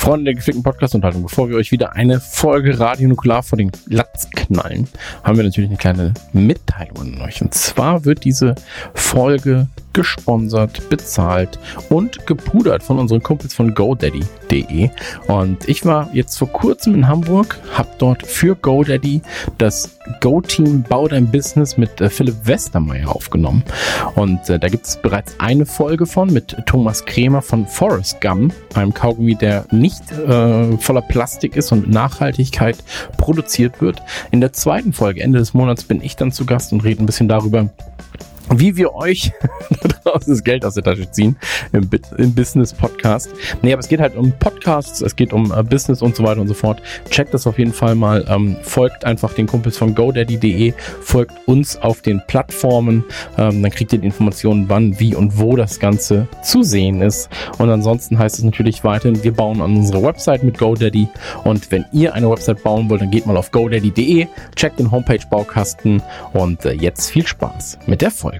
Freunde der gepflegten Podcast-Unterhaltung, bevor wir euch wieder eine Folge Radio Nukular vor den Latz knallen, haben wir natürlich eine kleine Mitteilung an euch. Und zwar wird diese Folge gesponsert, bezahlt und gepudert von unseren Kumpels von GoDaddy.de. Und ich war jetzt vor kurzem in Hamburg, habe dort für GoDaddy das Go-Team Bau dein Business mit äh, Philipp Westermeier aufgenommen. Und äh, da gibt es bereits eine Folge von mit Thomas Kremer von Forest Gum, einem Kaugummi, der nicht äh, voller Plastik ist und mit Nachhaltigkeit produziert wird. In der zweiten Folge, Ende des Monats, bin ich dann zu Gast und rede ein bisschen darüber, wie wir euch draußen das Geld aus der Tasche ziehen im, im Business-Podcast. Nee, aber es geht halt um Podcasts, es geht um äh, Business und so weiter und so fort. Checkt das auf jeden Fall mal. Ähm, folgt einfach den Kumpels von GoDaddy.de, folgt uns auf den Plattformen. Ähm, dann kriegt ihr die Informationen, wann, wie und wo das Ganze zu sehen ist. Und ansonsten heißt es natürlich weiterhin, wir bauen an unserer Website mit GoDaddy. Und wenn ihr eine Website bauen wollt, dann geht mal auf GoDaddy.de, checkt den Homepage-Baukasten und äh, jetzt viel Spaß mit der Folge.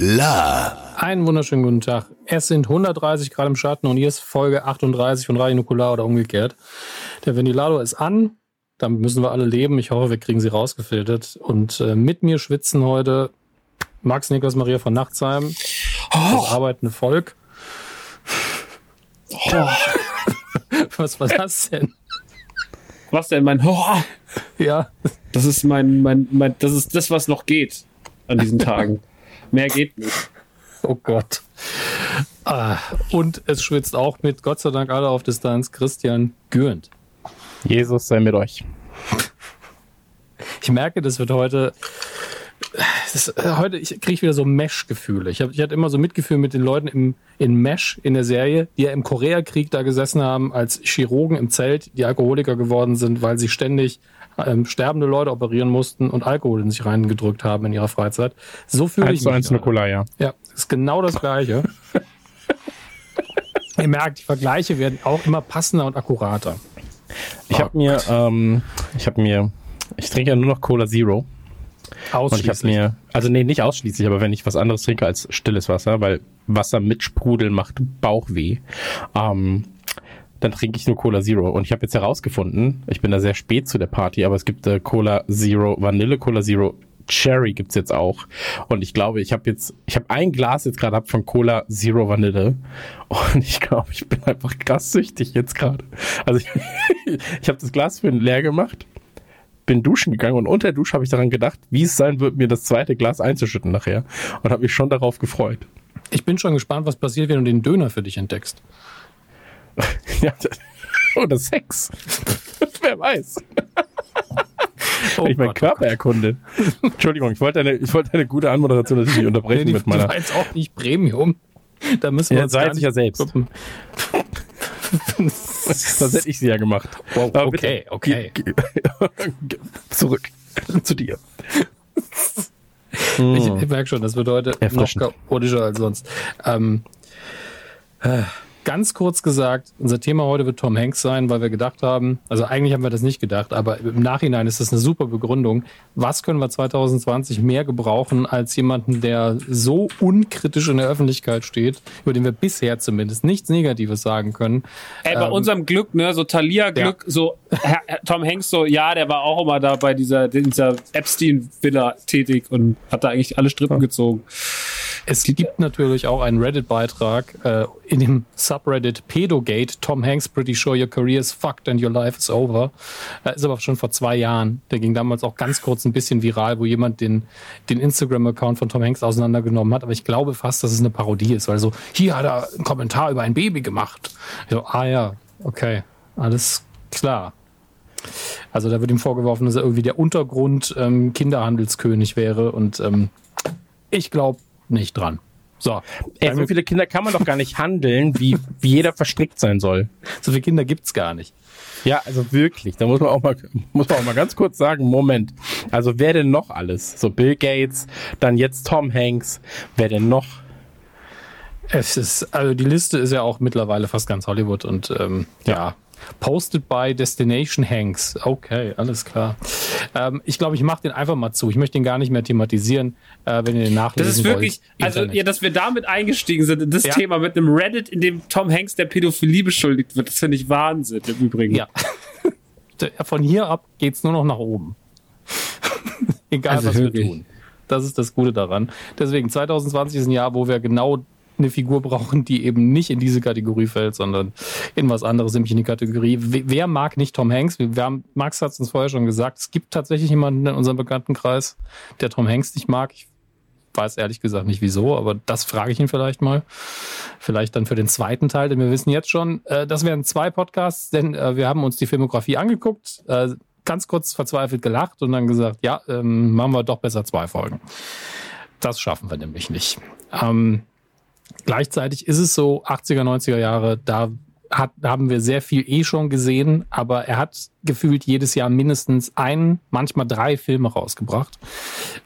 Nukular. Einen wunderschönen guten Tag. Es sind 130 Grad im Schatten und hier ist Folge 38 von Radio Nukular oder umgekehrt. Der Ventilator ist an, damit müssen wir alle leben. Ich hoffe, wir kriegen sie rausgefiltert. Und äh, mit mir schwitzen heute Max Niklas Maria von Nachtsheim, Oh. das arbeitende Volk. Oh. Was war das denn? Was denn mein oh, Ja, Das ist mein, mein, mein, das ist das, was noch geht an diesen Tagen. Mehr geht nicht. oh Gott. Ah, und es schwitzt auch mit, Gott sei Dank alle auf Distanz, Christian Gürnt. Jesus sei mit euch. Ich merke, das wird heute. Das, äh, heute ich kriege ich wieder so Mesh-Gefühle. Ich, hab- ich hatte immer so Mitgefühl mit den Leuten im, in Mesh in der Serie, die ja im Koreakrieg da gesessen haben als Chirurgen im Zelt, die Alkoholiker geworden sind, weil sie ständig ähm, sterbende Leute operieren mussten und Alkohol in sich reingedrückt haben in ihrer Freizeit. So fühle ich mich. eins gerade. Nukular, ja. Ja, ist genau das Gleiche. Ihr merkt, die Vergleiche werden auch immer passender und akkurater. Ich habe mir, ähm, ich habe mir, ich trinke ja nur noch Cola Zero. Und ich Ausschließlich. mir, also nee, nicht ausschließlich, aber wenn ich was anderes trinke als stilles Wasser, weil Wasser mit Sprudel macht Bauchweh, ähm, dann trinke ich nur Cola Zero. Und ich habe jetzt herausgefunden, ich bin da sehr spät zu der Party, aber es gibt äh, Cola Zero Vanille, Cola Zero Cherry gibt's jetzt auch. Und ich glaube, ich habe jetzt, ich habe ein Glas jetzt gerade ab von Cola Zero Vanille. Und ich glaube, ich bin einfach krass süchtig jetzt gerade. Also ich, ich habe das Glas für ihn leer gemacht bin duschen gegangen und unter der Dusche habe ich daran gedacht, wie es sein wird, mir das zweite Glas einzuschütten nachher. Und habe mich schon darauf gefreut. Ich bin schon gespannt, was passiert, wenn du den Döner für dich entdeckst. ja, das- oder Sex. Wer weiß. Oh ich meinen Gott, Körper erkunde. Entschuldigung, ich wollte eine, ich wollte eine gute Anmoderation natürlich nicht Nee, unterbrechen die, mit meiner. war jetzt auch nicht Premium. Da müssen wir Ja, uns sei nicht ja selbst. Das hätte ich sie ja gemacht. Wow, okay, bitte, okay. Zurück zu dir. Ich, ich merke schon, das wird heute noch chaotischer als sonst. Ähm, äh, ganz kurz gesagt, unser Thema heute wird Tom Hanks sein, weil wir gedacht haben, also eigentlich haben wir das nicht gedacht, aber im Nachhinein ist das eine super Begründung. Was können wir 2020 mehr gebrauchen als jemanden, der so unkritisch in der Öffentlichkeit steht, über den wir bisher zumindest nichts Negatives sagen können? Ey, bei Ähm, unserem Glück, ne, so Thalia-Glück, so Herr, Herr Tom Hanks, so, ja, der war auch immer da bei dieser, dieser Epstein-Villa tätig und hat da eigentlich alle Strippen gezogen. Es gibt natürlich auch einen Reddit-Beitrag äh, in dem Subreddit Pedogate. Tom Hanks, pretty sure your career is fucked and your life is over. Äh, ist aber schon vor zwei Jahren. Der ging damals auch ganz kurz ein bisschen viral, wo jemand den, den Instagram-Account von Tom Hanks auseinandergenommen hat. Aber ich glaube fast, dass es eine Parodie ist, weil so, hier hat er einen Kommentar über ein Baby gemacht. So, ah ja, okay, alles klar. Also da wird ihm vorgeworfen, dass er irgendwie der Untergrund ähm, Kinderhandelskönig wäre und ähm, ich glaube nicht dran. So. Ey, so viele Kinder kann man doch gar nicht handeln, wie, wie jeder verstrickt sein soll. So viele Kinder gibt's gar nicht. Ja, also wirklich. Da muss man auch mal, muss man auch mal ganz kurz sagen, Moment. Also wer denn noch alles? So Bill Gates, dann jetzt Tom Hanks. Wer denn noch? Es ist, also die Liste ist ja auch mittlerweile fast ganz Hollywood und ähm, ja. ja. Posted by Destination Hanks. Okay, alles klar. Ähm, ich glaube, ich mache den einfach mal zu. Ich möchte ihn gar nicht mehr thematisieren, äh, wenn ihr den nachlesen Das ist wirklich, wollt, also ja, dass wir damit eingestiegen sind in das ja. Thema mit einem Reddit, in dem Tom Hanks der Pädophilie beschuldigt wird. Das finde ich Wahnsinn im Übrigen. Ja. Von hier ab geht's nur noch nach oben. Egal, also was wirklich. wir tun. Das ist das Gute daran. Deswegen 2020 ist ein Jahr, wo wir genau eine Figur brauchen, die eben nicht in diese Kategorie fällt, sondern in was anderes, nämlich in die Kategorie. Wer mag nicht Tom Hanks? Haben, Max hat es uns vorher schon gesagt, es gibt tatsächlich jemanden in unserem Bekanntenkreis, der Tom Hanks nicht mag. Ich weiß ehrlich gesagt nicht wieso, aber das frage ich ihn vielleicht mal. Vielleicht dann für den zweiten Teil, denn wir wissen jetzt schon, äh, das wären zwei Podcasts, denn äh, wir haben uns die Filmografie angeguckt, äh, ganz kurz verzweifelt gelacht und dann gesagt, ja, ähm, machen wir doch besser zwei Folgen. Das schaffen wir nämlich nicht. Ähm, Gleichzeitig ist es so, 80er, 90er Jahre, da hat, haben wir sehr viel eh schon gesehen, aber er hat gefühlt jedes Jahr mindestens ein, manchmal drei Filme rausgebracht.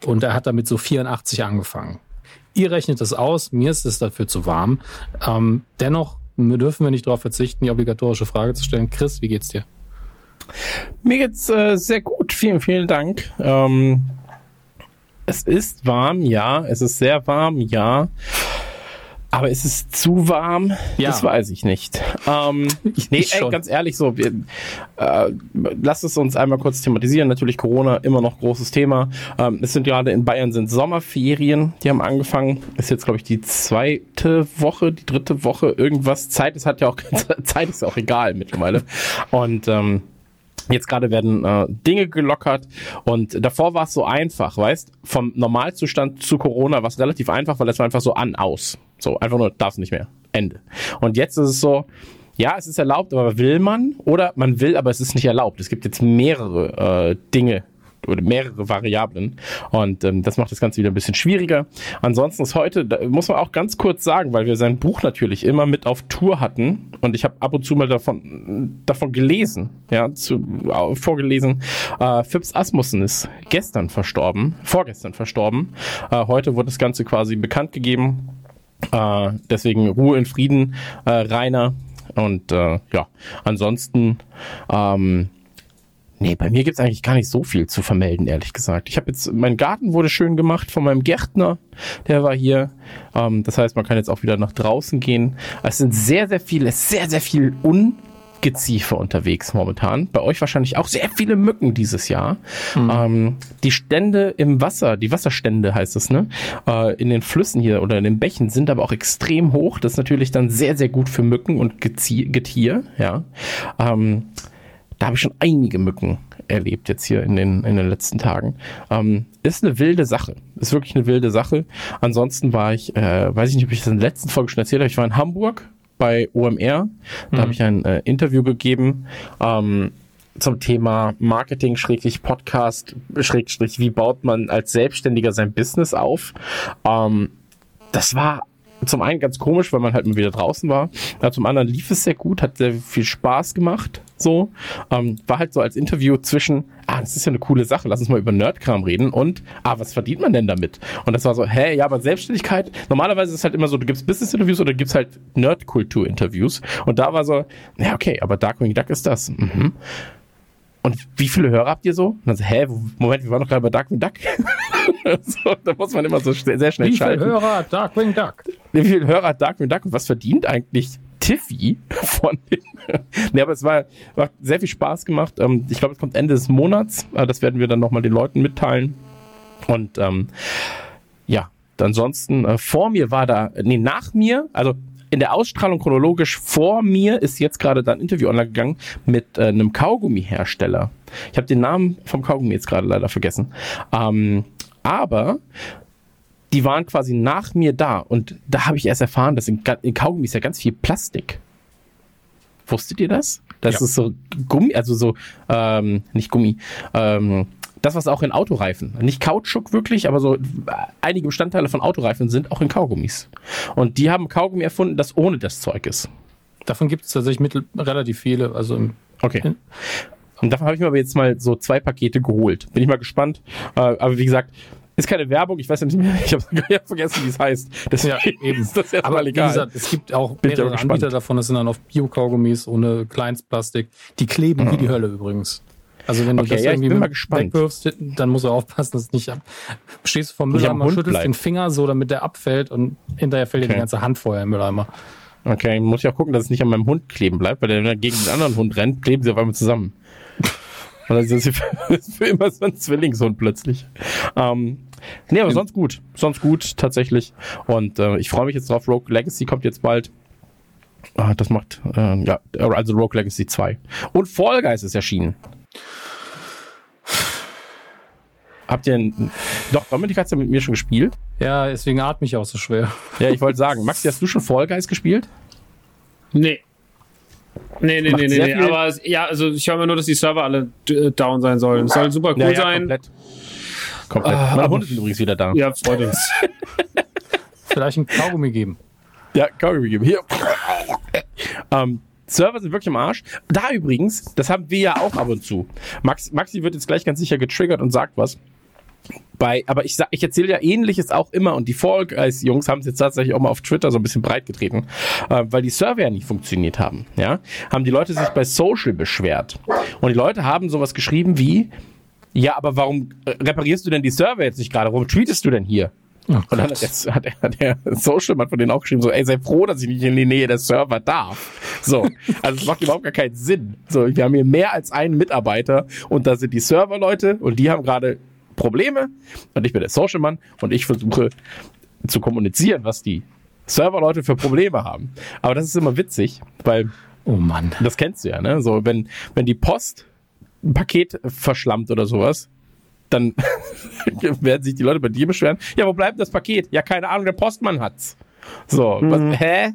Und er hat damit so 84 angefangen. Ihr rechnet das aus, mir ist es dafür zu warm. Ähm, dennoch dürfen wir nicht darauf verzichten, die obligatorische Frage zu stellen. Chris, wie geht's dir? Mir geht's äh, sehr gut. Vielen, vielen Dank. Ähm, es ist warm, ja. Es ist sehr warm, ja. Aber ist es zu warm? Ja. Das weiß ich nicht. Ähm, nee, ey, ganz ehrlich, so, wir, äh, lasst es uns einmal kurz thematisieren. Natürlich Corona immer noch großes Thema. Ähm, es sind gerade in Bayern sind Sommerferien, die haben angefangen. Ist jetzt, glaube ich, die zweite Woche, die dritte Woche, irgendwas. Zeit ist hat ja auch Zeit ist auch egal mittlerweile. Und ähm, Jetzt gerade werden äh, Dinge gelockert und davor war es so einfach, weißt, vom Normalzustand zu Corona war es relativ einfach, weil es war einfach so an, aus. So, einfach nur darf nicht mehr. Ende. Und jetzt ist es so, ja, es ist erlaubt, aber will man? Oder man will, aber es ist nicht erlaubt. Es gibt jetzt mehrere äh, Dinge, oder mehrere Variablen. Und ähm, das macht das Ganze wieder ein bisschen schwieriger. Ansonsten ist heute, da muss man auch ganz kurz sagen, weil wir sein Buch natürlich immer mit auf Tour hatten und ich habe ab und zu mal davon, davon gelesen, ja, zu, vorgelesen. Äh, Phipps Asmussen ist gestern verstorben, vorgestern verstorben. Äh, heute wurde das Ganze quasi bekannt gegeben. Äh, deswegen Ruhe in Frieden, äh, Rainer. Und äh, ja, ansonsten ähm, Nee, bei mir gibt's eigentlich gar nicht so viel zu vermelden, ehrlich gesagt. Ich habe jetzt, mein Garten wurde schön gemacht von meinem Gärtner, der war hier. Ähm, das heißt, man kann jetzt auch wieder nach draußen gehen. Es sind sehr, sehr viele, sehr, sehr viel Ungeziefer unterwegs momentan. Bei euch wahrscheinlich auch sehr viele Mücken dieses Jahr. Mhm. Ähm, die Stände im Wasser, die Wasserstände heißt es, ne? Äh, in den Flüssen hier oder in den Bächen sind aber auch extrem hoch. Das ist natürlich dann sehr, sehr gut für Mücken und Getier, ja. Ähm, da habe ich schon einige Mücken erlebt jetzt hier in den, in den letzten Tagen. Ähm, ist eine wilde Sache. Ist wirklich eine wilde Sache. Ansonsten war ich, äh, weiß ich nicht, ob ich das in der letzten Folge schon erzählt habe, ich war in Hamburg bei OMR. Da mhm. habe ich ein äh, Interview gegeben. Ähm, zum Thema Marketing, Schrägstrich Podcast, Schrägstrich, wie baut man als Selbstständiger sein Business auf? Ähm, das war zum einen ganz komisch, weil man halt mal wieder draußen war. Ja, zum anderen lief es sehr gut, hat sehr viel Spaß gemacht. So ähm, war halt so als Interview zwischen, ah, das ist ja eine coole Sache, lass uns mal über Nerdkram reden und ah, was verdient man denn damit? Und das war so, hä, ja, aber Selbstständigkeit. Normalerweise ist es halt immer so, du gibst Business-Interviews oder du gibst halt Nerdkultur-Interviews. Und da war so, ja okay, aber Darkwing Duck ist das. Mhm. Und wie viele Hörer habt ihr so? Und dann so, hä, Moment, wir waren doch gerade bei Darkwing Duck. so, da muss man immer so sehr schnell wie schalten. Wie viele Hörer hat Darkwing Duck? Wie viele Hörer hat Darkwing Duck und was verdient eigentlich Tiffy von nee, aber es war, war sehr viel Spaß gemacht. Ähm, ich glaube, es kommt Ende des Monats. Das werden wir dann nochmal den Leuten mitteilen. Und ähm, ja, ansonsten, äh, vor mir war da, nee, nach mir, also in der Ausstrahlung chronologisch vor mir ist jetzt gerade da ein Interview online gegangen mit äh, einem Kaugummi-Hersteller. Ich habe den Namen vom Kaugummi jetzt gerade leider vergessen. Ähm, aber die waren quasi nach mir da und da habe ich erst erfahren, dass in, in Kaugummi ist ja ganz viel Plastik. Wusstet ihr das? Das Ja. ist so Gummi, also so, ähm, nicht Gummi, ähm, das, was auch in Autoreifen, nicht Kautschuk wirklich, aber so äh, einige Bestandteile von Autoreifen sind auch in Kaugummis. Und die haben Kaugummi erfunden, das ohne das Zeug ist. Davon gibt es tatsächlich mittel relativ viele. Also im- Okay. Und davon habe ich mir aber jetzt mal so zwei Pakete geholt. Bin ich mal gespannt. Äh, aber wie gesagt, ist keine Werbung, ich weiß ja nicht mehr, ich habe vergessen, wie es heißt. Deswegen Ja, eben. ist das erstmal Aber wie egal. gesagt, es gibt auch Bin mehrere. Anbieter davon. Das sind dann auf Bio-Kaugummis ohne Kleinstplastik. Die kleben wie die Hölle übrigens. Also wenn du Okay, das ja, irgendwie wegwirfst, dann musst du aufpassen, dass es nicht ab. Stehst du vom Mülleimer, schüttelst bleibt. den Finger so, damit der abfällt und hinterher fällt dir Okay. die ganze Hand vorher im Mülleimer. Okay, muss ich auch gucken, dass es nicht an meinem Hund kleben bleibt, weil der wenn er gegen den anderen Hund rennt, kleben sie auf einmal zusammen. Und dann ist das für, das ist für immer so ein Zwillingshund plötzlich. Ähm, nee, aber sonst gut. Sonst gut, tatsächlich. Und äh, ich freue mich jetzt drauf. Rogue Legacy kommt jetzt bald. Ah, das macht, äh, ja, also Rogue Legacy 2. Und Fall Guys ist erschienen. Habt ihr, ein, doch, Dominik hat's ja mit mir schon gespielt. Ja, deswegen atme ich auch so schwer. Ja, ich wollte sagen, Maxi, hast du schon Fall Guys gespielt? Nee. Nee, nee, Macht nee, nee, nee. Aber es- ja, also ich höre mir nur, dass die Server alle äh, down sein sollen. Es soll super cool sein. komplett. Komplett. Ah, Meine Hunde sind übrigens wieder da. Ja, freut uns. Vielleicht ein Kaugummi geben. Ja, Kaugummi geben. Hier. ähm, Server sind wirklich im Arsch. Da übrigens, das haben wir ja auch ab und zu. Max, Maxi wird jetzt gleich ganz sicher getriggert und sagt was. Bei, aber ich, ich erzähle ja ähnliches auch immer und die Fall Guys Jungs haben es jetzt tatsächlich auch mal auf Twitter so ein bisschen breit getreten, äh, weil die Server ja nicht funktioniert haben. Ja, haben die Leute sich bei Social beschwert und die Leute haben sowas geschrieben wie, ja, aber warum äh, reparierst du denn die Server jetzt nicht gerade? Warum tweetest du denn hier? Oh Und dann hat, jetzt, hat, hat der Social-Mann von denen auch geschrieben, so, ey, sei froh, dass ich nicht in die Nähe des Server darf. So, also es macht überhaupt gar keinen Sinn. So, wir haben hier mehr als einen Mitarbeiter und da sind die Serverleute und die haben gerade Probleme und ich bin der Social-Mann und ich versuche zu kommunizieren, was die Serverleute für Probleme haben. Aber das ist immer witzig, weil Oh Mann. das kennst du ja, ne? So, wenn, wenn die Post ein Paket verschlammt oder sowas, dann werden sich die Leute bei dir beschweren. Ja, wo bleibt das Paket? Ja, keine Ahnung, der Postmann hat's. So, was, hä?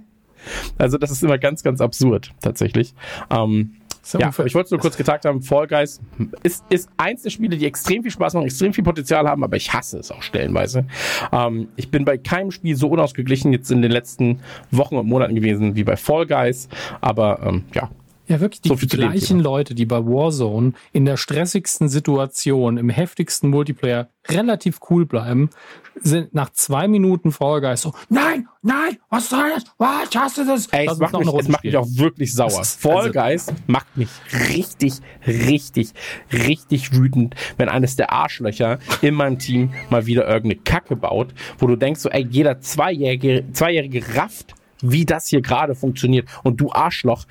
Also, das ist immer ganz, ganz absurd, tatsächlich. Ähm, ja ich wollte nur kurz gesagt haben, Fall Guys ist, ist eins der Spiele, die extrem viel Spaß machen, extrem viel Potenzial haben, aber ich hasse es auch stellenweise. Ähm, ich bin bei keinem Spiel so unausgeglichen jetzt in den letzten Wochen und Monaten gewesen wie bei Fall Guys, aber ähm, ja, Ja, wirklich die, So gleichen Leute, die bei Warzone in der stressigsten Situation, im heftigsten Multiplayer relativ cool bleiben, sind nach zwei Minuten Fall Guys so, nein, nein, was soll das? Oh, ich hasse das. Ey, es uns macht, mich, es macht mich auch wirklich sauer. Das ist- Fall also- Guys macht mich richtig, richtig, richtig wütend, wenn eines der Arschlöcher in meinem Team mal wieder irgendeine Kacke baut, wo du denkst so, ey, jeder Zweijährige, Zweijährige rafft, wie das hier gerade funktioniert. Und du Arschloch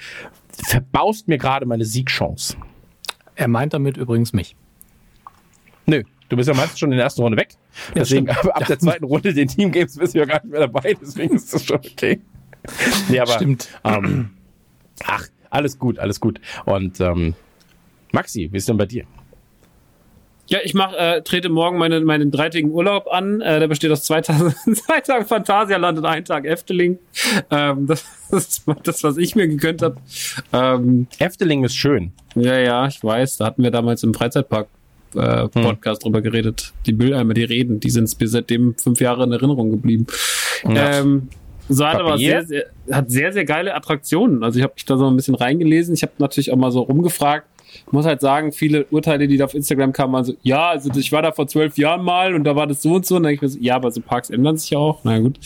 verbaust mir gerade meine Siegchance. Er meint damit übrigens mich. Nö, du bist ja meistens schon in der ersten Runde weg. Ja, deswegen ab, ab der zweiten Runde den Teamgames bist du ja gar nicht mehr dabei, deswegen ist das schon okay. Nee, aber, Stimmt. Ähm, ach, alles gut, alles gut. Und ähm, Maxi, wie ist denn bei dir? Ja, ich mach, äh, trete morgen meine, meinen dreitägigen Urlaub an. Äh, der besteht aus zwei Tagen, zwei Tagen Phantasialand und einen Tag Efteling. Ähm, das ist das, was ich mir gegönnt habe. Ähm, Efteling ist schön. ja, ja, ich weiß. Da hatten wir damals im Freizeitpark äh, Podcast drüber geredet. Die Mülleimer, die reden, die sind mir seitdem fünf Jahre in Erinnerung geblieben. Ja. Ähm, so hat aber sehr, sehr, hat sehr, sehr geile Attraktionen. Also ich habe mich da so ein bisschen reingelesen. Ich habe natürlich auch mal so rumgefragt. Ich muss halt sagen, viele Urteile, die da auf Instagram kamen, waren so, ja, also ich war da vor zwölf Jahren mal und da war das so und so. Und dann ich mir so, ja, aber so Parks ändern sich ja auch. Na gut.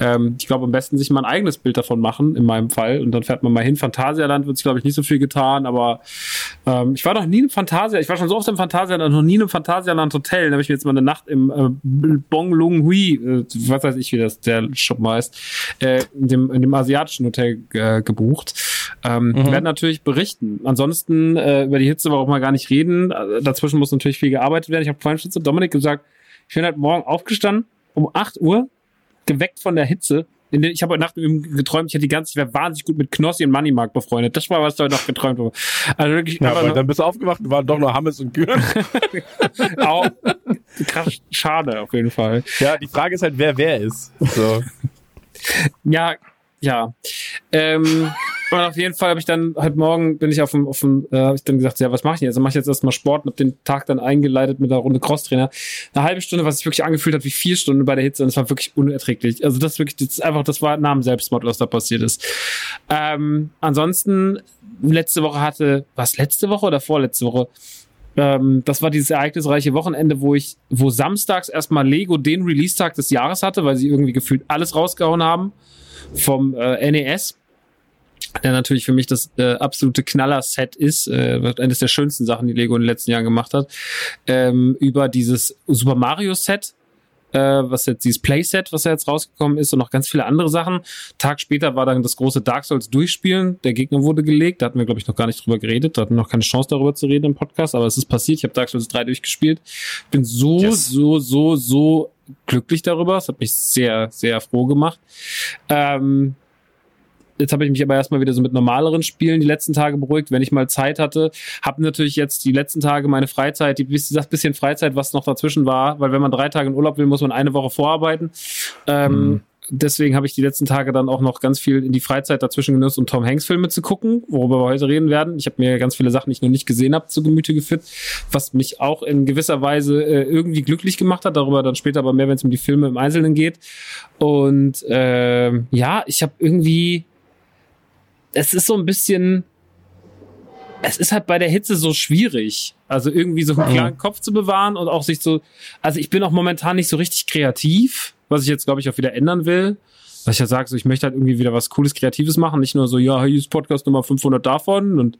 Ähm, ich glaube, am besten sich mal ein eigenes Bild davon machen, in meinem Fall. Und dann fährt man mal hin. Phantasialand wird sich, glaube ich, nicht so viel getan, aber ähm, ich war noch nie im Phantasialand. Ich war schon so oft im Phantasialand, noch nie im Phantasialand Hotel. Da habe ich mir jetzt mal eine Nacht im äh, Bong Lung Hui, äh, was weiß ich, wie das der Shop heißt, äh, in, dem, in dem asiatischen Hotel äh, gebucht. Ähm, Mhm. Werden natürlich berichten. Ansonsten äh, über die Hitze braucht man gar nicht reden. Dazwischen muss natürlich viel gearbeitet werden. Ich habe vorhin schon zu Dominik gesagt, ich bin halt morgen aufgestanden um 8 Uhr, geweckt von der Hitze. In der, ich habe heute Nacht mit ihm geträumt, ich hätte die ganze, ich wäre wahnsinnig gut mit Knossi und Moneymark befreundet. Das war, was ich heute Nacht geträumt habe. Also wirklich, Ja, aber dann bist du aufgewacht und waren doch noch Hammes und Gürn. auch krass schade auf jeden Fall. ja, die Frage ist halt, wer wer ist. So. Ja, ja. Ähm, und auf jeden Fall habe ich dann heute Morgen bin ich auf dem, auf dem äh, habe ich dann gesagt, ja, was mache ich jetzt? Dann mache ich jetzt erstmal Sport und habe den Tag dann eingeleitet mit einer Runde Crosstrainer. Eine halbe Stunde, was sich wirklich angefühlt hat wie vier Stunden bei der Hitze und es war wirklich unerträglich. Also das wirklich, das ist einfach, das war dem Selbstmord, was da passiert ist. Ähm, ansonsten, letzte Woche hatte, was letzte Woche oder vorletzte Woche? Ähm, das war dieses ereignisreiche Wochenende, wo ich, wo samstags erstmal Lego den Release-Tag des Jahres hatte, weil sie irgendwie gefühlt alles rausgehauen haben vom äh, NES. Der natürlich für mich das äh, absolute Knaller-Set ist, äh, eines der schönsten Sachen, die Lego in den letzten Jahren gemacht hat. Ähm, über dieses Super Mario-Set, äh, was jetzt dieses Playset, was ja jetzt rausgekommen ist und noch ganz viele andere Sachen. Tag später war dann das große Dark Souls Durchspielen. Der Gegner wurde gelegt. Da hatten wir, glaube ich, noch gar nicht drüber geredet. Da hatten wir noch keine Chance darüber zu reden im Podcast, aber es ist passiert. Ich habe Dark Souls 3 durchgespielt. Bin so, Yes. so, so, so glücklich darüber. Es hat mich sehr, sehr froh gemacht. Ähm, Jetzt habe ich mich aber erstmal wieder so mit normaleren Spielen die letzten Tage beruhigt, wenn ich mal Zeit hatte. Habe natürlich jetzt die letzten Tage meine Freizeit, die bis- das bisschen Freizeit, was noch dazwischen war, weil wenn man drei Tage in Urlaub will, muss man eine Woche vorarbeiten. Ähm, Deswegen habe ich die letzten Tage dann auch noch ganz viel in die Freizeit dazwischen genutzt, um Tom Hanks Filme zu gucken, worüber wir heute reden werden. Ich habe mir ganz viele Sachen, die ich noch nicht gesehen habe, zu Gemüte geführt, was mich auch in gewisser Weise äh, irgendwie glücklich gemacht hat. Darüber dann später aber mehr, wenn es um die Filme im Einzelnen geht. Und ähm, ja, ich habe irgendwie es ist so ein bisschen, es ist halt bei der Hitze so schwierig. Also irgendwie so einen klaren Kopf zu bewahren und auch sich so, also ich bin auch momentan nicht so richtig kreativ, was ich jetzt glaube ich auch wieder ändern will. Weil ich ja sage, so, ich möchte halt irgendwie wieder was Cooles, Kreatives machen. Nicht nur so, ja, hier ist Podcast Nummer 500 davon und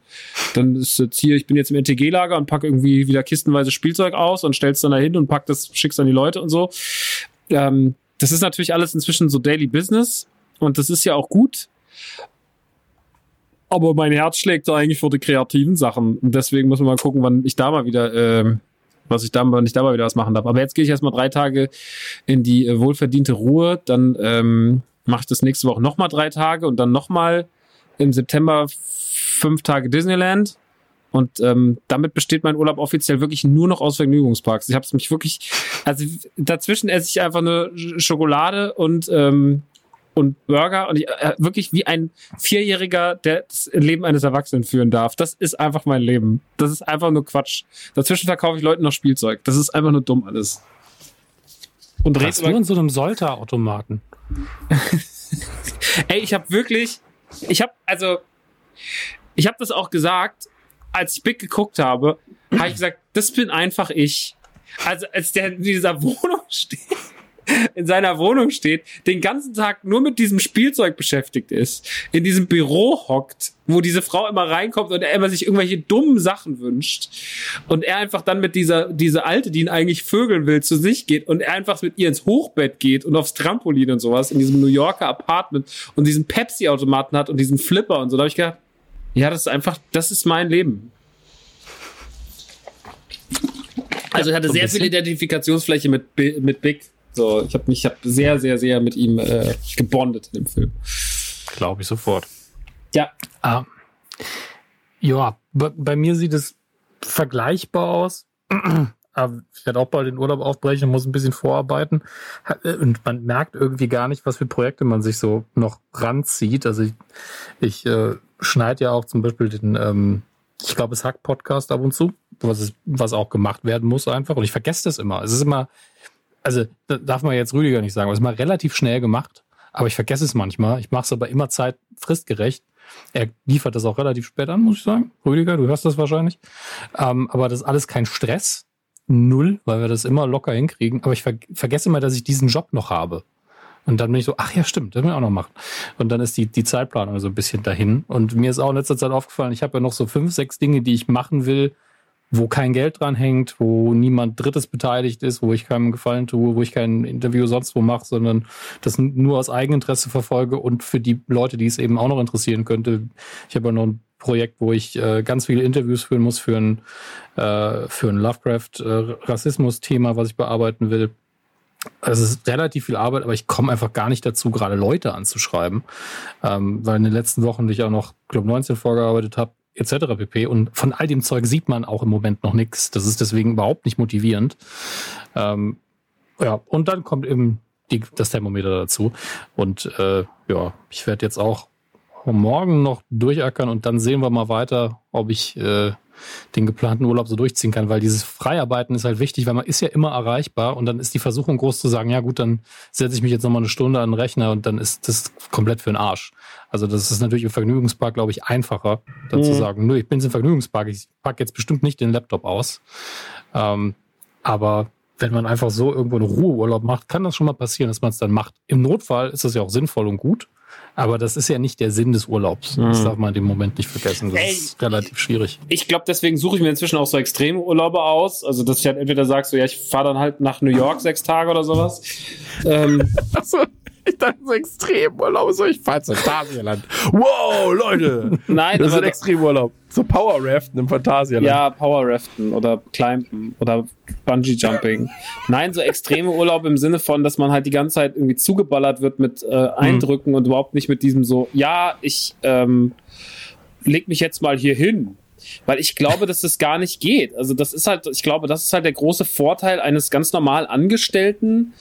dann ist jetzt hier, ich bin jetzt im NTG-Lager und packe irgendwie wieder kistenweise Spielzeug aus und stell's dann dahin und pack das, schick's an die Leute und so. Ähm, das ist natürlich alles inzwischen so Daily Business und das ist ja auch gut. Aber mein Herz schlägt da eigentlich für die kreativen Sachen. Und deswegen muss man mal gucken, wann ich da mal wieder, ähm, was ich da, wann ich da mal wieder was machen darf. Aber jetzt gehe ich erstmal drei Tage in die äh, wohlverdiente Ruhe. Dann ähm, mache ich das nächste Woche nochmal drei Tage und dann nochmal im September fünf Tage Disneyland. Und ähm, damit besteht mein Urlaub offiziell wirklich nur noch aus Vergnügungsparks. Ich habe es mich wirklich, also dazwischen esse ich einfach Sch- Schokolade und ähm, und Burger und ich, äh, wirklich wie ein Vierjähriger, der das Leben eines Erwachsenen führen darf. Das ist einfach mein Leben. Das ist einfach nur Quatsch. Dazwischen verkaufe ich Leuten noch Spielzeug. Das ist einfach nur dumm alles. Und red Was über nur in so einem Solta-Automaten. Ey, ich habe wirklich, ich habe also, ich habe das auch gesagt, als ich Big geguckt habe, habe ich gesagt, das bin einfach ich. Also als der in dieser Wohnung steht, in seiner Wohnung steht, den ganzen Tag nur mit diesem Spielzeug beschäftigt ist, in diesem Büro hockt, wo diese Frau immer reinkommt und er immer sich irgendwelche dummen Sachen wünscht und er einfach dann mit dieser diese alte, die ihn eigentlich vögeln will, zu sich geht und er einfach mit ihr ins Hochbett geht und aufs Trampolin und sowas in diesem New Yorker Apartment und diesen Pepsi Automaten hat und diesen Flipper und so, da habe ich gedacht, ja, das ist einfach, das ist mein Leben. Also ich hatte sehr viel. Identifikationsfläche mit mit Big. So, ich habe mich ich hab sehr sehr sehr mit ihm äh, gebondet in dem Film. Glaube ich sofort. Ja, Ah. Ja, bei, mir sieht es vergleichbar aus. Aber ich werde auch bald den Urlaub aufbrechen und muss ein bisschen vorarbeiten. Äh, Und man merkt irgendwie gar nicht, was für Projekte man sich so noch ranzieht. Also ich, ich äh, schneide ja auch zum Beispiel den, ähm, ich glaube, es Hack-Podcast ab und zu, was, es, was auch gemacht werden muss einfach. Und ich vergesse das immer. Es ist immer, also da darf man jetzt Rüdiger nicht sagen, aber es ist mal relativ schnell gemacht. Aber ich vergesse es manchmal. Ich mache es aber immer Zeit fristgerecht. Er liefert das auch relativ spät an, muss ich sagen. Rüdiger, du hörst das wahrscheinlich. Ähm, aber das ist alles kein Stress. Null, weil wir das immer locker hinkriegen. Aber ich ver vergesse immer, dass ich diesen Job noch habe. Und dann bin ich so, ach ja, stimmt, das will ich auch noch machen. Und dann ist die, die Zeitplanung so ein bisschen dahin. Und mir ist auch in letzter Zeit aufgefallen, ich habe ja noch so fünf, sechs Dinge, die ich machen will, wo kein Geld dran hängt, wo niemand Drittes beteiligt ist, wo ich keinem Gefallen tue, wo ich kein Interview sonst wo mache, sondern das nur aus Eigeninteresse verfolge und für die Leute, die es eben auch noch interessieren könnte. Ich habe ja noch ein Projekt, wo ich äh, ganz viele Interviews führen muss für ein, äh, für ein Lovecraft-Rassismus-Thema, was ich bearbeiten will. Es ist relativ viel Arbeit, aber ich komme einfach gar nicht dazu, gerade Leute anzuschreiben, ähm, weil in den letzten Wochen ich auch noch Club 19 vorgearbeitet habe, etc. pp. Und von all dem Zeug sieht man auch im Moment noch nichts. Das ist deswegen überhaupt nicht motivierend. Ähm, ja, und dann kommt eben die, das Thermometer dazu. Und äh, ja, ich werde jetzt auch morgen noch durchackern und dann sehen wir mal weiter, ob ich äh, den geplanten Urlaub so durchziehen kann, weil dieses Freiarbeiten ist halt wichtig, weil man ist ja immer erreichbar und dann ist die Versuchung groß zu sagen, ja gut, dann setze ich mich jetzt nochmal eine Stunde an den Rechner und dann ist das komplett für den Arsch. Also das ist natürlich im Vergnügungspark, glaube ich, einfacher, dann mhm. zu sagen, nö, ich bin jetzt im Vergnügungspark, ich packe jetzt bestimmt nicht den Laptop aus. Ähm, aber wenn man einfach so irgendwo einen Ruheurlaub macht, kann das schon mal passieren, dass man es dann macht. Im Notfall ist das ja auch sinnvoll und gut. Aber das ist ja nicht der Sinn des Urlaubs. Das hm. darf man in dem Moment nicht vergessen. Das Ey, ist relativ schwierig. Ich glaube, deswegen suche ich mir inzwischen auch so extreme Urlaube aus. Also, dass ich halt entweder sage, so, ja, ich fahre dann halt nach New York sechs Tage oder sowas. ähm, ich dachte, so Extremurlaub, so ich fahre zu Phantasialand. Wow, Leute! Nein, das ist ein Extremurlaub. So Power Raften im Phantasialand. Ja, Power Raften oder Climben oder Bungee Jumping. Nein, so extreme Urlaub im Sinne von, dass man halt die ganze Zeit irgendwie zugeballert wird mit äh, Eindrücken mhm. und überhaupt nicht mit diesem so, ja, ich ähm, leg mich jetzt mal hier hin. Weil ich glaube, dass das gar nicht geht. Also das ist halt, ich glaube, das ist halt der große Vorteil eines ganz normal Angestellten,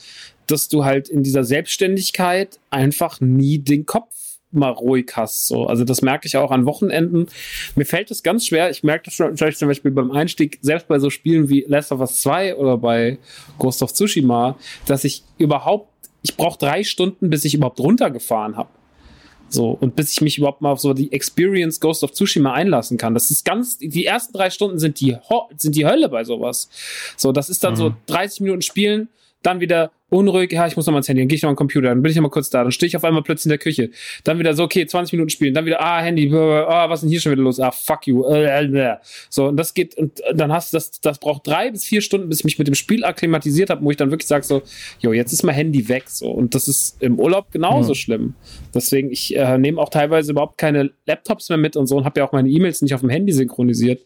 dass du halt in dieser Selbstständigkeit einfach nie den Kopf mal ruhig hast. So. Also das merke ich auch an Wochenenden. Mir fällt es ganz schwer. Ich merke das schon zum Beispiel beim Einstieg, selbst bei so Spielen wie Last of Us 2 oder bei Ghost of Tsushima, dass ich überhaupt, ich brauche drei Stunden, bis ich überhaupt runtergefahren habe. So, und bis ich mich überhaupt mal auf so die Experience Ghost of Tsushima einlassen kann. Das ist ganz, die ersten drei Stunden sind die, sind die Hölle bei sowas. So, das ist dann mhm. so 30 Minuten spielen, dann wieder unruhig, ja, ich muss noch mal ins Handy, dann gehe ich noch am Computer, dann bin ich noch mal kurz da, dann stehe ich auf einmal plötzlich in der Küche. Dann wieder so, okay, 20 Minuten spielen, dann wieder, ah, Handy, ah, was ist denn hier schon wieder los? Ah, fuck you. Äh, äh, äh. So, und das geht, und dann hast du das, das braucht drei bis vier Stunden, bis ich mich mit dem Spiel akklimatisiert habe, wo ich dann wirklich sage so, jo, jetzt ist mein Handy weg, so. Und das ist im Urlaub genauso mhm. schlimm. Deswegen, ich äh, nehme auch teilweise überhaupt keine Laptops mehr mit und so und habe ja auch meine E-Mails nicht auf dem Handy synchronisiert,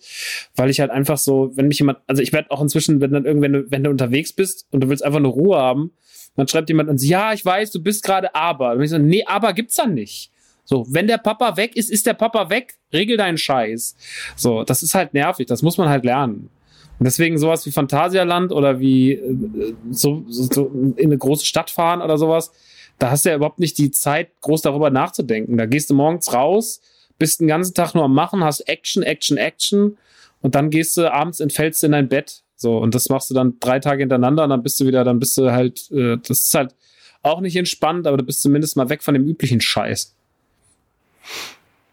weil ich halt einfach so, wenn mich jemand, also ich werde auch inzwischen, wenn dann irgendwann, wenn du unterwegs bist und du willst einfach eine Ruhe haben, dann schreibt jemand uns, ja, ich weiß, du bist gerade aber. Und ich so, nee, aber gibt's dann nicht. So, wenn der Papa weg ist, ist der Papa weg. Regel deinen Scheiß. So, das ist halt nervig. Das muss man halt lernen. Und deswegen sowas wie Phantasialand oder wie äh, so, so in eine große Stadt fahren oder sowas, da hast du ja überhaupt nicht die Zeit, groß darüber nachzudenken. Da gehst du morgens raus, bist den ganzen Tag nur am Machen, hast Action, Action, Action und dann gehst du abends entfällst in dein Bett so, und das machst du dann drei Tage hintereinander und dann bist du wieder, dann bist du halt, äh, das ist halt auch nicht entspannt, aber du bist zumindest mal weg von dem üblichen Scheiß.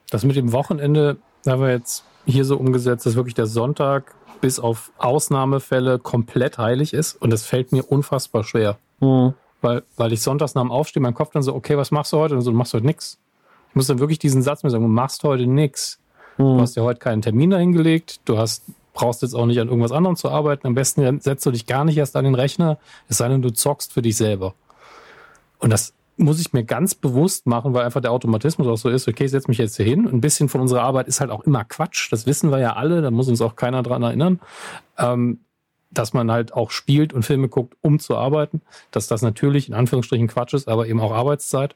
Das mit dem Wochenende haben wir jetzt hier so umgesetzt, dass wirklich der Sonntag bis auf Ausnahmefälle komplett heilig ist und das fällt mir unfassbar schwer. Mhm. Weil, weil ich sonntags nach dem Aufstehen mein Kopf dann so, okay, was machst du heute? Und so, du machst heute nix. Ich muss dann wirklich diesen Satz mir sagen, du machst heute nix. Mhm. Du hast ja heute keinen Termin dahingelegt, du hast brauchst jetzt auch nicht an irgendwas anderem zu arbeiten. Am besten setzt du dich gar nicht erst an den Rechner, es sei denn, du zockst für dich selber. Und das muss ich mir ganz bewusst machen, weil einfach der Automatismus auch so ist, okay, ich setze mich jetzt hier hin. Ein bisschen von unserer Arbeit ist halt auch immer Quatsch. Das wissen wir ja alle, da muss uns auch keiner dran erinnern. Ähm, dass man halt auch spielt und Filme guckt, um zu arbeiten. Dass das natürlich in Anführungsstrichen Quatsch ist, aber eben auch Arbeitszeit.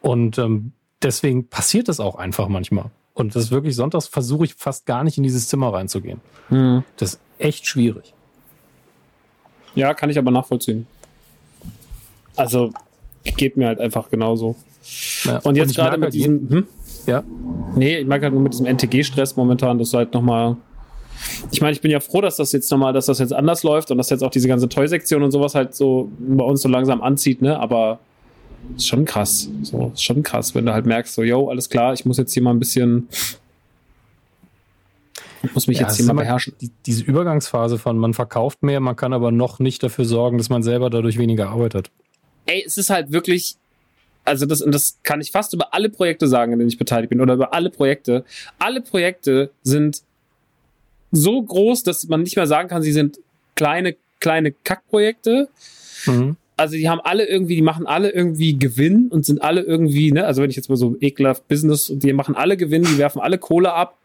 Und ähm, deswegen passiert das auch einfach manchmal. Und das ist wirklich sonntags versuche ich fast gar nicht in dieses Zimmer reinzugehen. Mhm. Das ist echt schwierig. Ja, kann ich aber nachvollziehen. Also geht mir halt einfach genauso. Ja, und jetzt gerade mit halt diesem, hm? ja. Nee, ich mag halt nur mit diesem NTG-Stress momentan, das halt nochmal. Ich meine, ich bin ja froh, dass das jetzt nochmal, dass das jetzt anders läuft und dass jetzt auch diese ganze Toy-Sektion und sowas halt so bei uns so langsam anzieht, ne? Aber ist schon krass. So, ist schon krass, wenn du halt merkst, so, yo, alles klar, ich muss jetzt hier mal ein bisschen, ich muss mich ja, jetzt hier mal beherrschen. Die, diese Übergangsphase von man verkauft mehr, man kann aber noch nicht dafür sorgen, dass man selber dadurch weniger arbeitet. Ey, es ist halt wirklich, also das, und das kann ich fast über alle Projekte sagen, in denen ich beteiligt bin, oder über alle Projekte. Alle Projekte sind so groß, dass man nicht mehr sagen kann, sie sind kleine, kleine Kackprojekte. Mhm also die haben alle irgendwie, die machen alle irgendwie Gewinn und sind alle irgendwie, ne, also wenn ich jetzt mal so ekelhaft Business, die machen alle Gewinn, die werfen alle Kohle ab,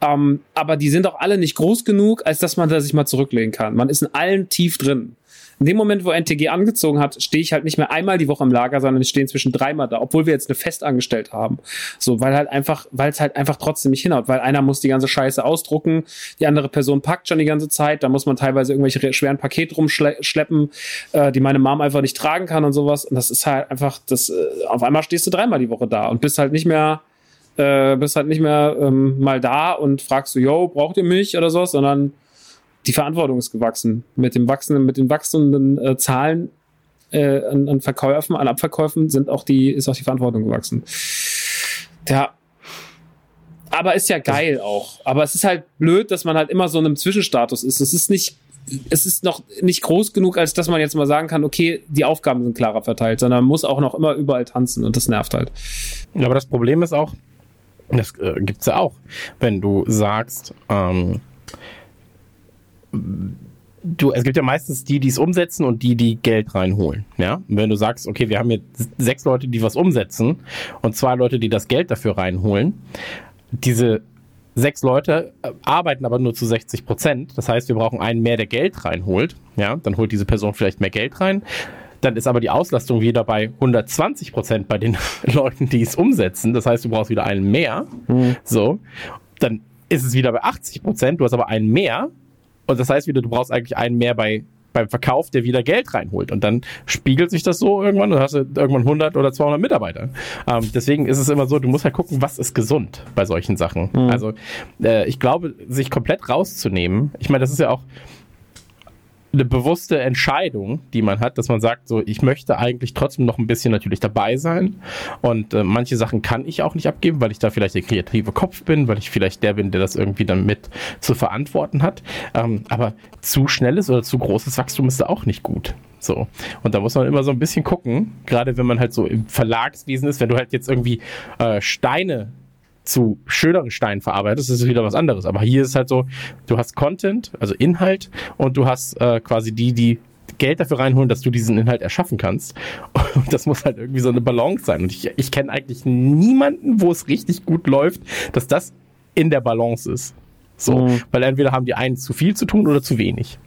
ähm, aber die sind auch alle nicht groß genug, als dass man da sich mal zurücklegen kann. Man ist in allen tief drin. In dem Moment, wo NTG angezogen hat, stehe ich halt nicht mehr einmal die Woche im Lager, sondern ich stehe inzwischen dreimal da, obwohl wir jetzt eine Festangestellte haben. So, weil halt einfach, weil es halt einfach trotzdem nicht hinhaut, weil einer muss die ganze Scheiße ausdrucken, die andere Person packt schon die ganze Zeit, da muss man teilweise irgendwelche schweren Pakete rumschleppen, äh, die meine Mom einfach nicht tragen kann und sowas. Und das ist halt einfach, das, äh, auf einmal stehst du dreimal die Woche da und bist halt nicht mehr, äh, bist halt nicht mehr ähm, mal da und fragst du, yo, braucht ihr mich oder sowas, sondern die Verantwortung ist gewachsen. Mit dem wachsenden, mit den wachsenden äh, Zahlen äh, an, an Verkäufen, an Abverkäufen sind auch die, ist auch die Verantwortung gewachsen. Ja. Aber ist ja geil auch. Aber es ist halt blöd, dass man halt immer so in einem Zwischenstatus ist. Es ist nicht, es ist noch nicht groß genug, als dass man jetzt mal sagen kann, okay, die Aufgaben sind klarer verteilt, sondern man muss auch noch immer überall tanzen und das nervt halt. Aber das Problem ist auch, das äh, gibt's ja auch, wenn du sagst, ähm, du, es gibt ja meistens die, die es umsetzen und die, die Geld reinholen. Ja, und wenn du sagst, okay, wir haben jetzt sechs Leute, die was umsetzen und zwei Leute, die das Geld dafür reinholen, diese sechs Leute äh, arbeiten aber nur zu 60 Prozent. Das heißt, wir brauchen einen mehr, der Geld reinholt. Ja, dann holt diese Person vielleicht mehr Geld rein. Dann ist aber die Auslastung wieder bei 120 Prozent bei den Leuten, die es umsetzen. Das heißt, du brauchst wieder einen mehr. Mhm. So, dann ist es wieder bei 80 Prozent. Du hast aber einen mehr und das heißt wieder, du brauchst eigentlich einen mehr bei beim Verkauf, der wieder Geld reinholt. Und dann spiegelt sich das so irgendwann und hast du irgendwann 100 oder 200 Mitarbeiter. Ähm, deswegen ist es immer so, du musst halt gucken, was ist gesund bei solchen Sachen. Mhm. Also äh, ich glaube, sich komplett rauszunehmen, ich meine, das ist ja auch, eine bewusste Entscheidung, die man hat, dass man sagt, so, ich möchte eigentlich trotzdem noch ein bisschen natürlich dabei sein. Und äh, manche Sachen kann ich auch nicht abgeben, weil ich da vielleicht der kreative Kopf bin, weil ich vielleicht der bin, der das irgendwie dann mit zu verantworten hat. Ähm, aber zu schnelles oder zu großes Wachstum ist da auch nicht gut. So. Und da muss man immer so ein bisschen gucken, gerade wenn man halt so im Verlagswesen ist, wenn du halt jetzt irgendwie äh, Steine zu schöneren Steinen verarbeitest, ist es wieder was anderes. Aber hier ist halt so, du hast Content, also Inhalt, und du hast äh, quasi die, die Geld dafür reinholen, dass du diesen Inhalt erschaffen kannst. Und das muss halt irgendwie so eine Balance sein. Und ich, ich kenne eigentlich niemanden, wo es richtig gut läuft, dass das in der Balance ist. So, mhm. weil entweder haben die einen zu viel zu tun oder zu wenig.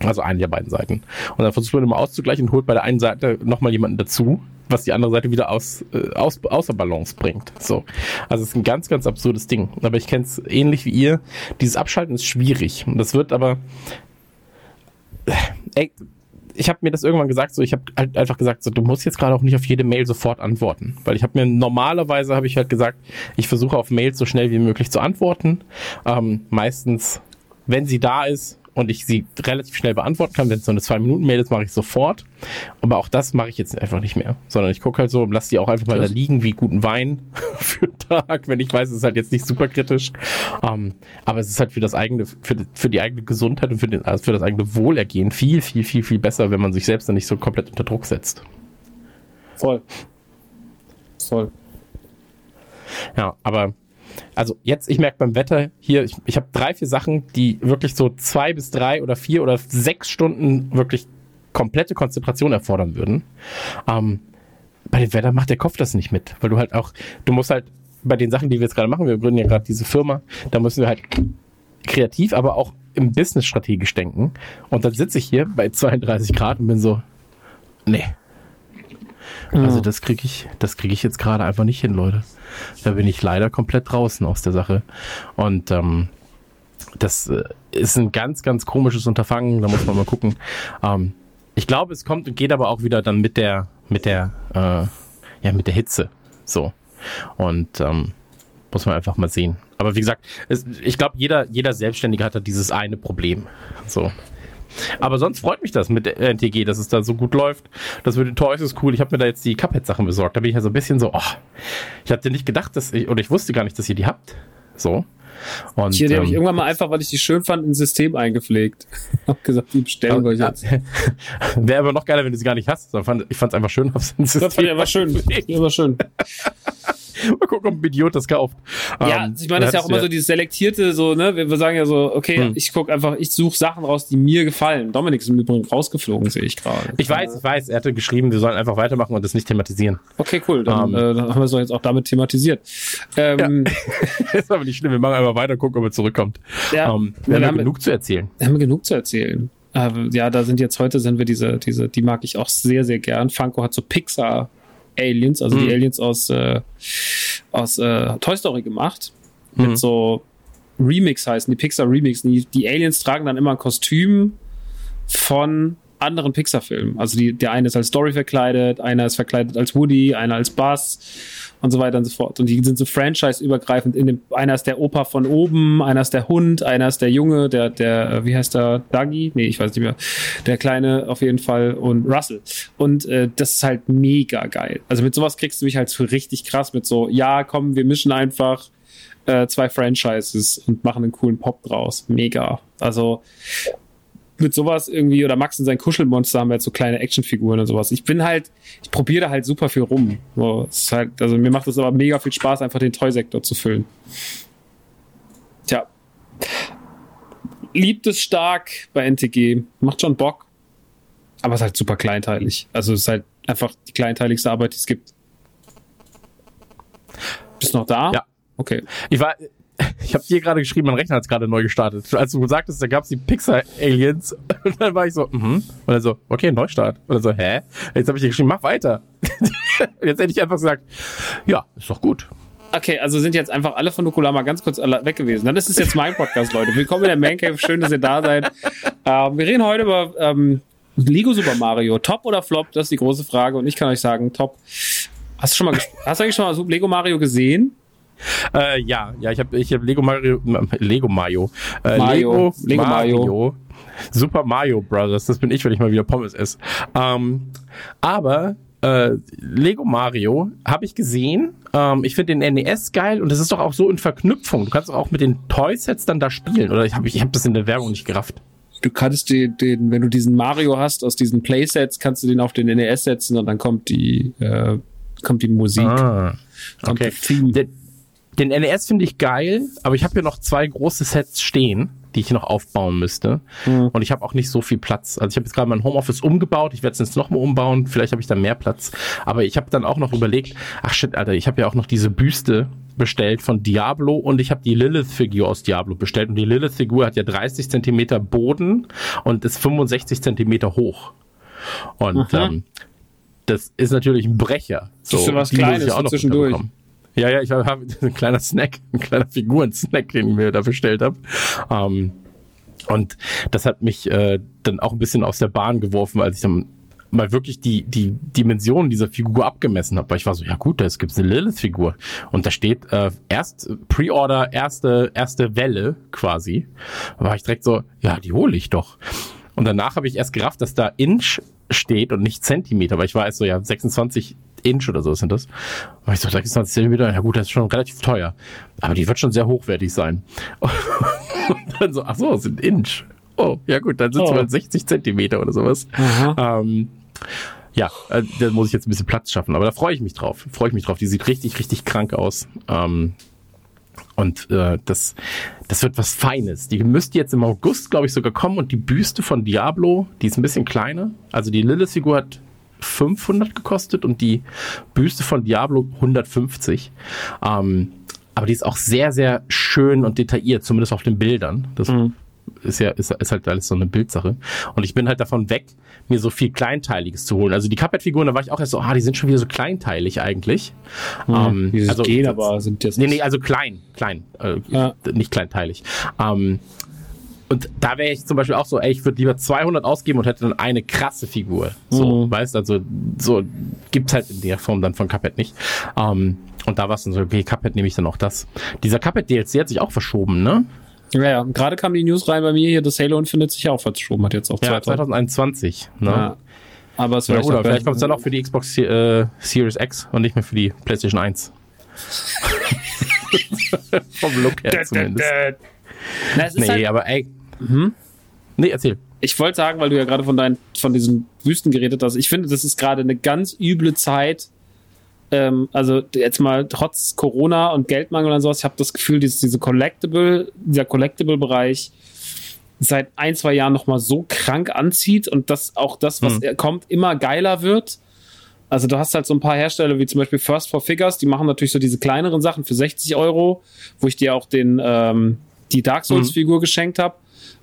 Also eine der beiden Seiten. Und dann versucht man immer auszugleichen und holt bei der einen Seite nochmal jemanden dazu, was die andere Seite wieder aus, äh, aus, außer Balance bringt. So. Also es ist ein ganz, ganz absurdes Ding. Aber ich kenne es ähnlich wie ihr. Dieses Abschalten ist schwierig. Das wird aber. Äh, ey, ich habe mir das irgendwann gesagt, so ich habe halt einfach gesagt, so du musst jetzt gerade auch nicht auf jede Mail sofort antworten, weil ich habe mir normalerweise habe ich halt gesagt, ich versuche auf Mails so schnell wie möglich zu antworten. Ähm, meistens, wenn sie da ist, und ich sie relativ schnell beantworten kann. Wenn es so eine zwei-Minuten-Mail ist, mache ich sofort. Aber auch das mache ich jetzt einfach nicht mehr. Sondern ich gucke halt so, lass die auch einfach mal da liegen, wie guten Wein für den Tag, wenn ich weiß, es ist halt jetzt nicht super kritisch. Um, ähm, aber es ist halt für das eigene, für, für die eigene Gesundheit und für, den, also für das eigene Wohlergehen viel, viel, viel, viel besser, wenn man sich selbst dann nicht so komplett unter Druck setzt. Voll. Voll. Ja, aber also jetzt, ich merke beim Wetter hier, ich, ich habe drei, vier Sachen, die wirklich so zwei bis drei oder vier oder sechs Stunden wirklich komplette Konzentration erfordern würden. Ähm, bei dem Wetter macht der Kopf das nicht mit, weil du halt auch, du musst halt bei den Sachen, die wir jetzt gerade machen, wir gründen ja gerade diese Firma, da müssen wir halt kreativ, aber auch im Business strategisch denken. Und dann sitze ich hier bei 32 Grad und bin so, nee. Also das kriege ich, das kriege ich jetzt gerade einfach nicht hin, Leute. Da bin ich leider komplett draußen aus der Sache. Und ähm, das äh, ist ein ganz, ganz komisches Unterfangen. Da muss man mal gucken. Ähm, ich glaube, es kommt und geht aber auch wieder dann mit der, mit der, äh, ja, mit der Hitze. So. Und ähm, muss man einfach mal sehen. Aber wie gesagt, es, ich glaube, jeder, jeder Selbstständige hat da dieses eine Problem. So. Aber sonst freut mich das mit NTG, dass es da so gut läuft. Das mit den Toys ist cool. Ich habe mir da jetzt die Cuphead-Sachen besorgt. Da bin ich ja so ein bisschen so, oh, ich hatte nicht gedacht, dass ich, oder ich wusste gar nicht, dass ihr die habt. So. Und, Hier, die ähm, habe ich irgendwann mal einfach, weil ich die schön fand, ins System eingepflegt. hab gesagt, die bestellen wir jetzt. Wäre aber noch geiler, wenn du sie gar nicht hast. Ich fand es einfach schön, hab's ins System. Das fand ich aber schön. Die war schön. Mal gucken, ob ein Idiot das kauft. Ja, ähm, ich meine, das ist ja auch immer so dieses selektierte, so, ne? Wir, sagen ja so, okay, hm. ich gucke einfach, ich suche Sachen raus, die mir gefallen. Dominik ist im Übrigen rausgeflogen, sehe ich gerade. Ich weiß, ich weiß, er hatte geschrieben, wir sollen einfach weitermachen und das nicht thematisieren. Okay, cool. Dann, ähm, äh, dann haben wir es doch jetzt auch damit thematisiert. Ähm, ja. ist aber nicht schlimm, wir machen einfach weiter, gucken, ob er zurückkommt. Ja, ähm, wir, wir haben, haben genug zu erzählen. Wir haben genug zu erzählen. Äh, ja, da sind jetzt heute sind wir diese, diese, die mag ich auch sehr, sehr gern. Funko hat so Pixar Aliens, also die Mhm. Aliens aus, äh, aus äh, Toy Story gemacht. Mit Mhm. so Remix heißen, die Pixar Remix. Die, die Aliens tragen dann immer ein Kostüm von anderen Pixar-Filmen. Also die, der eine ist als Story verkleidet, einer ist verkleidet als Woody, einer als Buzz und so weiter und so fort. Und die sind so franchise-übergreifend. Einer ist der Opa von oben, einer ist der Hund, einer ist der Junge, der, der, äh, wie heißt der, Dougie? Nee, ich weiß nicht mehr. Der Kleine auf jeden Fall und Russell. Und äh, das ist halt mega geil. Also mit sowas kriegst du mich halt für richtig krass mit so, ja, komm, wir mischen einfach äh, zwei Franchises und machen einen coolen Pop draus. Mega. Also mit sowas irgendwie, oder Max und sein Kuschelmonster haben wir jetzt so kleine Actionfiguren und sowas. Ich bin halt, ich probiere da halt super viel rum. So, halt, also mir macht es aber mega viel Spaß, einfach den Toy-Sektor zu füllen. Tja. Liebt es stark bei NTG. Macht schon Bock. Aber es ist halt super kleinteilig. Also es ist halt einfach die kleinteiligste Arbeit, die es gibt. Bist du noch da? Ja. Okay. Ich war, ich habe dir gerade geschrieben, mein Rechner hat gerade neu gestartet. Als du sagtest, da gab's die Pixar-Aliens und dann war ich so, mhm. Und dann so, okay, Neustart. Und dann so, hä? Jetzt habe ich dir geschrieben, mach weiter. jetzt hätte ich einfach gesagt, ja, ist doch gut. Okay, also sind jetzt einfach alle von Nukulama ganz kurz weg gewesen. Dann ist es jetzt mein Podcast, Leute. Willkommen in der Man Cave. Schön, dass ihr da seid. Ähm, wir reden heute über ähm, Lego Super Mario. Top oder Flop? Das ist die große Frage. Und ich kann euch sagen, Top. Hast du schon mal, hast du eigentlich schon mal Lego Mario gesehen? Äh, ja, ja, ich habe ich hab Lego Mario, Lego Mario, äh, Mario, Lego, Lego Mario. Mario, Super Mario Brothers, das bin ich, wenn ich mal wieder Pommes esse. Ähm, aber äh, Lego Mario habe ich gesehen. Ähm, ich finde den NES geil und das ist doch auch so in Verknüpfung. Du kannst auch mit den Toysets dann da spielen. Oder ich habe ich hab das in der Werbung nicht gerafft. Du kannst den, den, wenn du diesen Mario hast aus diesen Playsets, kannst du den auf den NES setzen und dann kommt die, äh, kommt die Musik. Ah, okay. Den, NES finde ich geil, aber ich habe hier noch zwei große Sets stehen, die ich noch aufbauen müsste. Mhm. Und ich habe auch nicht so viel Platz. Also ich habe jetzt gerade mein Homeoffice umgebaut. Ich werde es jetzt nochmal umbauen. Vielleicht habe ich dann mehr Platz. Aber ich habe dann auch noch überlegt, ach shit, Alter, ich habe ja auch noch diese Büste bestellt von Diablo und ich habe die Lilith-Figur aus Diablo bestellt. Und die Lilith-Figur hat ja 30 Zentimeter Boden und ist 65 Zentimeter hoch. Und ähm, das ist natürlich ein Brecher. So, Ist ja was Kleines ja auch so noch zwischendurch. unterbekommen. Ja, ja, ich habe hab ein kleiner Snack, ein kleiner Figuren-Snack, den ich mir da bestellt habe. Ähm, und das hat mich äh, dann auch ein bisschen aus der Bahn geworfen, als ich dann mal wirklich die, die Dimensionen dieser Figur abgemessen habe. Weil ich war so, ja gut, es gibt eine Lilith-Figur. Und da steht äh, erst Pre-Order, erste, erste Welle quasi. Da war ich direkt so, ja, die hole ich doch. Und danach habe ich erst gerafft, dass da Inch steht und nicht Zentimeter, weil ich war erst so, ja, 26 Inch oder so sind das. Und ich so, 26 Zentimeter, ja gut, das ist schon relativ teuer. Aber die wird schon sehr hochwertig sein. Und dann so, ach so, es sind Inch. Oh, ja gut, dann sind es Oh. mal 60 Zentimeter oder sowas. Ähm, ja, äh, da muss ich jetzt ein bisschen Platz schaffen, aber da freue ich mich drauf. Freue ich mich drauf. Die sieht richtig, richtig krank aus. Ähm, und äh, das, das wird was Feines. Die müsste jetzt im August, glaube ich, sogar kommen. Und die Büste von Diablo, die ist ein bisschen kleiner. Also die Lilith-Figur hat 500 gekostet und die Büste von Diablo 150. Ähm, aber die ist auch sehr, sehr schön und detailliert, zumindest auf den Bildern. Das ist ja ist, ist halt alles so eine Bildsache. Und ich bin halt davon weg, mir so viel Kleinteiliges zu holen. Also die Cuphead-Figuren, da war ich auch erst so, ah, die sind schon wieder so kleinteilig eigentlich. Ähm, Dieses also, gehen aber sind jetzt Nee, nee, also klein, klein, äh, Ja. nicht kleinteilig. Ähm, und da wäre ich zum Beispiel auch so, ey, ich würde lieber 200 ausgeben und hätte dann eine krasse Figur. So, Mhm. weißt also so gibt's halt in der Form dann von Cuphead nicht. Ähm, und da war es dann so, okay, Cuphead nehme ich dann auch das. Dieser Cuphead DLC hat sich auch verschoben, ne? Ja, ja. Gerade kam die News rein bei mir hier, das Halo Infinite sich auch verschoben hat jetzt auch Ja, 2000. 2021. Ne? Ja. Aber es Ja, vielleicht oder vielleicht kommt es dann auch für die Xbox äh, Series X und nicht mehr für die PlayStation 1. Vom Look her zumindest. Na, Nee, halt, aber ey. Mhm. Nee, erzähl. ich wollte sagen, weil du ja gerade von deinen, von diesen Wüsten geredet hast, ich finde, das ist gerade eine ganz üble Zeit. Ähm, also jetzt mal trotz Corona und Geldmangel und sowas, ich habe das Gefühl, dieses, diese Collectible, dieser Collectible-Bereich seit ein, zwei Jahren nochmal so krank anzieht und dass auch das, was Hm. kommt, immer geiler wird. Also du hast halt so ein paar Hersteller wie zum Beispiel First for Figures, die machen natürlich so diese kleineren Sachen für 60 Euro, wo ich dir auch den ähm, die Dark Souls Figur geschenkt habe.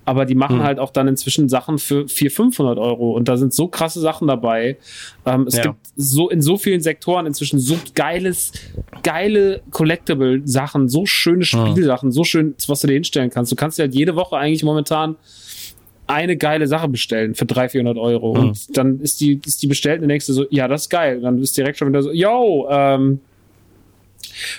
aber die machen hm. halt auch dann inzwischen Sachen für 400, 500 Euro und da sind so krasse Sachen dabei. Ähm, es ja. gibt so in so vielen Sektoren inzwischen so geiles, geile Collectible-Sachen, so schöne Spielsachen, so schön, was du dir hinstellen kannst. Du kannst ja halt jede Woche eigentlich momentan eine geile Sache bestellen für 300, 400 Euro. Mhm. Und dann ist die, ist die bestellt der nächste so, ja, das ist geil. Und dann ist direkt schon wieder so, yo, ähm,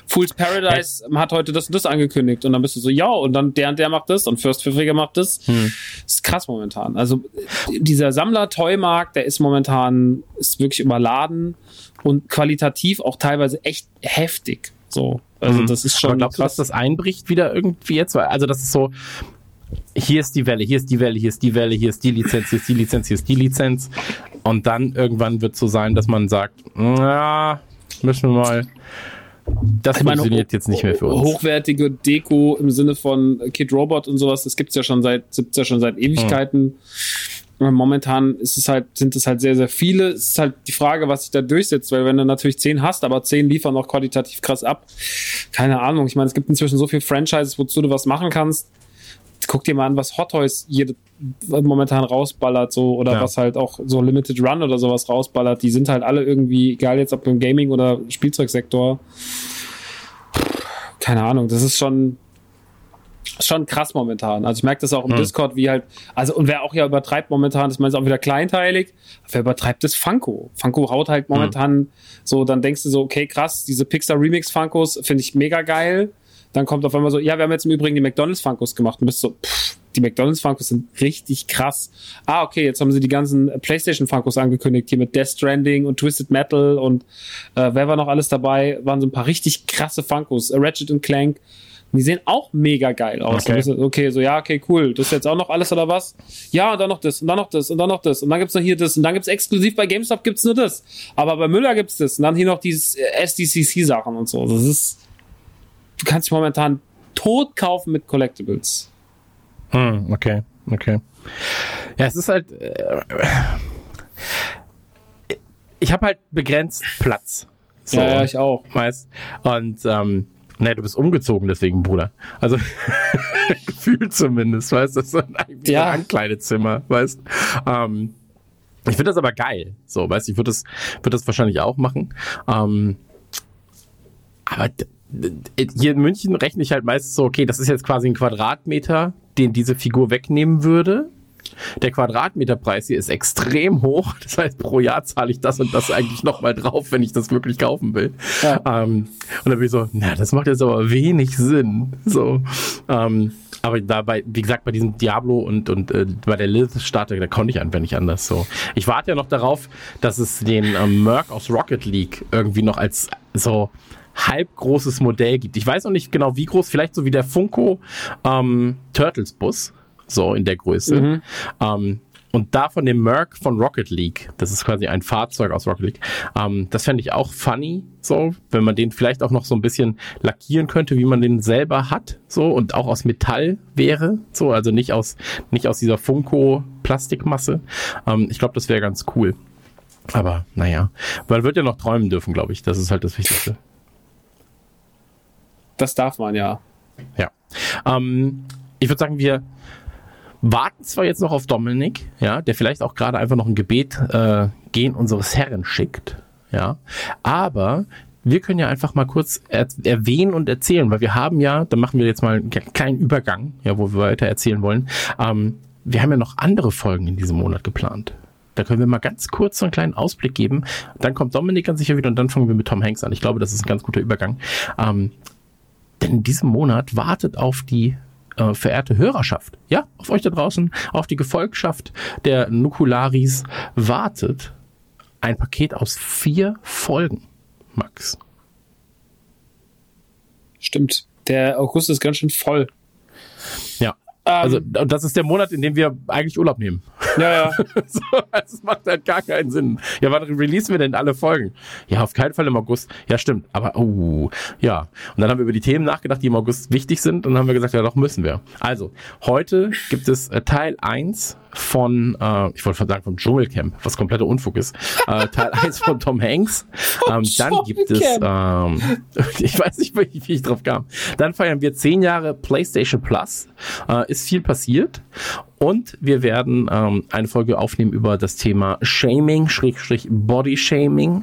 Fool's Paradise ja. hat heute das und das angekündigt und dann bist du so, ja, und dann der und der macht das und First Pfiffiger macht das. Hm. Das ist krass momentan. Also dieser Sammler-Toy-Markt, der ist momentan, ist wirklich überladen und qualitativ auch teilweise echt heftig. So. Also hm. das ist schon. Aber glaubst krass. du, dass das einbricht wieder irgendwie jetzt? Also das ist so, hier ist die Welle, hier ist die Welle, hier ist die Welle, hier ist die Lizenz, hier ist die Lizenz, hier ist die Lizenz. Und dann irgendwann wird es so sein, dass man sagt, na, müssen wir mal. Das ich funktioniert meine, jetzt nicht mehr für uns. Hochwertige Deko im Sinne von Kid Robot und sowas, das gibt's ja schon seit, gibt's ja schon seit Ewigkeiten. Hm. Momentan ist es halt, sind es halt sehr, sehr viele. Es ist halt die Frage, was sich da durchsetzt, weil wenn du natürlich zehn hast, aber zehn liefern auch qualitativ krass ab. Keine Ahnung. Ich meine, es gibt inzwischen so viele Franchises, wozu du was machen kannst guck dir mal an, was Hot Toys jede, momentan rausballert, so, oder ja. was halt auch so Limited Run oder sowas rausballert. Die sind halt alle irgendwie, egal jetzt ob im Gaming- oder Spielzeugsektor. Keine Ahnung, das ist schon, schon krass momentan. Also ich merke das auch im hm. Discord, wie halt, also und wer auch ja übertreibt momentan, das ist auch wieder kleinteilig, wer übertreibt ist Funko. Funko haut halt hm. momentan hm. so, dann denkst du so, okay, krass, diese Pixar Remix Funkos finde ich mega geil. Dann kommt auf einmal so, ja, wir haben jetzt im Übrigen die McDonalds Funkos gemacht und bist so, pff, die McDonalds Funkos sind richtig krass. Ah, okay, jetzt haben sie die ganzen PlayStation Funkos angekündigt, hier mit Death Stranding und Twisted Metal und äh, wer war noch alles dabei? Waren so ein paar richtig krasse Funkos, Ratchet und Clank. Die sehen auch mega geil aus. Okay. okay, so, ja, okay, cool. Das ist jetzt auch noch alles oder was? Ja, und dann noch das, und dann noch das, und dann noch das, und dann gibt's noch hier das, und dann gibt's exklusiv bei GameStop gibt's nur das. Aber bei Müller gibt's das, und dann hier noch dieses SDCC-Sachen und so. Das ist, du kannst dich momentan tot kaufen mit Collectibles. Hm, okay, okay. Ja, es ist halt. Äh, ich habe halt begrenzt Platz. So, ja, ja, ich auch. Weißt Und ähm, ne, du bist umgezogen deswegen, Bruder. Also gefühlt zumindest, weißt du, das ist ein, ja. ein kleines Zimmer, weißt ähm, Ich finde das aber geil. So, weißt du, ich würde das, würd das wahrscheinlich auch machen. Ähm, aber hier in München rechne ich halt meistens so, okay, das ist jetzt quasi ein Quadratmeter, den diese Figur wegnehmen würde. Der Quadratmeterpreis hier ist extrem hoch. Das heißt, pro Jahr zahle ich das und das eigentlich nochmal drauf, wenn ich das wirklich kaufen will. Ja. Ähm, und dann bin ich so, na, das macht jetzt aber wenig Sinn. So. Ähm, aber dabei, wie gesagt, bei diesem Diablo und, und äh, bei der Lilith-Starter, da konnte ich einfach nicht anders. So. Ich warte ja noch darauf, dass es den ähm, Merc aus Rocket League irgendwie noch als so halbgroßes Modell gibt. Ich weiß noch nicht genau wie groß, vielleicht so wie der Funko ähm, Turtles Bus, so in der Größe. Mhm. Ähm, und da von dem Merc von Rocket League, das ist quasi ein Fahrzeug aus Rocket League, ähm, das fände ich auch funny, so, wenn man den vielleicht auch noch so ein bisschen lackieren könnte, wie man den selber hat, so, und auch aus Metall wäre, so, also nicht aus, nicht aus dieser Funko Plastikmasse. Ähm, ich glaube, das wäre ganz cool. Aber naja, man wird ja noch träumen dürfen, glaube ich. Das ist halt das Wichtigste. Das darf man ja. Ja. Ähm, ich würde sagen, wir warten zwar jetzt noch auf Dominik, ja, der vielleicht auch gerade einfach noch ein Gebet äh, gehen unseres Herren schickt, ja, aber wir können ja einfach mal kurz er erwähnen und erzählen, weil wir haben ja, da machen wir jetzt mal einen kleinen Übergang, ja, wo wir weiter erzählen wollen. Ähm, wir haben ja noch andere Folgen in diesem Monat geplant. Da können wir mal ganz kurz so einen kleinen Ausblick geben. Dann kommt Dominik ganz sicher wieder und dann fangen wir mit Tom Hanks an. Ich glaube, das ist ein ganz guter Übergang. Ähm, denn in diesem Monat wartet auf die äh, verehrte Hörerschaft, ja, auf euch da draußen, auf die Gefolgschaft der Nukularis wartet ein Paket aus vier Folgen, Max. Stimmt. Der August ist ganz schön voll. Ja. Also, das ist der Monat, in dem wir eigentlich Urlaub nehmen. Ja, ja. so, das macht halt gar keinen Sinn. Ja, wann releasen wir denn alle Folgen? Ja, auf keinen Fall im August. Ja, stimmt. Aber, oh, ja. Und dann haben wir über die Themen nachgedacht, die im August wichtig sind. Und dann haben wir gesagt, ja, doch müssen wir. Also, heute gibt es äh, Teil 1 von, äh, ich wollte sagen vom Dschungelcamp, was kompletter Unfug ist. Äh, Teil 1 von Tom Hanks. Ähm, dann gibt es, ähm, ich weiß nicht, wie ich, wie ich drauf kam. Dann feiern wir 10 Jahre PlayStation Plus. Äh, ist viel passiert. Und wir werden ähm, eine Folge aufnehmen über das Thema Shaming, Schrägstrich Body Shaming.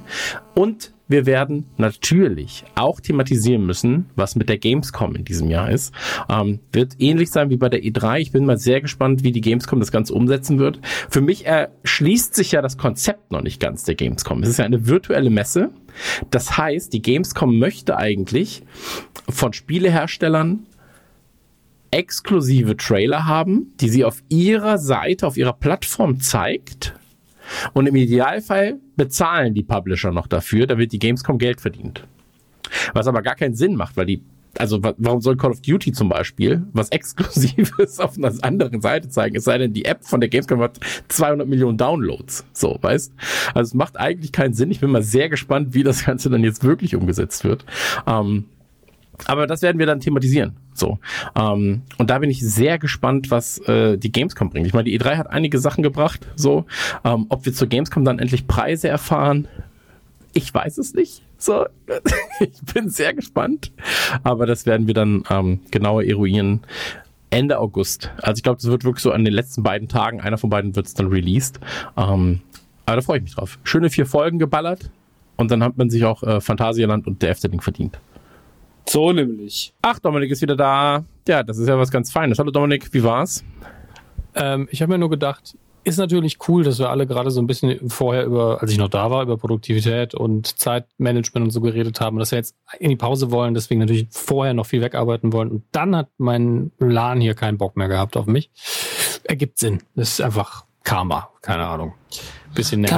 Und wir werden natürlich auch thematisieren müssen, was mit der Gamescom in diesem Jahr ist. Ähm, wird ähnlich sein wie bei der E3. Ich bin mal sehr gespannt, wie die Gamescom das Ganze umsetzen wird. Für mich erschließt sich ja das Konzept noch nicht ganz der Gamescom. Es ist ja eine virtuelle Messe. Das heißt, die Gamescom möchte eigentlich von Spieleherstellern exklusive Trailer haben, die sie auf ihrer Seite, auf ihrer Plattform zeigt. Und im Idealfall bezahlen die Publisher noch dafür, damit die Gamescom Geld verdient. Was aber gar keinen Sinn macht, weil die, also warum soll Call of Duty zum Beispiel was Exklusives auf einer anderen Seite zeigen? Es sei denn, die App von der Gamescom hat 200 Millionen Downloads. So, weißt? Also es macht eigentlich keinen Sinn. Ich bin mal sehr gespannt, wie das Ganze dann jetzt wirklich umgesetzt wird. Ähm, aber das werden wir dann thematisieren. So. Ähm, und da bin ich sehr gespannt, was äh, die Gamescom bringt. Ich meine, die E3 hat einige Sachen gebracht. So, ähm, ob wir zur Gamescom dann endlich Preise erfahren, ich weiß es nicht. So, ich bin sehr gespannt. Aber das werden wir dann ähm, genauer eruieren. Ende August. Also ich glaube, das wird wirklich so an den letzten beiden Tagen, einer von beiden wird es dann released. Ähm, aber da freue ich mich drauf. Schöne vier Folgen geballert und dann hat man sich auch äh, Phantasialand und der Efteling verdient. So nämlich. Ach, Dominik ist wieder da. Ja, das ist ja was ganz Feines. Hallo Dominik, wie war's? Ähm, ich habe mir nur gedacht, ist natürlich cool, dass wir alle gerade so ein bisschen vorher über, als ich noch da war, über Produktivität und Zeitmanagement und so geredet haben, dass wir jetzt in die Pause wollen, deswegen natürlich vorher noch viel wegarbeiten wollen. Und dann hat mein Plan hier keinen Bock mehr gehabt auf mich. Ergibt Sinn. Das ist einfach Karma. Keine Ahnung. Bisschen nervig.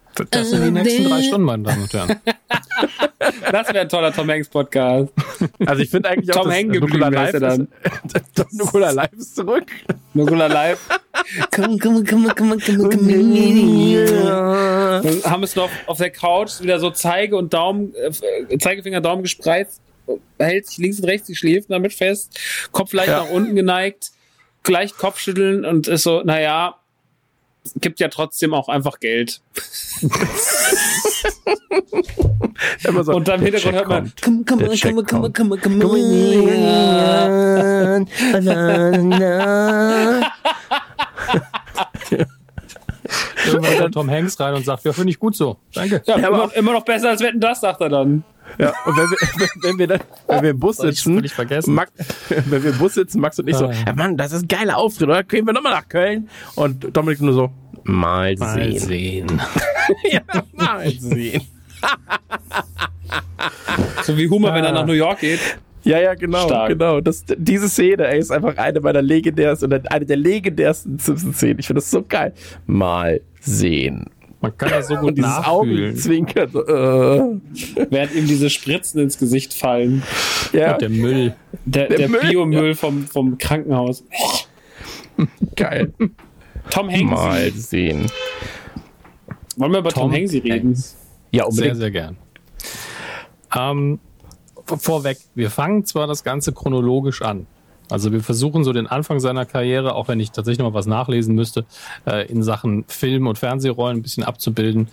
Das sind die nächsten drei Stunden, meine Damen und Herren. Das wäre ein toller Tom Hanks Podcast. Also ich finde eigentlich auch, Tom dass hängen Nukula Live, ist ist, Nukula Live ist zurück. Nukula Live. Komm, komm, komm, komm, komm, Comedian. Dann haben es noch auf der Couch wieder so Zeige und Daumen, äh, Zeigefinger, Daumen gespreizt, hält sich links und rechts die Schläfen damit fest, Kopf leicht Ja. nach unten geneigt, gleich Kopfschütteln und ist so, naja, gibt ja trotzdem auch einfach Geld. So, Und dann Hintergrund hört man, kommt. Komm, komm, Der komm, Check komm, kommt. komm, komm, Comedian. Irgendwann kommt Tom Hanks rein und sagt, ja, finde ich gut so. Danke. ja, Ja, aber immer, immer noch besser als Wetten, das sagt er dann. Ja, und wenn wir, wenn, wir dann, wenn wir im Bus sitzen. Max, wenn wir im Bus sitzen, Max und ich so, Ah. ja, Mann, das ist ein geiler Auftritt, oder? Gehen wir nochmal nach Köln? Und Dominik nur so, mal Mal sehen. sehen. ja, mal sehen. So wie Humor, wenn er nach New York geht. Ja, ja, genau, Stark. genau. Das, diese Szene, ey, ist einfach eine meiner legendärsten, oder eine der legendärsten Simpsons-Szenen. Ich finde das so geil. Mal sehen. Man kann das so gut Und dieses nachfühlen. Augenzwinkern, so, äh, Während ihm diese Spritzen ins Gesicht fallen. ja, Und der Müll. Der, Der der, Müll, Biomüll vom, vom Krankenhaus. geil. Tom Hanks. Mal sehen. Wollen wir über Tom, Tom Hanks reden? Ja, Sehr, unbedingt. sehr gern. Ähm, vorweg, wir fangen zwar das Ganze chronologisch an. Also wir versuchen so den Anfang seiner Karriere, auch wenn ich tatsächlich noch mal was nachlesen müsste, äh, in Sachen Film- und Fernsehrollen ein bisschen abzubilden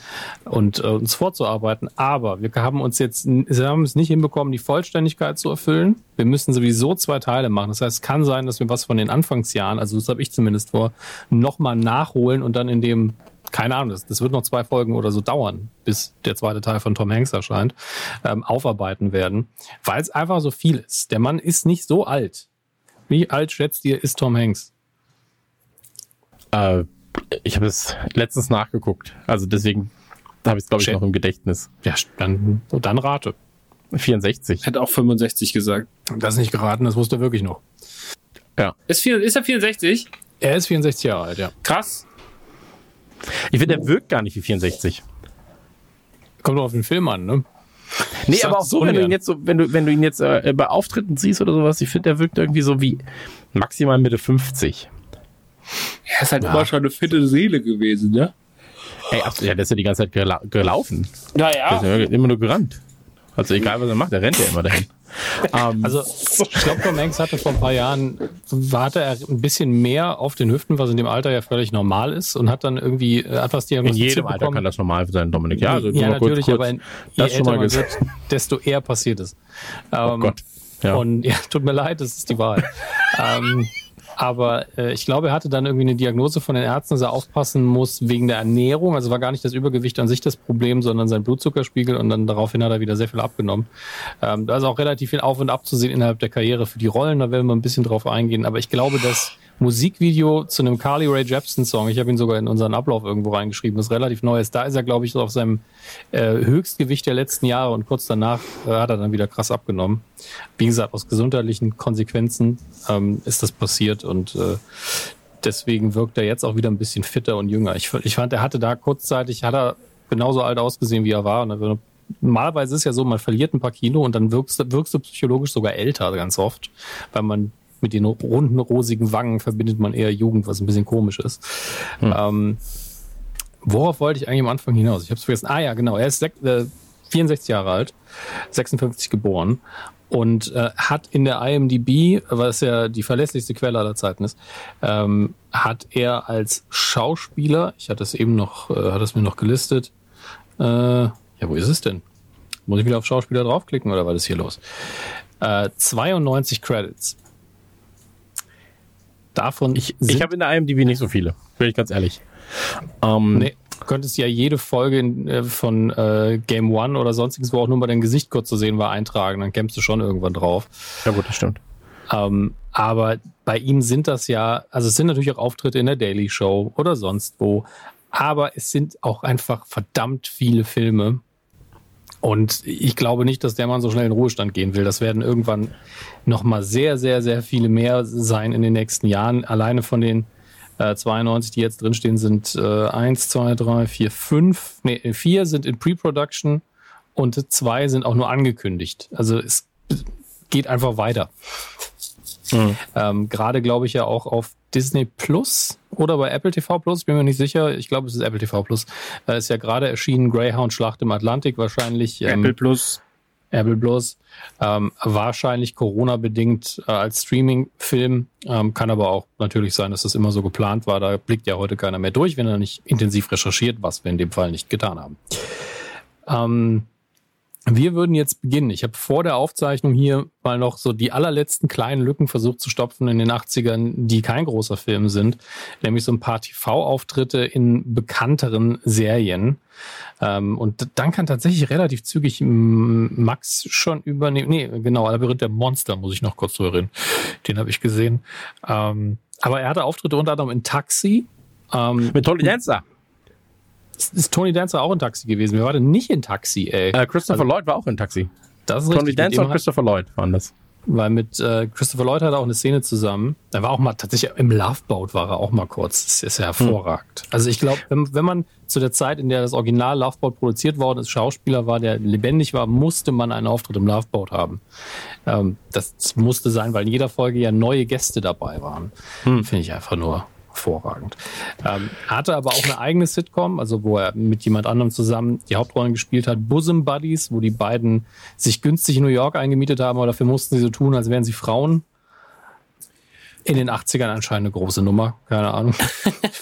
und äh, uns vorzuarbeiten. Aber wir haben uns jetzt, wir haben es nicht hinbekommen, die Vollständigkeit zu erfüllen. Wir müssen sowieso zwei Teile machen. Das heißt, es kann sein, dass wir was von den Anfangsjahren, also das habe ich zumindest vor, nochmal nachholen und dann in dem keine Ahnung, das, das wird noch zwei Folgen oder so dauern, bis der zweite Teil von Tom Hanks erscheint, ähm, aufarbeiten werden, weil es einfach so viel ist. Der Mann ist nicht so alt. Wie alt schätzt ihr, ist Tom Hanks? Äh, ich habe es letztens nachgeguckt. Also deswegen habe ich es, glaube ich, noch im Gedächtnis. Ja, dann, dann rate. 64. Ich hätte auch 65 gesagt. Das ist nicht geraten, das wusste er wirklich noch. Ja. Ist, vier, ist er 64? Er ist 64 Jahre alt, ja. Krass. Ich finde, der wirkt gar nicht wie 64. Kommt doch auf den Film an, ne? Nee, Ich aber auch so, wenn du ihn jetzt so, wenn du, wenn du ihn jetzt äh, bei Auftritten siehst oder sowas, ich finde, der wirkt irgendwie so wie maximal Mitte 50. Er ist halt immer schon eine fitte Seele gewesen, ne? Ey, absolut, ja, der ist ja die ganze Zeit gela gelaufen. Ja, Der ist ja immer nur gerannt. Also egal, was er macht, der rennt ja immer dahin. ähm, Also, ich glaube, Tom Hanks hatte vor ein paar Jahren, hatte er ein bisschen mehr auf den Hüften, was in dem Alter ja völlig normal ist und hat dann irgendwie äh, etwas in diagnostiziert jedem Alter bekommen. kann das normal sein, Dominik. Ja, also ja mal kurz- natürlich, kurz, aber in, je das schon älter mal man wird, desto eher passiert es. Oh Ähm, Gott. Ja. Und ja, tut mir leid, das ist die Wahrheit. ähm, aber äh, ich glaube, er hatte dann irgendwie eine Diagnose von den Ärzten, dass er aufpassen muss wegen der Ernährung. Also war gar nicht das Übergewicht an sich das Problem, sondern sein Blutzuckerspiegel und dann daraufhin hat er wieder sehr viel abgenommen. Ähm, da ist auch relativ viel auf und ab zu sehen innerhalb der Karriere für die Rollen, da werden wir ein bisschen drauf eingehen. Aber ich glaube, das Musikvideo zu einem Carly Rae Jepsen Song, ich habe ihn sogar in unseren Ablauf irgendwo reingeschrieben, das relativ neu ist. Da ist er, glaube ich, auf seinem äh, Höchstgewicht der letzten Jahre und kurz danach äh, hat er dann wieder krass abgenommen. Wie gesagt, aus gesundheitlichen Konsequenzen ähm, ist das passiert und äh, deswegen wirkt er jetzt auch wieder ein bisschen fitter und jünger. Ich, ich fand, er hatte da kurzzeitig, hat er genauso alt ausgesehen, wie er war. Und er, normalerweise ist ja so, man verliert ein paar Kilo und dann wirkst, wirkst du psychologisch sogar älter ganz oft, weil man mit den runden, rosigen Wangen verbindet man eher Jugend, was ein bisschen komisch ist. Ähm, worauf wollte ich eigentlich am Anfang hinaus? Ich habe es vergessen. Ah ja, genau. Er ist äh, 64 Jahre alt, 56 geboren und äh, hat in der IMDb, was ja die verlässlichste Quelle aller Zeiten ist, ähm, hat er als Schauspieler, ich hatte es eben noch, äh, hat es mir noch gelistet, äh, ja, wo ist es denn? Muss ich wieder auf Schauspieler draufklicken oder was ist hier los? Äh, 92 Credits. Davon ich ich habe in der IMDb nicht so viele, bin ich ganz ehrlich. Ähm, Nee, du könntest ja jede Folge in, äh, von äh, Game One oder sonstiges, wo auch nur mal dein Gesicht kurz zu sehen war, eintragen. Dann kämpfst du schon irgendwann drauf. Ja gut, das stimmt. Ähm, aber bei ihm sind das ja, also es sind natürlich auch Auftritte in der Daily Show oder sonst wo. Aber es sind auch einfach verdammt viele Filme. Und ich glaube nicht, dass der Mann so schnell in Ruhestand gehen will. Das werden irgendwann nochmal sehr, sehr, sehr viele mehr sein in den nächsten Jahren. Alleine von den äh, 92, die jetzt drinstehen, sind äh, 1, 2, 3, 4, 5, nee, 4 sind in Pre-Production und zwei sind auch nur angekündigt. Also es geht einfach weiter. Ähm, Gerade glaube ich ja auch auf Disney Plus oder bei Apple TV Plus, bin mir nicht sicher. Ich glaube, es ist Apple TV Plus. Da ist ja gerade erschienen Greyhound Schlacht im Atlantik, wahrscheinlich ähm, Apple Plus. Apple Plus. Ähm, wahrscheinlich Corona-bedingt äh, als Streaming-Film. Ähm, kann aber auch natürlich sein, dass das immer so geplant war. Da blickt ja heute keiner mehr durch, wenn er nicht intensiv recherchiert, was wir in dem Fall nicht getan haben. Ähm, wir würden jetzt beginnen. Ich habe vor der Aufzeichnung hier mal noch so die allerletzten kleinen Lücken versucht zu stopfen in den 80ern, die kein großer Film sind. Nämlich so ein paar TV-Auftritte in bekannteren Serien. Ähm, und dann kann tatsächlich relativ zügig Max schon übernehmen. Nee, genau, Labyrinth der Monster, muss ich noch kurz drüber reden. Den habe ich gesehen. Ähm, aber er hatte Auftritte unter anderem in Taxi. Ähm, Mit Tony Dancer. Ist Tony Dancer auch in Taxi gewesen? Wir waren denn nicht in Taxi, ey. Äh, Christopher Also- Lloyd war auch in Taxi. Das ist Tony richtig. Dancer und Christopher Lloyd waren das. Weil mit äh, Christopher Lloyd hat er auch eine Szene zusammen. Er war auch mal tatsächlich im Love Boat war er auch mal kurz. Das ist ja hervorragend. Also ich glaube, wenn, wenn man zu der Zeit, in der das Original Love Boat produziert worden ist, Schauspieler war, der lebendig war, musste man einen Auftritt im Love Boat haben. Ähm, das musste sein, weil in jeder Folge ja neue Gäste dabei waren. Finde ich einfach nur hervorragend. Ähm, hatte aber auch eine eigene Sitcom, also wo er mit jemand anderem zusammen die Hauptrollen gespielt hat, Bosom Buddies, wo die beiden sich günstig in New York eingemietet haben, aber dafür mussten sie so tun, als wären sie Frauen. In den 80ern anscheinend eine große Nummer, keine Ahnung.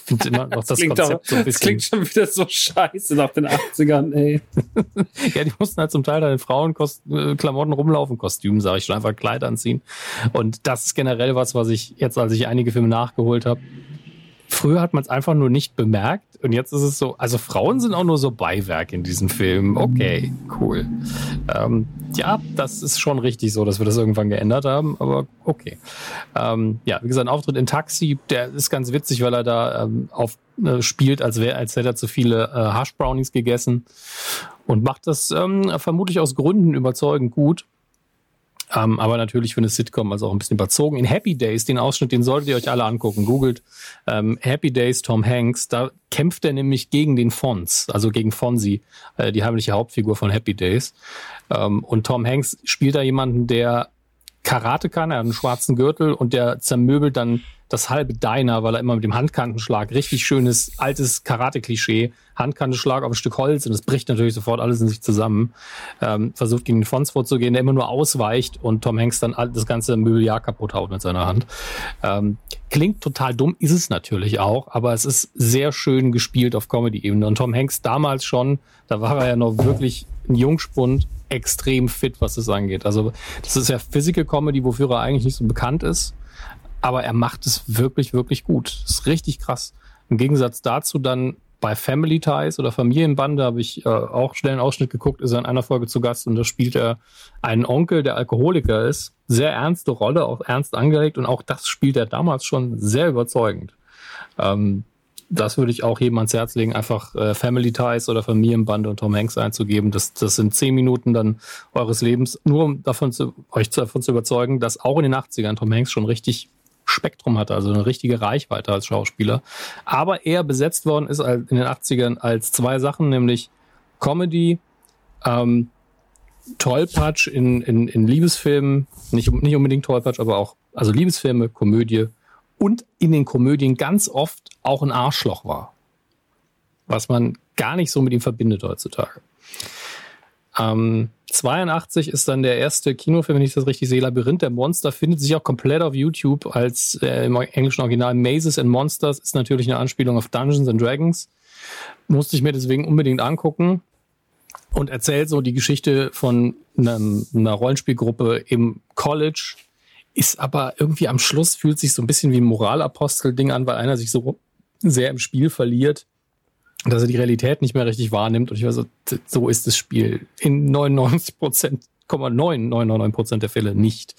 Ich finde immer noch das, klingt, auch, Konzept so ein das klingt bisschen. schon wieder so scheiße nach den 80ern, ey. Ja, die mussten halt zum Teil dann in Frauenklamotten rumlaufen, Kostüm, sage ich schon, einfach Kleid anziehen. Und das ist generell was, was ich jetzt, als ich einige Filme nachgeholt habe, früher hat man es einfach nur nicht bemerkt und jetzt ist es so, also Frauen sind auch nur so Beiwerk in diesen Filmen. Okay, cool. Ähm, ja, das ist schon richtig so, dass wir das irgendwann geändert haben, aber okay. Ähm, ja, wie gesagt, ein Auftritt in Taxi, der ist ganz witzig, weil er da ähm, auf, äh, spielt, als, wär, als hätte er zu viele äh, Hash Brownies gegessen und macht das ähm, vermutlich aus Gründen überzeugend gut. Ähm, aber natürlich für eine Sitcom also auch ein bisschen überzogen. In Happy Days, den Ausschnitt, den solltet ihr euch alle angucken. Googelt ähm, Happy Days Tom Hanks. Da kämpft er nämlich gegen den Fons, also gegen Fonzie, äh, die heimliche Hauptfigur von Happy Days. Ähm, und Tom Hanks spielt da jemanden, der Karate kann, er hat einen schwarzen Gürtel und der zermöbelt dann das halbe Diner, weil er immer mit dem Handkantenschlag, richtig schönes, altes Karate-Klischee, Handkantenschlag auf ein Stück Holz und es bricht natürlich sofort alles in sich zusammen, ähm, versucht gegen den Fons vorzugehen, der immer nur ausweicht und Tom Hanks dann das ganze Möbeljahr kaputt haut mit seiner Hand. Ähm, klingt total dumm, ist es natürlich auch, aber es ist sehr schön gespielt auf Comedy-Ebene und Tom Hanks damals schon, da war er ja noch wirklich ein Jungspund, extrem fit, was das angeht. Also das ist ja Physical Comedy, wofür er eigentlich nicht so bekannt ist aber er macht es wirklich, wirklich gut. Das ist richtig krass. Im Gegensatz dazu dann bei Family Ties oder Familienbande habe ich äh, auch schnell einen Ausschnitt geguckt, ist er in einer Folge zu Gast und da spielt er einen Onkel, der Alkoholiker ist. Sehr ernste Rolle, auch ernst angelegt und auch das spielt er damals schon sehr überzeugend. Ähm, das würde ich auch jedem ans Herz legen, einfach äh, Family Ties oder Familienbande und Tom Hanks einzugeben. Das, das sind zehn Minuten dann eures Lebens, nur um davon zu, euch davon zu überzeugen, dass auch in den 80ern Tom Hanks schon richtig Spektrum hatte, also eine richtige Reichweite als Schauspieler. Aber er besetzt worden ist in den 80ern als zwei Sachen, nämlich Comedy, ähm, Tollpatsch in, in, in Liebesfilmen, nicht, nicht unbedingt Tollpatsch, aber auch, also Liebesfilme, Komödie und in den Komödien ganz oft auch ein Arschloch war. Was man gar nicht so mit ihm verbindet heutzutage. Ähm, 82 ist dann der erste Kinofilm, wenn ich das richtig sehe, Labyrinth der Monster, findet sich auch komplett auf YouTube als äh, im englischen Original Mazes and Monsters, ist natürlich eine Anspielung auf Dungeons and Dragons. Musste ich mir deswegen unbedingt angucken und erzählt so die Geschichte von einem, einer Rollenspielgruppe im College, ist aber irgendwie am Schluss fühlt sich so ein bisschen wie ein Moralapostel-Ding an, weil einer sich so sehr im Spiel verliert dass er die Realität nicht mehr richtig wahrnimmt. Und ich war so, so ist das Spiel in 99 Prozent, 999 Prozent der Fälle nicht.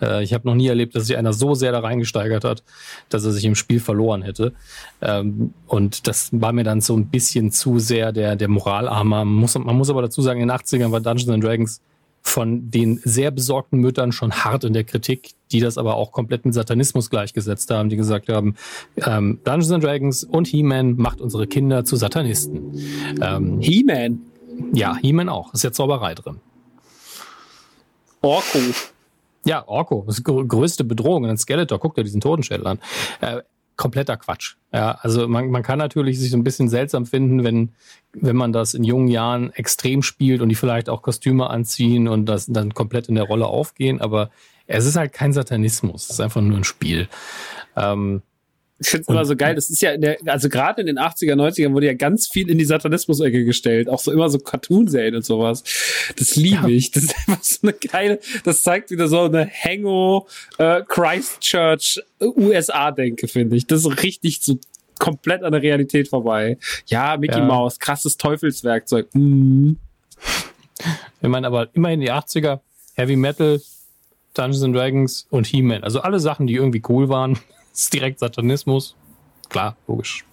Äh, ich habe noch nie erlebt, dass sich einer so sehr da reingesteigert hat, dass er sich im Spiel verloren hätte. Ähm, und das war mir dann so ein bisschen zu sehr der, der Moralarmer. Man muss, man muss aber dazu sagen, in den 80ern war Dungeons and Dragons von den sehr besorgten Müttern schon hart in der Kritik, die das aber auch komplett mit Satanismus gleichgesetzt haben, die gesagt haben, ähm, Dungeons and Dragons und He-Man macht unsere Kinder zu Satanisten. Ähm, He-Man. ja, He-Man auch. Ist ja Zauberei drin. Orko. Ja, Orko, das ist die grö- größte Bedrohung. Und ein Skeletor, guckt dir diesen Totenschädel an. Äh, kompletter Quatsch. Ja, also man, man kann natürlich sich so ein bisschen seltsam finden, wenn, wenn man das in jungen Jahren extrem spielt und die vielleicht auch Kostüme anziehen und das dann komplett in der Rolle aufgehen, aber es ist halt kein Satanismus, es ist einfach nur ein Spiel. Ähm, Ich finde es immer so geil. Das ist ja, der, also gerade in den 80er, 90ern wurde ja ganz viel in die Satanismus-Ecke gestellt. Auch so immer so Cartoon-Serien und sowas. Das liebe Ja. ich. Das ist einfach so eine geile, das zeigt wieder so eine Hango, äh, Christchurch, äh, USA-Denke, finde ich. Das ist richtig so komplett an der Realität vorbei. Ja, Mickey Ja. Mouse, krasses Teufelswerkzeug. Mm. Ich meine, aber immerhin die 80er, Heavy Metal, Dungeons and Dragons und He-Man. Also alle Sachen, die irgendwie cool waren. Ist direkt Satanismus. Klar, logisch.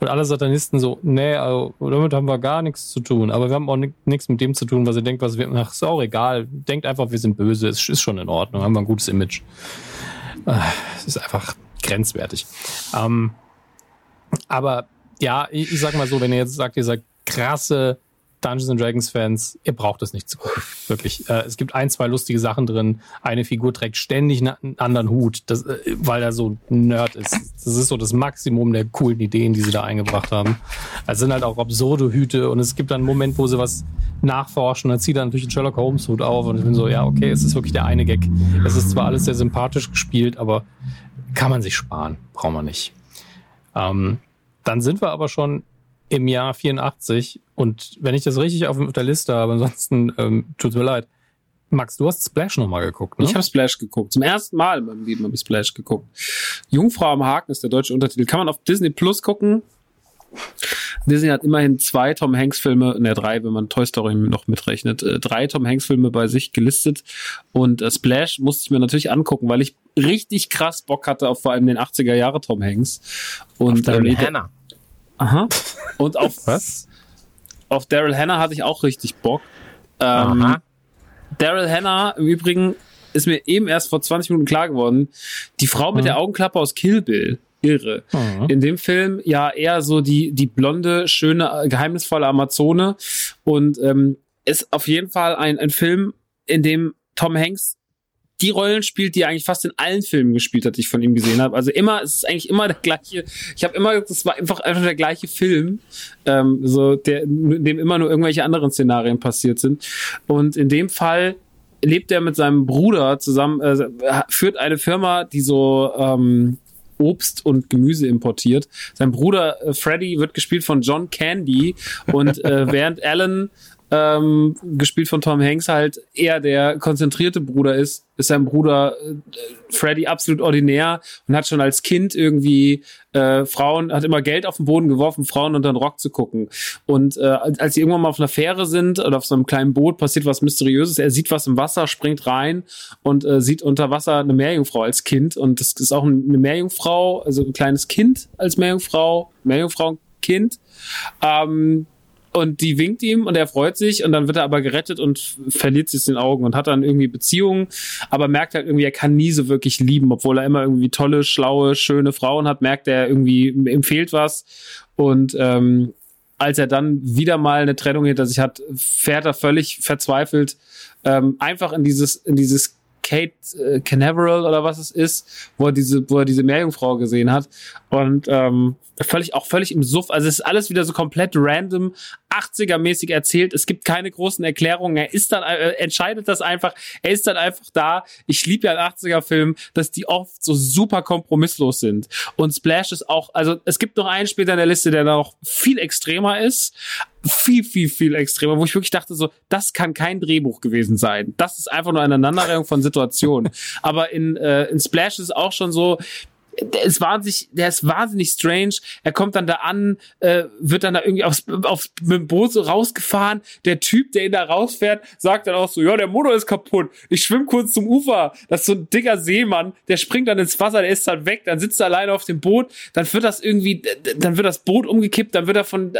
Und alle Satanisten so, nee, also, damit haben wir gar nichts zu tun. Aber wir haben auch ni- nichts mit dem zu tun, was ihr denkt, was wir, ach, ist auch egal. Denkt einfach, wir sind böse. Es ist schon in Ordnung. Haben wir ein gutes Image. Ah, Es ist einfach grenzwertig. Ähm, aber ja, ich, ich sag mal so, wenn ihr jetzt sagt, ihr seid krasse Dungeons and Dragons Fans, ihr braucht es nicht zu gucken. Wirklich. Äh, es gibt ein, zwei lustige Sachen drin. Eine Figur trägt ständig einen anderen Hut, das, äh, weil er so ein Nerd ist. Das ist so das Maximum der coolen Ideen, die sie da eingebracht haben. Es sind halt auch absurde Hüte und es gibt dann einen Moment, wo sie was nachforschen. Dann zieht er natürlich den Sherlock Holmes Hut auf und ich bin so, ja, okay, es ist wirklich der eine Gag. Es ist zwar alles sehr sympathisch gespielt, aber kann man sich sparen. Braucht man nicht. Ähm, dann sind wir aber schon im Jahr 84 und wenn ich das richtig auf der Liste habe, ansonsten ähm, tut mir leid. Max, du hast Splash nochmal geguckt, ne? Ich habe Splash geguckt. Zum ersten Mal in meinem Leben habe ich Splash geguckt. Jungfrau am Haken ist der deutsche Untertitel. Kann man auf Disney Plus gucken. Disney hat immerhin zwei Tom Hanks Filme, ne drei, wenn man Toy Story noch mitrechnet, äh, drei Tom Hanks Filme bei sich gelistet und äh, Splash musste ich mir natürlich angucken, weil ich richtig krass Bock hatte auf vor allem den 80er Jahre Tom Hanks und Daryl ähm, Hannah. Aha und auf Was? auf Daryl Hannah hatte ich auch richtig Bock. Ähm. Daryl Hannah im Übrigen ist mir eben erst vor 20 Minuten klar geworden, die Frau mit der Augenklappe aus Kill Bill. Irre. Mhm. In dem Film ja eher so die, die blonde, schöne, äh, geheimnisvolle Amazone. Und ähm, ist auf jeden Fall ein, ein Film, in dem Tom Hanks die Rollen spielt, die er eigentlich fast in allen Filmen gespielt hat, die ich von ihm gesehen habe. Also immer, es ist eigentlich immer der gleiche. Ich habe immer, das war einfach einfach der gleiche Film, ähm, so der, in dem immer nur irgendwelche anderen Szenarien passiert sind. Und in dem Fall lebt er mit seinem Bruder zusammen, äh, führt eine Firma, die so ähm, Obst und Gemüse importiert. Sein Bruder äh, Freddy wird gespielt von John Candy und äh, während Alan ähm, gespielt von Tom Hanks halt eher der konzentrierte Bruder ist, ist sein Bruder äh, Freddy absolut ordinär und hat schon als Kind irgendwie äh, Frauen, hat immer Geld auf den Boden geworfen, Frauen unter den Rock zu gucken. Und äh, als sie irgendwann mal auf einer Fähre sind oder auf so einem kleinen Boot, passiert was Mysteriöses. Er sieht was im Wasser, springt rein und äh, sieht unter Wasser eine Meerjungfrau als Kind. Und das ist auch eine Meerjungfrau, also ein kleines Kind als Meerjungfrau, Meerjungfrau-Kind. Ähm, und die winkt ihm und er freut sich und dann wird er aber gerettet und verliert sich den Augen und hat dann irgendwie Beziehungen, aber merkt halt irgendwie, er kann nie so wirklich lieben, obwohl er immer irgendwie tolle, schlaue, schöne Frauen hat, merkt er irgendwie, ihm fehlt was. Und ähm, als er dann wieder mal eine Trennung hinter sich hat, fährt er völlig verzweifelt ähm, einfach in dieses, in dieses Kate äh, Canaveral oder was es ist, wo er diese, wo er diese Meerjungfrau gesehen hat. Und ähm, völlig auch völlig im Suff. Also es ist alles wieder so komplett random, 80er-mäßig erzählt. Es gibt keine großen Erklärungen. Er ist dann äh, entscheidet das einfach. Er ist dann einfach da. Ich liebe ja an 80er-Filmen, dass die oft so super kompromisslos sind. Und Splash ist auch, also es gibt noch einen später in der Liste, der noch viel extremer ist, viel, viel, viel extremer, wo ich wirklich dachte, so, das kann kein Drehbuch gewesen sein. Das ist einfach nur eine Aneinanderreihung von Situationen. Aber in, äh, in Splash ist es auch schon so, der ist wahnsinnig, der ist wahnsinnig strange. Er kommt dann da an, äh, wird dann da irgendwie aufs, auf, mit dem Boot so rausgefahren. Der Typ, der ihn da rausfährt, sagt dann auch so, ja, der Motor ist kaputt. Ich schwimm kurz zum Ufer. Das ist so ein dicker Seemann, der springt dann ins Wasser, der ist dann weg, dann sitzt er alleine auf dem Boot, dann wird das irgendwie, dann wird das Boot umgekippt, dann wird er von,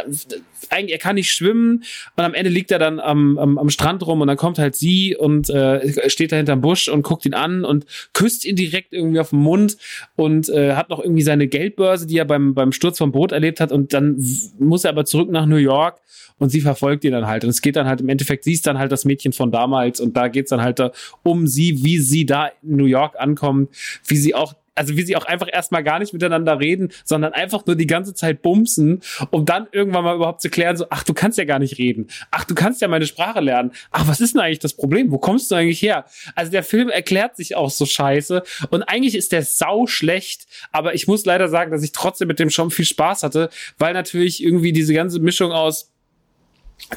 eigentlich, er kann nicht schwimmen und am Ende liegt er dann am, am, am Strand rum und dann kommt halt sie und äh, steht da hinterm Busch und guckt ihn an und küsst ihn direkt irgendwie auf den Mund und äh, hat noch irgendwie seine Geldbörse, die er beim, beim Sturz vom Boot erlebt hat und dann muss er aber zurück nach New York und sie verfolgt ihn dann halt. Und es geht dann halt im Endeffekt, sie ist dann halt das Mädchen von damals und da geht's dann halt da um sie, wie sie da in New York ankommt, wie sie auch also wie sie auch einfach erstmal gar nicht miteinander reden, sondern einfach nur die ganze Zeit bumsen, um dann irgendwann mal überhaupt zu klären, so, ach, du kannst ja gar nicht reden. Ach, du kannst ja meine Sprache lernen. Ach, was ist denn eigentlich das Problem? Wo kommst du eigentlich her? Also der Film erklärt sich auch so scheiße und eigentlich ist der sau schlecht, aber ich muss leider sagen, dass ich trotzdem mit dem schon viel Spaß hatte, weil natürlich irgendwie diese ganze Mischung aus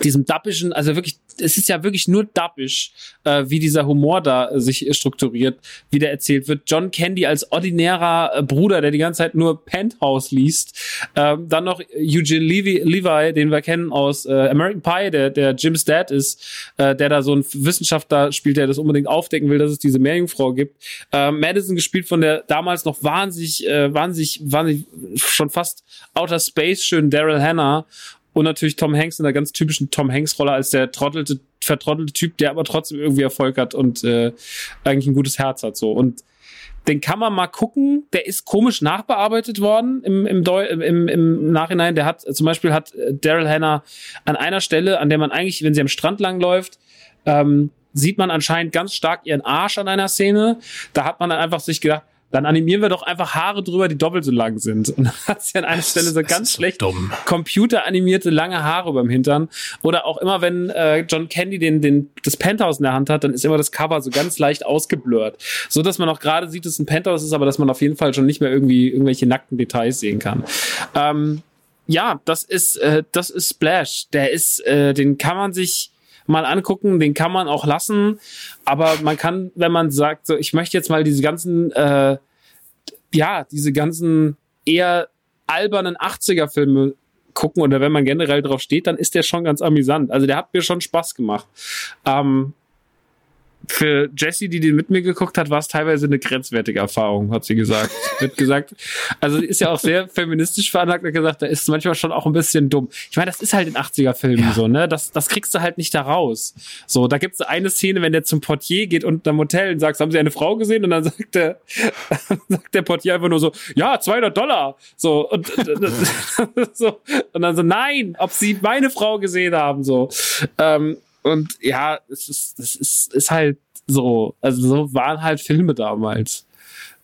diesem dappischen, also wirklich, es ist ja wirklich nur dappisch, äh, wie dieser Humor da äh, sich strukturiert, wie der erzählt wird. John Candy als ordinärer äh, Bruder, der die ganze Zeit nur Penthouse liest. Ähm, dann noch Eugene Levi, Levi, den wir kennen aus äh, American Pie, der, der Jim's Dad ist, äh, der da so ein Wissenschaftler spielt, der das unbedingt aufdecken will, dass es diese Meerjungfrau gibt. Äh, Madison gespielt von der damals noch wahnsinnig, äh, wahnsinnig, wahnsinnig, schon fast Outer Space schönen Daryl Hannah und natürlich Tom Hanks in der ganz typischen Tom Hanks-Rolle als der trottelte, vertrottelte Typ, der aber trotzdem irgendwie Erfolg hat und äh, eigentlich ein gutes Herz hat. so Und den kann man mal gucken. Der ist komisch nachbearbeitet worden im, im, Deu im, im Nachhinein. Der hat zum Beispiel hat äh, Daryl Hannah an einer Stelle, an der man eigentlich, wenn sie am Strand langläuft, ähm, sieht man anscheinend ganz stark ihren Arsch an einer Szene. Da hat man dann einfach sich gedacht, dann animieren wir doch einfach Haare drüber, die doppelt so lang sind. Und dann hat sie an einer Stelle so ganz schlecht dumm. computeranimierte lange Haare beim Hintern. Oder auch immer, wenn äh, John Candy den, den, das Penthouse in der Hand hat, dann ist immer das Cover so ganz leicht ausgeblurrt. So dass man auch gerade sieht, dass es ein Penthouse ist, aber dass man auf jeden Fall schon nicht mehr irgendwie irgendwelche nackten Details sehen kann. Ähm, ja, das ist, äh, das ist Splash. Der ist, äh, den kann man sich mal angucken, den kann man auch lassen, aber man kann, wenn man sagt, so, ich möchte jetzt mal diese ganzen, äh, ja, diese ganzen eher albernen 80er-Filme gucken oder wenn man generell drauf steht, dann ist der schon ganz amüsant. Also der hat mir schon Spaß gemacht. Ähm, für Jessie, die den mit mir geguckt hat, war es teilweise eine grenzwertige Erfahrung, hat sie gesagt. Wird gesagt, also sie ist ja auch sehr feministisch veranlagt und gesagt, da ist es manchmal schon auch ein bisschen dumm. Ich meine, das ist halt in 80er-Filmen so, ne? Das, das kriegst du halt nicht da raus. So, da gibt's eine Szene, wenn der zum Portier geht und am Hotel und sagt, haben Sie eine Frau gesehen? Und dann sagt der, sagt der Portier einfach nur so, ja, 200 Dollar. So, und, so, und dann so, nein, ob Sie meine Frau gesehen haben, so. Ähm, und ja, es ist, es ist, ist halt so. Also so waren halt Filme damals.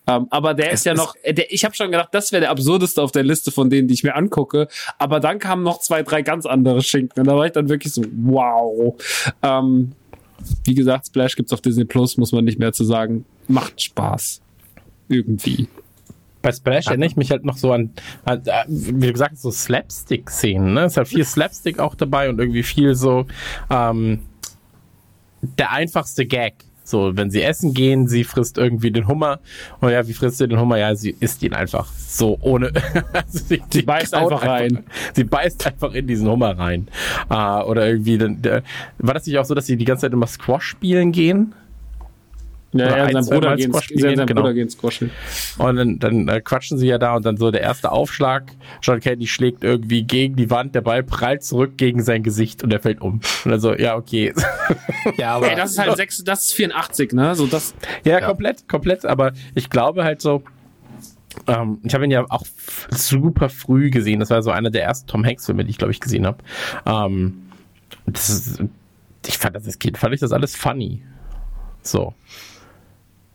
Ähm, aber der Es ist ja ist- noch, äh, der, ich habe schon gedacht, das wäre der absurdeste auf der Liste von denen, die ich mir angucke. Aber dann kamen noch zwei, drei ganz andere Schinken. Und da war ich dann wirklich so, wow. Ähm, wie gesagt, Splash gibt's auf Disney Plus, muss man nicht mehr zu sagen. Macht Spaß. Irgendwie. Bei Splash erinnere ich mich halt noch so an, an äh, wie gesagt, so Slapstick-Szenen. Ne? Es ist halt viel Slapstick auch dabei und irgendwie viel so ähm, der einfachste Gag. So, wenn sie essen gehen, sie frisst irgendwie den Hummer. Und ja, wie frisst sie den Hummer? Ja, sie isst ihn einfach so ohne. also sie, Sie beißt einfach rein. Sie beißt einfach in diesen Hummer rein. Äh, oder irgendwie, dann, der, war das nicht auch so, dass sie die ganze Zeit immer Squash spielen gehen? Ja, Oder ja, ein, sein Bruder gehen, sein, spielen, sein genau. Bruder gehen squashen. Und dann, dann äh, quatschen sie ja da und dann so der erste Aufschlag. John Candy schlägt irgendwie gegen die Wand, der Ball prallt zurück gegen sein Gesicht und er fällt um. Und also, ja, okay. Ja, aber Ey, das ist halt sechs, das ist 84, ne? So das. ja, Ja. komplett, komplett. Aber ich glaube halt so, ähm, ich habe ihn ja auch super früh gesehen. Das war so einer der ersten Tom Hanks-Filme, die ich, glaube ich, gesehen habe. Ähm, das ist, ich fand das als Kind, fand ich das alles funny. So.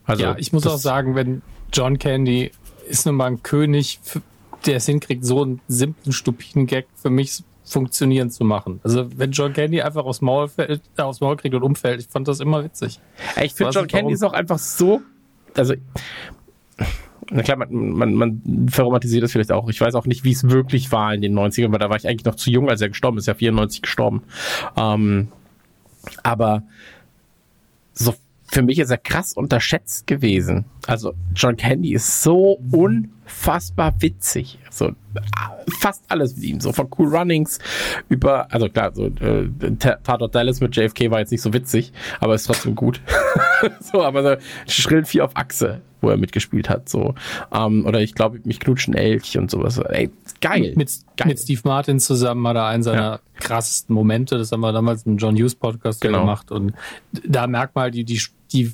Also, ja, ich muss auch sagen, wenn John Candy ist nun mal ein König, der es hinkriegt, so einen simplen, stupiden Gag für mich funktionieren zu machen. Also wenn John Candy einfach aufs Maul fällt, äh, aufs Maul kriegt und umfällt, ich fand das immer witzig. Ich finde John Candy ist auch einfach so, also na klar, man, man, man verromantisiert das vielleicht auch. Ich weiß auch nicht, wie es wirklich war in den 90ern, weil da war ich eigentlich noch zu jung, als er gestorben ist. Ja, 94 gestorben. Ähm, aber für mich ist er krass unterschätzt gewesen. Also John Candy ist so unfassbar witzig. So fast alles mit ihm. So von Cool Runnings über, also klar, so äh, Ta- Tatort Dallas mit JFK war jetzt nicht so witzig, aber ist trotzdem gut. so, aber so Schrill 4 auf Achse, wo er mitgespielt hat. So. Ähm, oder ich glaube, mich knutschen Elch und sowas. Ey, geil. Mit, geil. mit Steve Martin zusammen hat er einen seiner Ja. krassesten Momente. Das haben wir damals im John Hughes Podcast Genau. gemacht. Und da merkt man, halt, die, die, die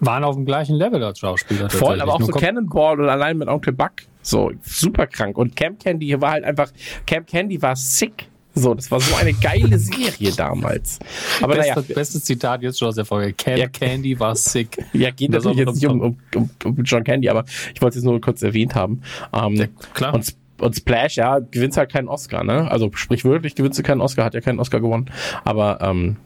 waren auf dem gleichen Level als Schauspieler. Voll, aber auch Nur so Cannonball oder allein mit Onkel Buck. So, super krank. Und Camp Candy war halt einfach, Camp Candy war sick. So, das war so eine geile Serie damals. Aber Beste, naja, Bestes Zitat jetzt schon aus der Folge. Camp Ja. Candy war sick. ja, geht Das natürlich auch jetzt nicht um, um, um, John Candy, aber ich wollte es nur kurz erwähnt haben. Ähm, klar. Und, und Splash, ja, gewinnt halt keinen Oscar, ne? Also sprichwörtlich gewinnt sie keinen Oscar, hat ja keinen Oscar gewonnen. Aber ähm,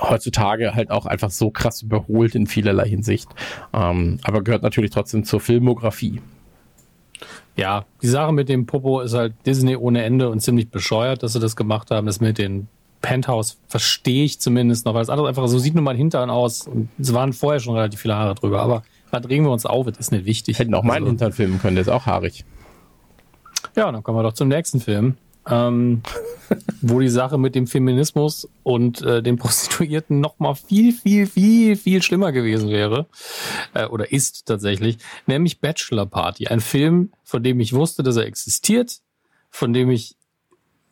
heutzutage halt auch einfach so krass überholt in vielerlei Hinsicht. Ähm, aber gehört natürlich trotzdem zur Filmografie. Ja, die Sache mit dem Popo ist halt Disney ohne Ende und ziemlich bescheuert, dass sie das gemacht haben. Das mit den Penthouse verstehe ich zumindest noch, weil das andere einfach so sieht nun mal Hintern aus. Und es waren vorher schon relativ viele Haare drüber, aber da drehen wir uns auf, das ist nicht wichtig. Hätten auch meinen Also, Hintern filmen können, der ist auch haarig. Ja, dann kommen wir doch zum nächsten Film, ähm, wo die Sache mit dem Feminismus und äh, den Prostituierten noch mal viel, viel, viel, viel schlimmer gewesen wäre äh, oder ist tatsächlich, nämlich Bachelor Party, ein Film, von dem ich wusste, dass er existiert, von dem ich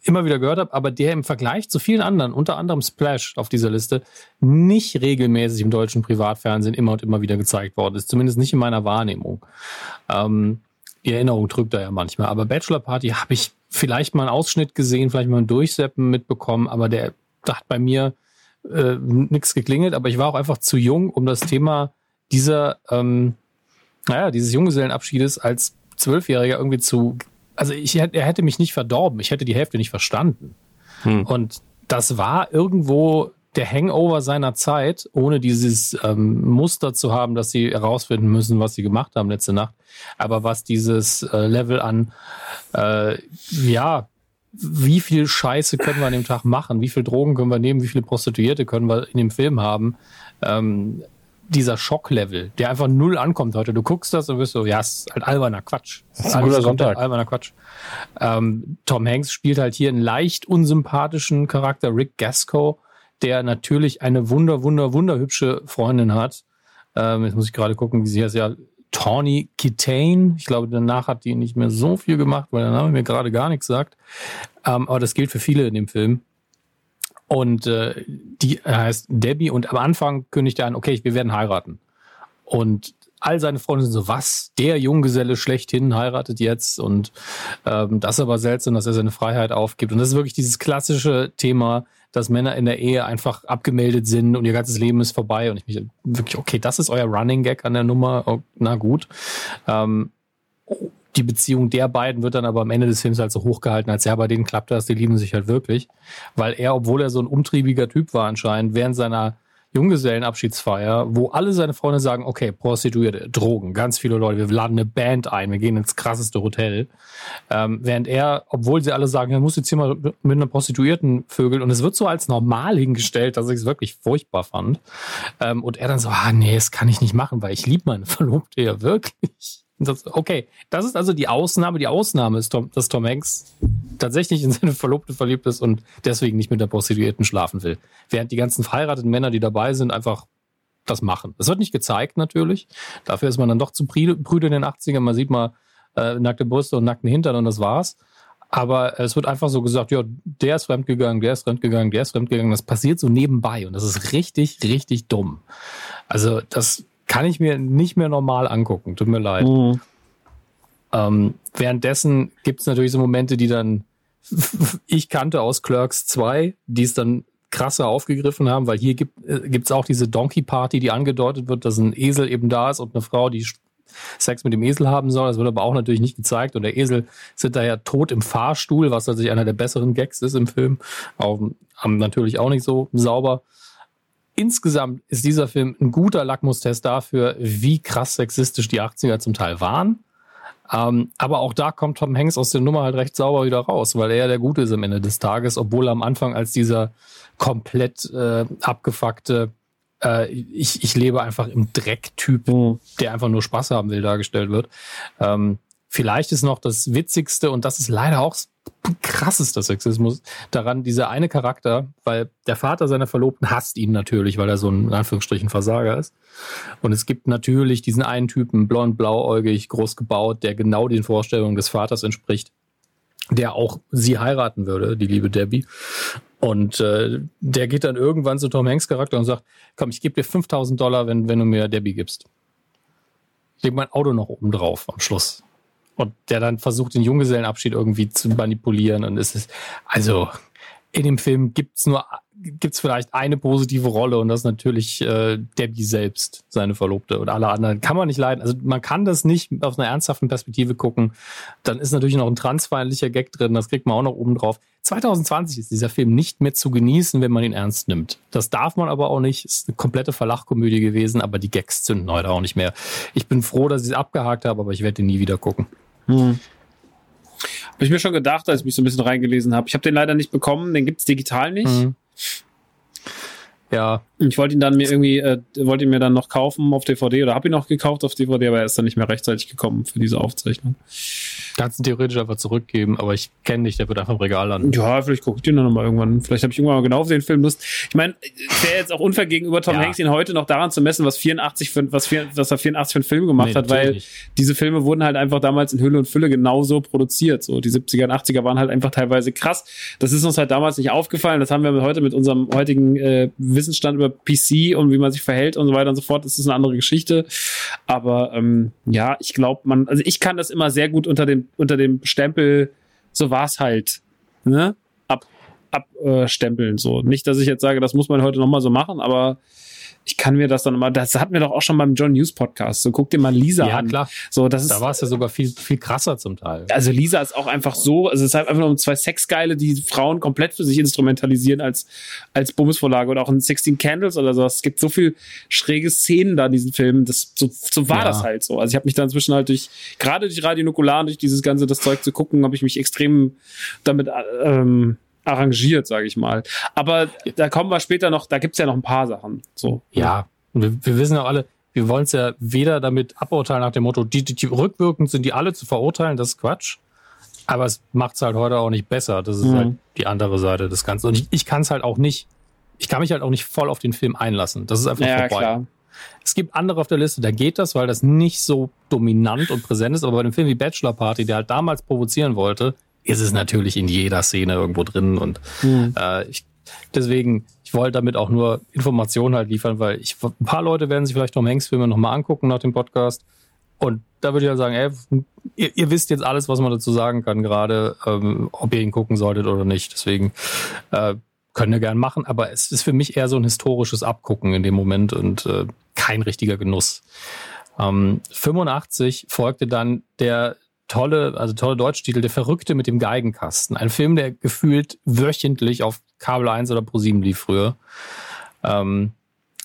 immer wieder gehört habe, aber der im Vergleich zu vielen anderen, unter anderem Splash auf dieser Liste, nicht regelmäßig im deutschen Privatfernsehen immer und immer wieder gezeigt worden ist. Zumindest nicht in meiner Wahrnehmung. Ähm, die Erinnerung drückt da ja manchmal. Aber Bachelor Party habe ich vielleicht mal einen Ausschnitt gesehen, vielleicht mal ein Durchseppen mitbekommen, aber der da hat bei mir äh, nichts geklingelt. Aber ich war auch einfach zu jung, um das Thema dieser, ähm, naja, dieses Junggesellenabschiedes als Zwölfjähriger irgendwie zu. Also ich er hätte mich nicht verdorben. Ich hätte die Hälfte nicht verstanden. Hm. Und das war irgendwo der Hangover seiner Zeit, ohne dieses ähm, Muster zu haben, dass sie herausfinden müssen, was sie gemacht haben letzte Nacht. Aber was dieses äh, Level an, äh, ja, wie viel Scheiße können wir an dem Tag machen, wie viel Drogen können wir nehmen, wie viele Prostituierte können wir in dem Film haben, ähm, dieser Schocklevel, der einfach null ankommt heute. Du guckst das und wirst so, ja, es ist halt alberner Quatsch. Es ist ein guter Sonntag. Alberner Quatsch. Ähm, Tom Hanks spielt halt hier einen leicht unsympathischen Charakter, Rick Gasco, der natürlich eine wunder, wunder, wunderhübsche Freundin hat. Ähm, jetzt muss ich gerade gucken, wie sie heißt. Ja, Tawny Kitane. Ich glaube, danach hat die nicht mehr so viel gemacht, weil der Name mir gerade gar nichts sagt. Ähm, aber das gilt für viele in dem Film. Und äh, die heißt Debbie und am Anfang kündigt er an, okay, wir werden heiraten. Und all seine Freunde sind so, was? Der Junggeselle schlechthin heiratet jetzt und ähm, das ist aber seltsam, dass er seine Freiheit aufgibt. Und das ist wirklich dieses klassische Thema, dass Männer in der Ehe einfach abgemeldet sind und ihr ganzes Leben ist vorbei. Und ich mich wirklich, okay, das ist euer Running Gag an der Nummer. Oh, na gut. Ähm, die Beziehung der beiden wird dann aber am Ende des Films halt so hochgehalten, als ja, bei denen klappt das, die lieben sich halt wirklich. Weil er, obwohl er so ein umtriebiger Typ war anscheinend, während seiner Junggesellenabschiedsfeier, wo alle seine Freunde sagen, okay, Prostituierte, Drogen, ganz viele Leute, wir laden eine Band ein, wir gehen ins krasseste Hotel. Ähm, während er, obwohl sie alle sagen, er muss jetzt hier mal mit einer Prostituierten vögeln und es wird so als normal hingestellt, dass ich es wirklich furchtbar fand. Ähm, und er dann so, ah nee, das kann ich nicht machen, weil ich liebe meine Verlobte ja wirklich. Okay, das ist also die Ausnahme. Die Ausnahme ist, Tom, dass Tom Hanks tatsächlich in seine Verlobte verliebt ist und deswegen nicht mit der Prostituierten schlafen will. Während die ganzen verheirateten Männer, die dabei sind, einfach das machen. Das wird nicht gezeigt natürlich. Dafür ist man dann doch zu prüde in den 80ern. Man sieht mal äh, nackte Brüste und nackten Hintern und das war's. Aber es wird einfach so gesagt, ja, der ist fremdgegangen, der ist fremdgegangen, der ist fremdgegangen. Das passiert so nebenbei und das ist richtig, richtig dumm. Also das kann ich mir nicht mehr normal angucken. Tut mir leid. Mhm. Ähm, währenddessen gibt es natürlich so Momente, die dann ich kannte aus Clerks 2, die es dann krasser aufgegriffen haben, weil hier gibt es äh, auch diese Donkey Party, die angedeutet wird, dass ein Esel eben da ist und eine Frau, die Sex mit dem Esel haben soll. Das wird aber auch natürlich nicht gezeigt und der Esel ist daher tot im Fahrstuhl, was natürlich einer der besseren Gags ist im Film. Auch, natürlich auch nicht so sauber insgesamt ist dieser Film ein guter Lackmustest dafür, wie krass sexistisch die 80er zum Teil waren. Ähm, aber auch da kommt Tom Hanks aus der Nummer halt recht sauber wieder raus, weil er der Gute ist am Ende des Tages, obwohl er am Anfang als dieser komplett äh, abgefuckte äh, ich, ich lebe einfach im Dreck-Typ, mhm. der einfach nur Spaß haben will, dargestellt wird. Ähm, vielleicht ist noch das Witzigste, und das ist leider auch krassester Sexismus daran, dieser eine Charakter, weil der Vater seiner Verlobten hasst ihn natürlich, weil er so ein, in Anführungsstrichen, Versager ist. Und es gibt natürlich diesen einen Typen, blond, blauäugig, groß gebaut, der genau den Vorstellungen des Vaters entspricht, der auch sie heiraten würde, die liebe Debbie. Und äh, der geht dann irgendwann zu Tom Hanks Charakter und sagt, komm, ich gebe dir 5000 Dollar, wenn, wenn du mir Debbie gibst. Ich leg mein Auto noch oben drauf am Schluss und der dann versucht, den Junggesellenabschied irgendwie zu manipulieren. Und es ist, also in dem Film gibt's nur, gibt's vielleicht eine positive Rolle und das ist natürlich äh, Debbie selbst, seine Verlobte. Und alle anderen kann man nicht leiden. Also man kann das nicht aus einer ernsthaften Perspektive gucken. Dann ist natürlich noch ein transfeindlicher Gag drin, das kriegt man auch noch oben drauf. 2020 ist dieser Film nicht mehr zu genießen, wenn man ihn ernst nimmt. Das darf man aber auch nicht. Ist eine komplette Verlachkomödie gewesen, aber die Gags zünden heute auch nicht mehr. Ich bin froh, dass ich es abgehakt habe, aber ich werde ihn nie wieder gucken. Hm. Habe ich mir schon gedacht, als ich mich so ein bisschen reingelesen habe. Ich habe den leider nicht bekommen, den gibt's digital nicht. Hm. Ja. Ich wollte ihn dann mir irgendwie, äh, wollte ihn mir dann noch kaufen auf DVD oder habe ihn noch gekauft auf DVD, aber er ist dann nicht mehr rechtzeitig gekommen für diese Aufzeichnung. Kannst du theoretisch einfach zurückgeben, aber ich kenne dich, der wird einfach im Regal landen. Ja, vielleicht gucke ich den dann nochmal irgendwann. Vielleicht habe ich irgendwann mal genau auf den Film Lust. Ich meine, wäre jetzt auch unfair gegenüber Tom ja. Hanks, ihn heute noch daran zu messen, was 84 für, was, was er 84 für einen Film gemacht nee, hat, weil nicht. diese Filme wurden halt einfach damals in Hülle und Fülle genauso produziert. So, die 70er und 80er waren halt einfach teilweise krass. Das ist uns halt damals nicht aufgefallen. Das haben wir heute mit unserem heutigen äh, Wissensstand über PC und wie man sich verhält und so weiter und so fort. Das ist eine andere Geschichte. Aber ähm, ja, ich glaube, man, also ich kann das immer sehr gut unter dem unter dem Stempel, so war's halt, ne? Ab, abstempeln, äh, so. Nicht, dass ich jetzt sage, das muss man heute nochmal so machen, aber ich kann mir das dann immer, das hatten wir doch auch schon beim John News Podcast. So guck dir mal Lisa ja, an. Ja, klar. So, das ist, da war es ja sogar viel, viel krasser zum Teil. Also Lisa ist auch einfach so, also es ist halt einfach nur zwei Sexgeile, die Frauen komplett für sich instrumentalisieren als, als Bumsvorlage oder auch in 16 Candles oder so. Es gibt so viel schräge Szenen da in diesen Filmen. Das, so, so war ja. das halt so. Also ich habe mich da inzwischen halt durch, gerade durch Radio Nukular und durch dieses ganze, das Zeug zu gucken, habe ich mich extrem damit, ähm, arrangiert, sage ich mal. Aber da kommen wir später noch, da gibt's ja noch ein paar Sachen. So. Ja, und wir, wir wissen ja alle, wir wollen es ja weder damit aburteilen nach dem Motto, die, die, die rückwirkend sind die alle zu verurteilen, das ist Quatsch. Aber es macht's halt heute auch nicht besser. Das ist mhm. halt die andere Seite des Ganzen. Und ich, ich kann es halt auch nicht ich kann mich halt auch nicht voll auf den Film einlassen. Das ist einfach Ja, vorbei. klar. Es gibt andere auf der Liste, da geht das, weil das nicht so dominant und präsent ist. Aber bei dem Film wie Bachelor Party, der halt damals provozieren wollte, ist es natürlich in jeder Szene irgendwo drin. Und äh, ich, deswegen, ich wollte damit auch nur Informationen halt liefern, weil ich, ein paar Leute werden sich vielleicht Tom Hanks Filme nochmal angucken nach dem Podcast. Und da würde ich halt sagen, ey, ihr, ihr wisst jetzt alles, was man dazu sagen kann, gerade ähm, ob ihr ihn gucken solltet oder nicht. Deswegen äh, können wir gern machen, aber es ist für mich eher so ein historisches Abgucken in dem Moment und äh, kein richtiger Genuss. Ähm, 85 folgte dann der tolle, also tolle Deutschtitel, Der Verrückte mit dem Geigenkasten. Ein Film, der gefühlt wöchentlich auf Kabel 1 oder Pro 7 lief früher. Ähm,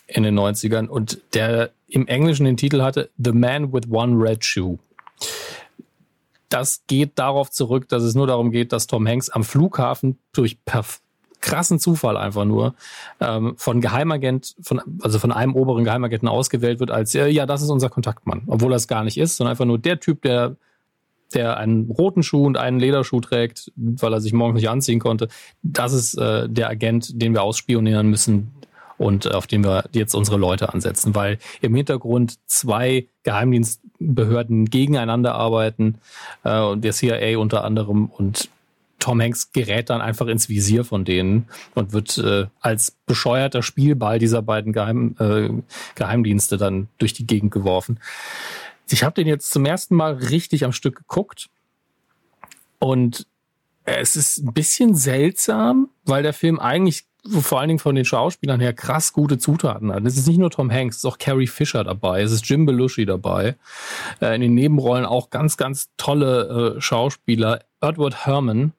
in den 90ern und der im Englischen den Titel hatte The Man with One Red Shoe. Das geht darauf zurück, dass es nur darum geht, dass Tom Hanks am Flughafen durch perf krassen Zufall einfach nur ähm, von Geheimagent, von, also von einem oberen Geheimagenten ausgewählt wird als, äh, ja, das ist unser Kontaktmann. Obwohl es gar nicht ist, sondern einfach nur der Typ, der der einen roten Schuh und einen Lederschuh trägt, weil er sich morgens nicht anziehen konnte. Das ist äh, der Agent, den wir ausspionieren müssen und äh, auf den wir jetzt unsere Leute ansetzen, weil im Hintergrund zwei Geheimdienstbehörden gegeneinander arbeiten äh, und der CIA unter anderem und Tom Hanks gerät dann einfach ins Visier von denen und wird äh, als bescheuerter Spielball dieser beiden Geheim, äh, Geheimdienste dann durch die Gegend geworfen. Ich habe den jetzt zum ersten Mal richtig am Stück geguckt und es ist ein bisschen seltsam, weil der Film eigentlich vor allen Dingen von den Schauspielern her krass gute Zutaten hat. Es ist nicht nur Tom Hanks, es ist auch Carrie Fisher dabei, es ist Jim Belushi dabei. Äh, in den Nebenrollen auch ganz, ganz tolle äh, Schauspieler. Edward Herman,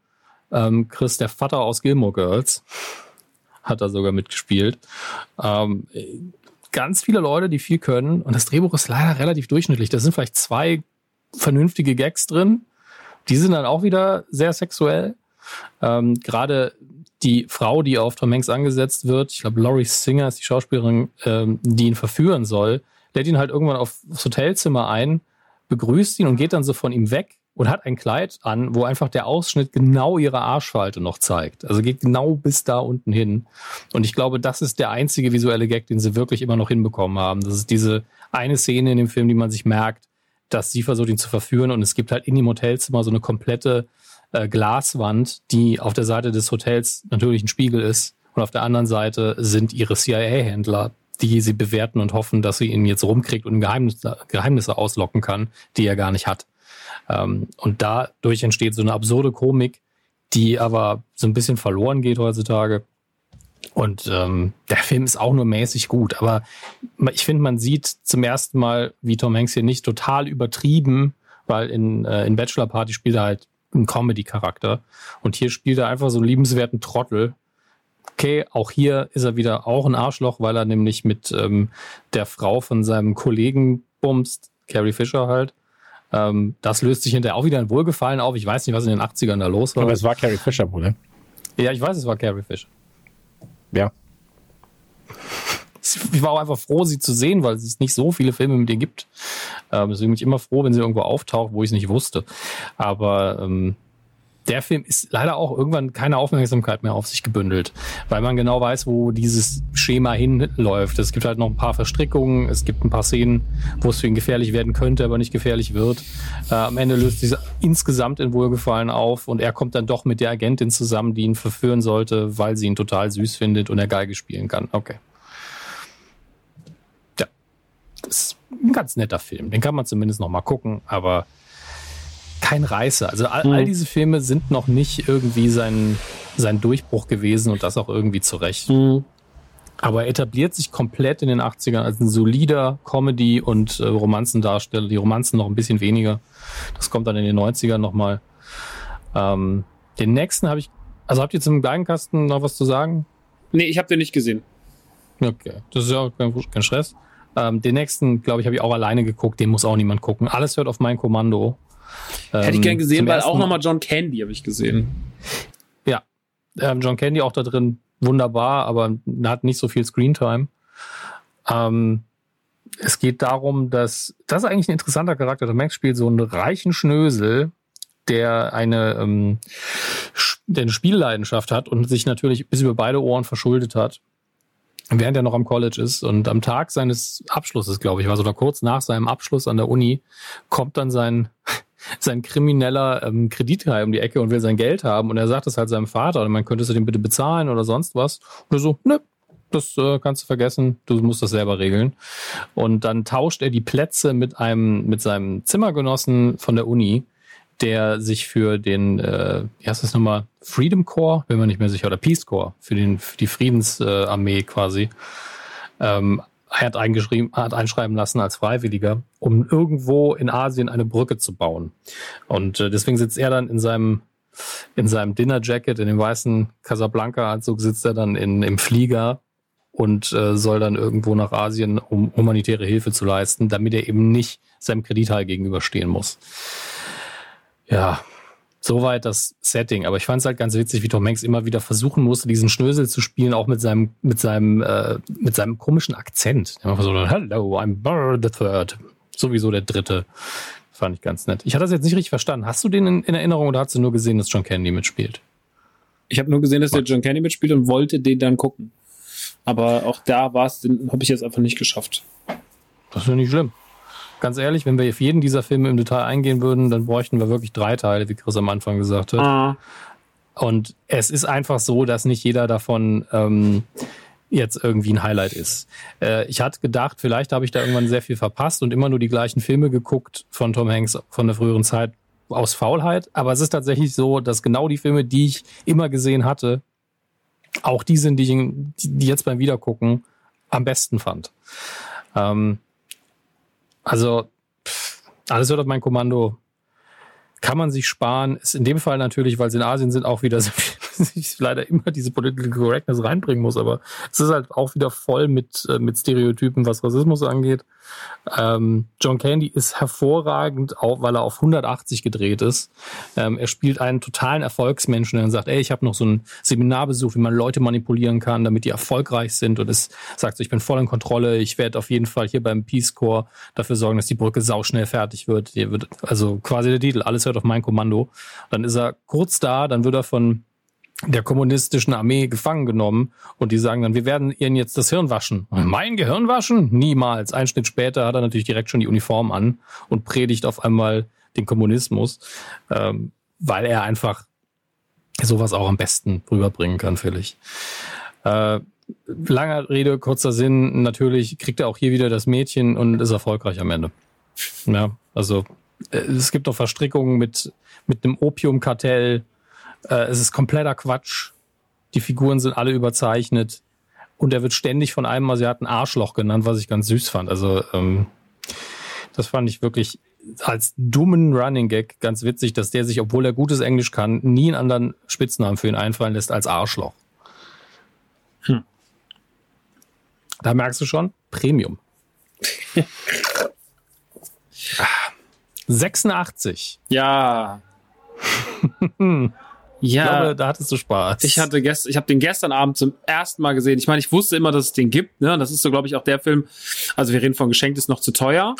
ähm, Chris, der Vater aus Gilmore Girls, hat da sogar mitgespielt. Ganz viele Leute, die viel können. Und das Drehbuch ist leider relativ durchschnittlich. Da sind vielleicht zwei vernünftige Gags drin. Die sind dann auch wieder sehr sexuell. Ähm, Gerade die Frau, die auf Tom Hanks angesetzt wird, ich glaube, Laurie Singer ist die Schauspielerin, ähm, die ihn verführen soll, lädt ihn halt irgendwann auf das Hotelzimmer ein, begrüßt ihn und geht dann so von ihm weg und hat ein Kleid an, wo einfach der Ausschnitt genau ihre Arschfalte noch zeigt. Also geht genau bis da unten hin. Und ich glaube, das ist der einzige visuelle Gag, den sie wirklich immer noch hinbekommen haben. Das ist diese eine Szene in dem Film, die man sich merkt, dass sie versucht, ihn zu verführen. Und es gibt halt in dem Hotelzimmer so eine komplette äh, Glaswand, die auf der Seite des Hotels natürlich ein Spiegel ist. Und auf der anderen Seite sind ihre CIA-Händler, die sie bewerten und hoffen, dass sie ihn jetzt rumkriegt und Geheimnisse, Geheimnisse auslocken kann, die er gar nicht hat. Ähm, und dadurch entsteht so eine absurde Komik, die aber so ein bisschen verloren geht heutzutage. Und ähm, der Film ist auch nur mäßig gut, aber ich finde, man sieht zum ersten Mal, wie Tom Hanks hier nicht total übertrieben, weil in, äh, in Bachelor Party spielt er halt einen Comedy-Charakter und hier spielt er einfach so einen liebenswerten Trottel. Okay, auch hier ist er wieder auch ein Arschloch, weil er nämlich mit ähm, der Frau von seinem Kollegen bumst, Carrie Fisher halt. Ähm, das löst sich hinterher auch wieder ein Wohlgefallen auf. Ich weiß nicht, was in den 80ern da los war. Aber es war Carrie Fisher, Bruder. Ja, ich weiß, es war Carrie Fisher. Ja. Ich war auch einfach froh, sie zu sehen, weil es nicht so viele Filme mit ihr gibt. Ähm, deswegen bin ich immer froh, wenn sie irgendwo auftaucht, wo ich es nicht wusste. Aber ähm, der Film ist leider auch irgendwann keine Aufmerksamkeit mehr auf sich gebündelt, weil man genau weiß, wo dieses Schema hinläuft. Es gibt halt noch ein paar Verstrickungen, es gibt ein paar Szenen, wo es für ihn gefährlich werden könnte, aber nicht gefährlich wird. Äh, am Ende löst sich insgesamt in Wohlgefallen auf und er kommt dann doch mit der Agentin zusammen, die ihn verführen sollte, weil sie ihn total süß findet und er Geige spielen kann. Okay. Ja. Das ist ein ganz netter Film. Den kann man zumindest noch mal gucken, aber kein Reißer. Also all, all diese Filme sind noch nicht irgendwie sein, sein Durchbruch gewesen und das auch irgendwie zurecht. Aber er etabliert sich komplett in den 80ern als ein solider Comedy- und äh, Romanzendarsteller. Die Romanzen noch ein bisschen weniger. Das kommt dann in den 90ern nochmal. Ähm, den nächsten habe ich, also habt ihr zum Geigenkasten noch was zu sagen? Nee, ich habe den nicht gesehen. Okay, das ist ja auch kein, kein Stress. Ähm, den nächsten, glaube ich, habe ich auch alleine geguckt. Den muss auch niemand gucken. Alles hört auf mein Kommando. Hätte ich Ähm, gern gesehen, weil ersten auch Mal- nochmal John Candy habe ich gesehen. Ja, ähm, John Candy auch da drin wunderbar, aber hat nicht so viel Screentime. Ähm, es geht darum, dass das ist eigentlich ein interessanter Charakter. Der Max spielt so einen reichen Schnösel, der eine, ähm, der eine Spielleidenschaft hat und sich natürlich bis über beide Ohren verschuldet hat. während er noch am College ist und am Tag seines Abschlusses, glaube ich, war oder kurz nach seinem Abschluss an der Uni, kommt dann sein sein krimineller ähm, Kreditkai um die Ecke und will sein Geld haben und er sagt das halt seinem Vater und man könntest du den bitte bezahlen oder sonst was und er so, ne, das äh, kannst du vergessen, du musst das selber regeln. Und dann tauscht er die Plätze mit einem, mit seinem Zimmergenossen von der Uni, der sich für den, äh, wie heißt das nochmal, Freedom Corps, bin mir nicht mehr sicher, oder Peace Corps, für, den, für die Friedensarmee quasi, ähm, hat, eingeschrieben, hat einschreiben lassen als Freiwilliger, um irgendwo in Asien eine Brücke zu bauen. Und äh, deswegen sitzt er dann in seinem in seinem Dinner Jacket, in dem weißen Casablanca-Anzug sitzt er dann in, im Flieger und äh, soll dann irgendwo nach Asien, um humanitäre Hilfe zu leisten, damit er eben nicht seinem Kredithai gegenüberstehen muss. Ja, soweit das Setting. Aber ich fand es halt ganz witzig, wie Tom Hanks immer wieder versuchen musste, diesen Schnösel zu spielen, auch mit seinem, mit seinem, äh, mit seinem komischen Akzent. Der so, hello, I'm Burr the Third. Sowieso der dritte. Fand ich ganz nett. Ich hatte das jetzt nicht richtig verstanden. Hast du den in, in Erinnerung oder hast du nur gesehen, dass John Candy mitspielt? Ich habe nur gesehen, dass der John Candy mitspielt und wollte den dann gucken. Aber auch da war es, den habe ich jetzt einfach nicht geschafft. Das ist ja nicht schlimm. Ganz ehrlich, wenn wir auf jeden dieser Filme im Detail eingehen würden, dann bräuchten wir wirklich drei Teile, wie Chris am Anfang gesagt hat. Ah. Und es ist einfach so, dass nicht jeder davon ähm, jetzt irgendwie ein Highlight ist. Äh, ich hatte gedacht, vielleicht habe ich da irgendwann sehr viel verpasst und immer nur die gleichen Filme geguckt von Tom Hanks von der früheren Zeit aus Faulheit. Aber es ist tatsächlich so, dass genau die Filme, die ich immer gesehen hatte, auch die sind, die ich die jetzt beim Wiedergucken am besten fand. Ähm, also, alles wird auf mein Kommando. Kann man sich sparen. Ist in dem Fall natürlich, weil sie in Asien sind, auch wieder so viel ich leider immer diese Political Correctness reinbringen muss, aber es ist halt auch wieder voll mit, äh, mit Stereotypen, was Rassismus angeht. Ähm, John Candy ist hervorragend, auch weil er auf 180 gedreht ist. Ähm, er spielt einen totalen Erfolgsmenschen, der dann sagt, ey, ich habe noch so ein Seminar besucht, wie man Leute manipulieren kann, damit die erfolgreich sind und es sagt so, ich bin voll in Kontrolle, ich werde auf jeden Fall hier beim Peace Corps dafür sorgen, dass die Brücke sauschnell fertig wird. Hier wird also quasi der Titel, alles hört auf mein Kommando. Dann ist er kurz da, dann wird er von der kommunistischen Armee gefangen genommen und die sagen dann, wir werden ihnen jetzt das Hirn waschen. Mein Gehirn waschen? Niemals. Ein Schnitt später hat er natürlich direkt schon die Uniform an und predigt auf einmal den Kommunismus, ähm, weil er einfach sowas auch am besten rüberbringen kann, völlig. Äh, langer Rede, kurzer Sinn, natürlich kriegt er auch hier wieder das Mädchen und ist erfolgreich am Ende. Ja, also äh, es gibt auch Verstrickungen mit, mit einem Opiumkartell, äh, es ist kompletter Quatsch. Die Figuren sind alle überzeichnet. Und er wird ständig von einem Asiaten Arschloch genannt, was ich ganz süß fand. Also ähm, das fand ich wirklich als dummen Running Gag ganz witzig, dass der sich, obwohl er gutes Englisch kann, nie einen anderen Spitznamen für ihn einfallen lässt als Arschloch. Hm. Da merkst du schon, Premium. 86. Ja. Ja, ich glaube, da hattest du Spaß. Ich hatte gest ich habe den gestern Abend zum ersten Mal gesehen. Ich meine, ich wusste immer, dass es den gibt. Ne? Das ist so, glaube ich, auch der Film. Also wir reden von Geschenkt ist noch zu teuer,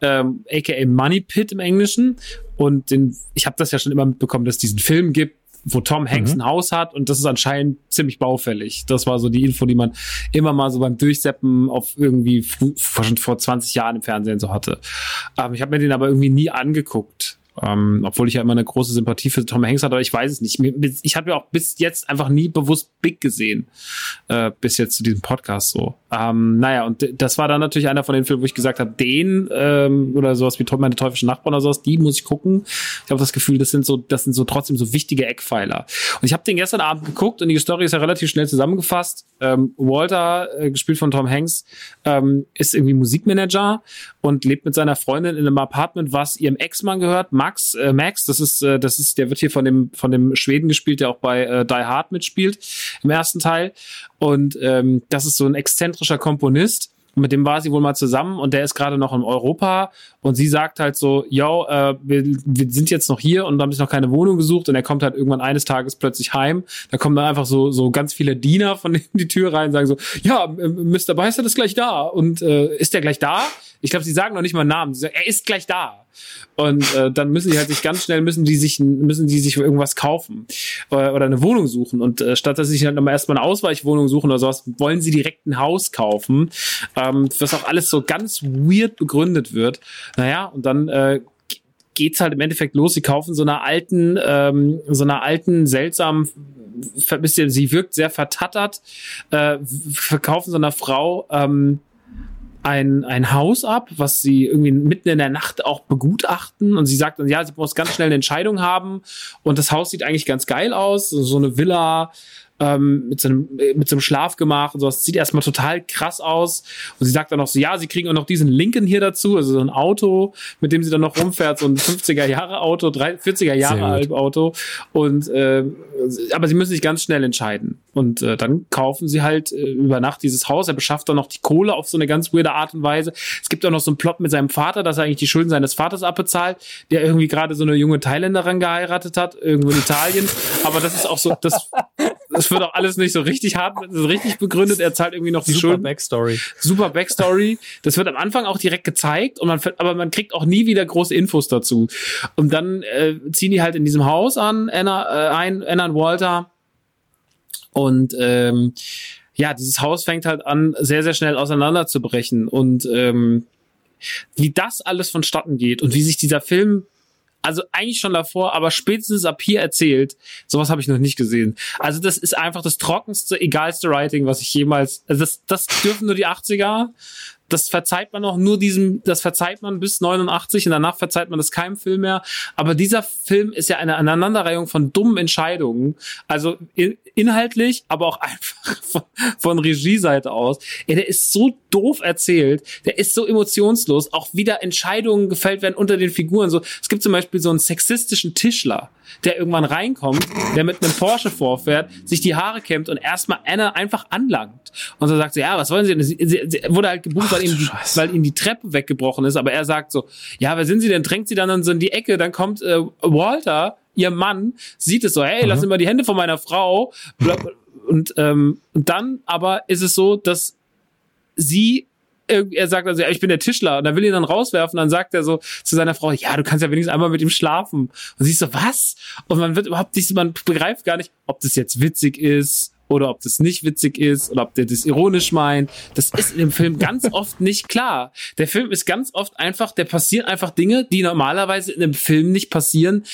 ähm, aka Money Pit im Englischen. Und den, ich habe das ja schon immer mitbekommen, dass es diesen Film gibt, wo Tom Hanks ein Haus hat und das ist anscheinend ziemlich baufällig. Das war so die Info, die man immer mal so beim Durchseppen auf irgendwie schon vor 20 Jahren im Fernsehen so hatte. Ähm, ich habe mir den aber irgendwie nie angeguckt. Ähm, obwohl ich ja immer eine große Sympathie für Tom Hanks hatte, aber ich weiß es nicht. Ich habe ja auch bis jetzt einfach nie bewusst Big gesehen, äh, bis jetzt zu diesem Podcast so. Ähm, naja, und das war dann natürlich einer von den Filmen, wo ich gesagt habe, den ähm, oder sowas wie meine teuflischen Nachbarn oder sowas, die muss ich gucken. Ich habe das Gefühl, das sind so, das sind so trotzdem so wichtige Eckpfeiler. Und ich habe den gestern Abend geguckt und die Story ist ja relativ schnell zusammengefasst. Ähm, Walter, äh, gespielt von Tom Hanks, ähm, ist irgendwie Musikmanager und lebt mit seiner Freundin in einem Apartment, was ihrem Ex-Mann gehört, Max, äh, Max, das ist, äh, das ist, der wird hier von dem, von dem Schweden gespielt, der auch bei äh, Die Hard mitspielt im ersten Teil. Und ähm, das ist so ein exzentrischer Komponist. Und mit dem war sie wohl mal zusammen und der ist gerade noch in Europa und sie sagt halt so, yo, äh, wir, wir sind jetzt noch hier und haben sich noch keine Wohnung gesucht und er kommt halt irgendwann eines Tages plötzlich heim. Da kommen dann einfach so so ganz viele Diener von in die Tür rein und sagen so, ja, Mr. Beister ist gleich da und äh, ist der gleich da? Ich glaube, sie sagen noch nicht mal Namen. Sie sagen, er ist gleich da. Und äh, dann müssen die halt sich ganz schnell müssen die sich müssen die sich irgendwas kaufen äh, oder eine Wohnung suchen und äh, statt dass sie sich dann immer erstmal eine Ausweichwohnung suchen oder sowas, wollen sie direkt ein Haus kaufen, ähm, was auch alles so ganz weird begründet wird. Naja, und dann äh, geht's halt im Endeffekt los. Sie kaufen so einer alten, ähm, so einer alten, seltsamen, bisschen, sie wirkt sehr vertattert, äh, verkaufen so einer Frau ähm, ein, ein Haus ab, was sie irgendwie mitten in der Nacht auch begutachten. Und sie sagt dann, ja, sie muss ganz schnell eine Entscheidung haben. Und das Haus sieht eigentlich ganz geil aus. So eine Villa ähm, mit, so einem, äh, mit so einem Schlafgemach und sowas. Sieht erstmal total krass aus. Und sie sagt dann noch so, ja, sie kriegen auch noch diesen Lincoln hier dazu, also so ein Auto, mit dem sie dann noch rumfährt, so ein 50er Jahre Auto, 3, 40er Jahre gut. alt Auto. Und äh, aber sie müssen sich ganz schnell entscheiden. Und äh, dann kaufen sie halt äh, über Nacht dieses Haus. Er beschafft dann noch die Kohle auf so eine ganz weirde Art und Weise. Es gibt auch noch so einen Plot mit seinem Vater, dass er eigentlich die Schulden seines Vaters abbezahlt, der irgendwie gerade so eine junge Thailänderin geheiratet hat, irgendwo in Italien. Aber das ist auch so, das, das wird auch alles nicht so richtig hart, so richtig begründet. Er zahlt irgendwie noch die Super Schulden Backstory. super Backstory. Das wird am Anfang auch direkt gezeigt und man, aber man kriegt auch nie wieder große Infos dazu. Und dann äh, ziehen die halt in diesem Haus an, Anna, äh, ein, Anna und Walter. Und ähm, ja, dieses Haus fängt halt an, sehr, sehr schnell auseinanderzubrechen. Und ähm, wie das alles vonstatten geht und wie sich dieser Film also eigentlich schon davor, aber spätestens ab hier erzählt, sowas habe ich noch nicht gesehen. Also das ist einfach das trockenste, egalste Writing, was ich jemals, also das, das dürfen nur die 80er. Das verzeiht man auch nur diesem, das verzeiht man bis 89 und danach verzeiht man das keinem Film mehr. Aber dieser Film ist ja eine Aneinanderreihung von dummen Entscheidungen. Also in, inhaltlich, aber auch einfach von, von Regieseite aus. Ja, der ist so doof erzählt, der ist so emotionslos, auch wieder Entscheidungen gefällt werden unter den Figuren. So, es gibt zum Beispiel so einen sexistischen Tischler, der irgendwann reinkommt, der mit einem Porsche vorfährt, sich die Haare kämmt und erstmal Anna einfach anlangt. Und so sagt sie, ja, was wollen Sie denn? Sie, sie, sie wurde halt gebucht, weil ihm, die, weil ihm die Treppe weggebrochen ist, aber er sagt so, ja, wer sind Sie denn? Drängt sie dann, dann so in die Ecke, dann kommt äh, Walter, ihr Mann, sieht es so, hey, lass mir mal die Hände von meiner Frau. Und, ähm, dann aber ist es so, dass sie er sagt also, ja, ich bin der Tischler und dann will ihn dann rauswerfen, dann sagt er so zu seiner Frau, ja, du kannst ja wenigstens einmal mit ihm schlafen. Und sie ist so, was? Und man wird überhaupt nicht, man begreift gar nicht, ob das jetzt witzig ist oder ob das nicht witzig ist oder ob der das ironisch meint. Das ist in dem Film ganz oft nicht klar. Der Film ist ganz oft einfach, der passieren einfach Dinge, die normalerweise in einem Film nicht passieren,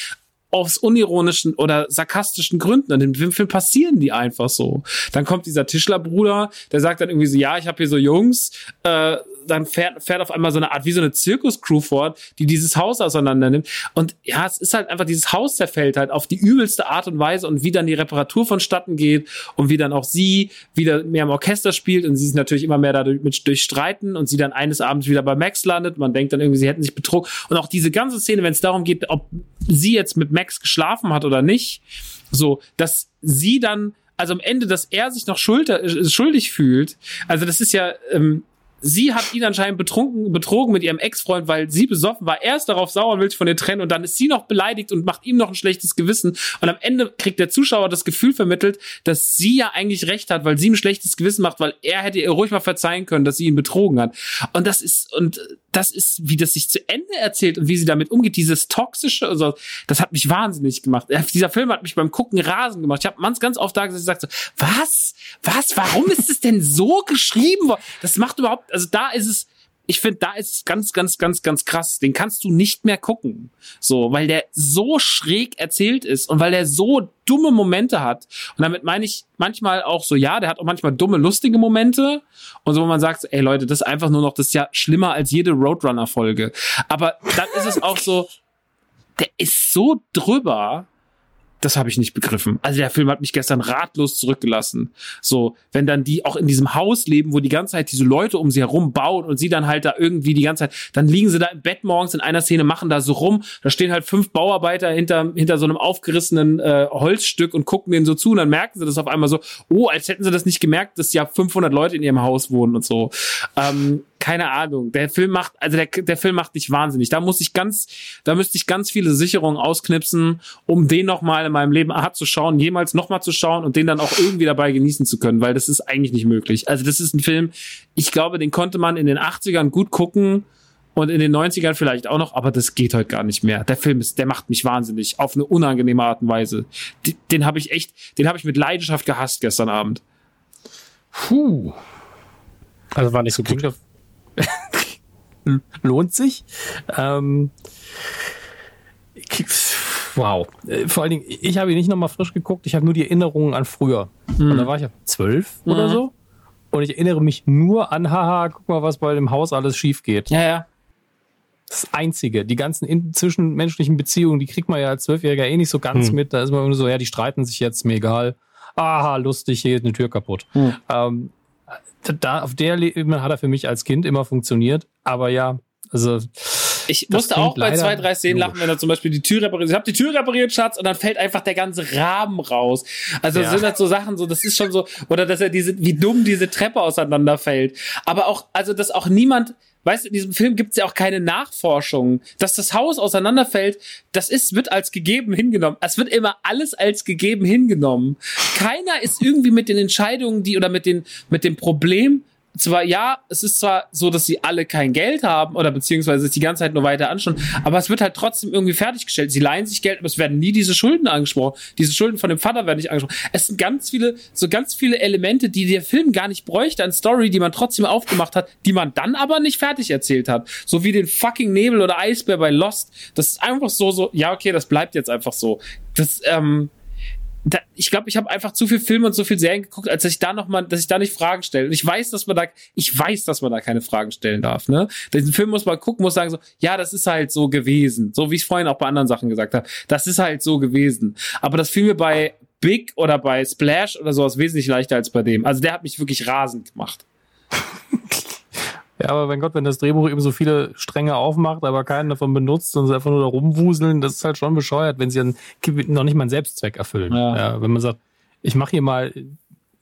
aus unironischen oder sarkastischen Gründen. Und Film Film passieren die einfach so. Dann kommt dieser Tischlerbruder, der sagt dann irgendwie so, ja, ich habe hier so Jungs, äh, dann fährt, fährt auf einmal so eine Art wie so eine Zirkuscrew fort, die dieses Haus auseinander nimmt. Und ja, es ist halt einfach, dieses Haus zerfällt halt auf die übelste Art und Weise und wie dann die Reparatur vonstatten geht und wie dann auch sie wieder mehr im Orchester spielt und sie sich natürlich immer mehr dadurch mit durchstreiten und sie dann eines Abends wieder bei Max landet. Man denkt dann irgendwie, sie hätten sich betrogen. Und auch diese ganze Szene, wenn es darum geht, ob sie jetzt mit Max geschlafen hat oder nicht, so, dass sie dann, also am Ende, dass er sich noch schulter, äh, schuldig fühlt, also das ist ja, ähm, sie hat ihn anscheinend betrunken, betrogen mit ihrem Ex-Freund, weil sie besoffen war. Er ist darauf sauer und will sich von ihr trennen und dann ist sie noch beleidigt und macht ihm noch ein schlechtes Gewissen. Und am Ende kriegt der Zuschauer das Gefühl vermittelt, dass sie ja eigentlich recht hat, weil sie ihm ein schlechtes Gewissen macht, weil er hätte ihr ruhig mal verzeihen können, dass sie ihn betrogen hat. Und das ist, und das ist, wie das sich zu Ende erzählt und wie sie damit umgeht, dieses toxische, also, das hat mich wahnsinnig gemacht. Äh, Dieser Film hat mich beim Gucken rasen gemacht. Ich habe ganz, ganz oft da gesagt, so, was? Was? Warum ist es denn so geschrieben worden? Das macht überhaupt, also da ist es, ich finde, da ist es ganz, ganz, ganz, ganz krass. Den kannst du nicht mehr gucken. So, weil der so schräg erzählt ist und weil der so dumme Momente hat. Und damit meine ich manchmal auch so, ja, der hat auch manchmal dumme, lustige Momente. Und so, wo man sagt, ey Leute, das ist einfach nur noch, das ist ja schlimmer als jede Roadrunner-Folge. Aber dann ist es auch so, der ist so drüber, das habe ich nicht begriffen. Also der Film hat mich gestern ratlos zurückgelassen. So, wenn dann die auch in diesem Haus leben, wo die ganze Zeit diese Leute um sie herum bauen und sie dann halt da irgendwie die ganze Zeit, dann liegen sie da im Bett morgens in einer Szene, machen da so rum, da stehen halt fünf Bauarbeiter hinter, hinter so einem aufgerissenen äh, Holzstück und gucken denen so zu und dann merken sie das auf einmal so, oh, als hätten sie das nicht gemerkt, dass ja 500 Leute in ihrem Haus wohnen und so. Ähm, keine Ahnung. Der Film macht, also der, der Film macht dich wahnsinnig. Da muss ich ganz, da müsste ich ganz viele Sicherungen ausknipsen, um den nochmal in meinem Leben A zu schauen, jemals nochmal zu schauen und den dann auch irgendwie dabei genießen zu können, weil das ist eigentlich nicht möglich. Also das ist ein Film, ich glaube, den konnte man in den 80ern gut gucken und in den 90ern vielleicht auch noch, aber das geht heute gar nicht mehr. Der Film ist, der macht mich wahnsinnig auf eine unangenehme Art und Weise. Den, den habe ich echt, den habe ich mit Leidenschaft gehasst gestern Abend. Puh. Also war nicht so gut. Klingt auf lohnt sich. Ähm, wow. Äh, Vor allen Dingen, ich habe ihn nicht nochmal frisch geguckt, ich habe nur die Erinnerungen an früher. Und da war ich ja zwölf oder Mhm. so. Und ich erinnere mich nur an, haha, guck mal, was bei dem Haus alles schief geht. Ja, ja. Das Einzige. Die ganzen zwischenmenschlichen Beziehungen, die kriegt man ja als Zwölfjähriger eh nicht so ganz Hm. mit. Da ist man immer so, ja, die streiten sich jetzt, mir egal. Aha, lustig, hier ist eine Tür kaputt. Hm. Ähm, da, auf der Ebene hat er für mich als Kind immer funktioniert. Aber ja, also Ich Das musste auch bei zwei, drei Szenen logisch. lachen, wenn er zum Beispiel die Tür repariert. Ich habe die Tür repariert, Schatz, und dann fällt einfach der ganze Rahmen raus. Also das Ja. sind halt so Sachen, so das ist schon so, oder dass er diese, wie dumm diese Treppe auseinanderfällt. Aber auch, also dass auch niemand, weißt du, in diesem Film gibt es ja auch keine Nachforschung, dass das Haus auseinanderfällt. Das ist wird als gegeben hingenommen. Es wird immer alles als gegeben hingenommen. Keiner ist irgendwie mit den Entscheidungen, die oder mit den mit dem Problem zwar, ja, es ist zwar so, dass sie alle kein Geld haben oder beziehungsweise sich die ganze Zeit nur weiter anschauen, aber es wird halt trotzdem irgendwie fertiggestellt. Sie leihen sich Geld, aber es werden nie diese Schulden angesprochen. Diese Schulden von dem Vater werden nicht angesprochen. Es sind ganz viele, so ganz viele Elemente, die der Film gar nicht bräuchte an Story, die man trotzdem aufgemacht hat, die man dann aber nicht fertig erzählt hat. So wie den fucking Nebel oder Eisbär bei Lost. Das ist einfach so, so, ja, okay, das bleibt jetzt einfach so. Das, ähm, da, ich glaube, ich habe einfach zu viel Filme und so viel Serien geguckt, als dass ich da noch mal, dass ich da nicht Fragen stelle. Und ich weiß, dass man da, ich weiß, dass man da keine Fragen stellen darf. Ne, diesen Film muss man gucken, muss sagen so, ja, das ist halt so gewesen, so wie ich vorhin auch bei anderen Sachen gesagt habe. Das ist halt so gewesen. Aber das fiel mir bei Big oder bei Splash oder sowas wesentlich leichter als bei dem. Also der hat mich wirklich rasend gemacht. Ja, aber mein Gott, wenn das Drehbuch eben so viele Stränge aufmacht, aber keinen davon benutzt und sie einfach nur da rumwuseln, das ist halt schon bescheuert, wenn sie dann noch nicht mal einen Selbstzweck erfüllen. Ja. wenn man sagt, ich mache hier mal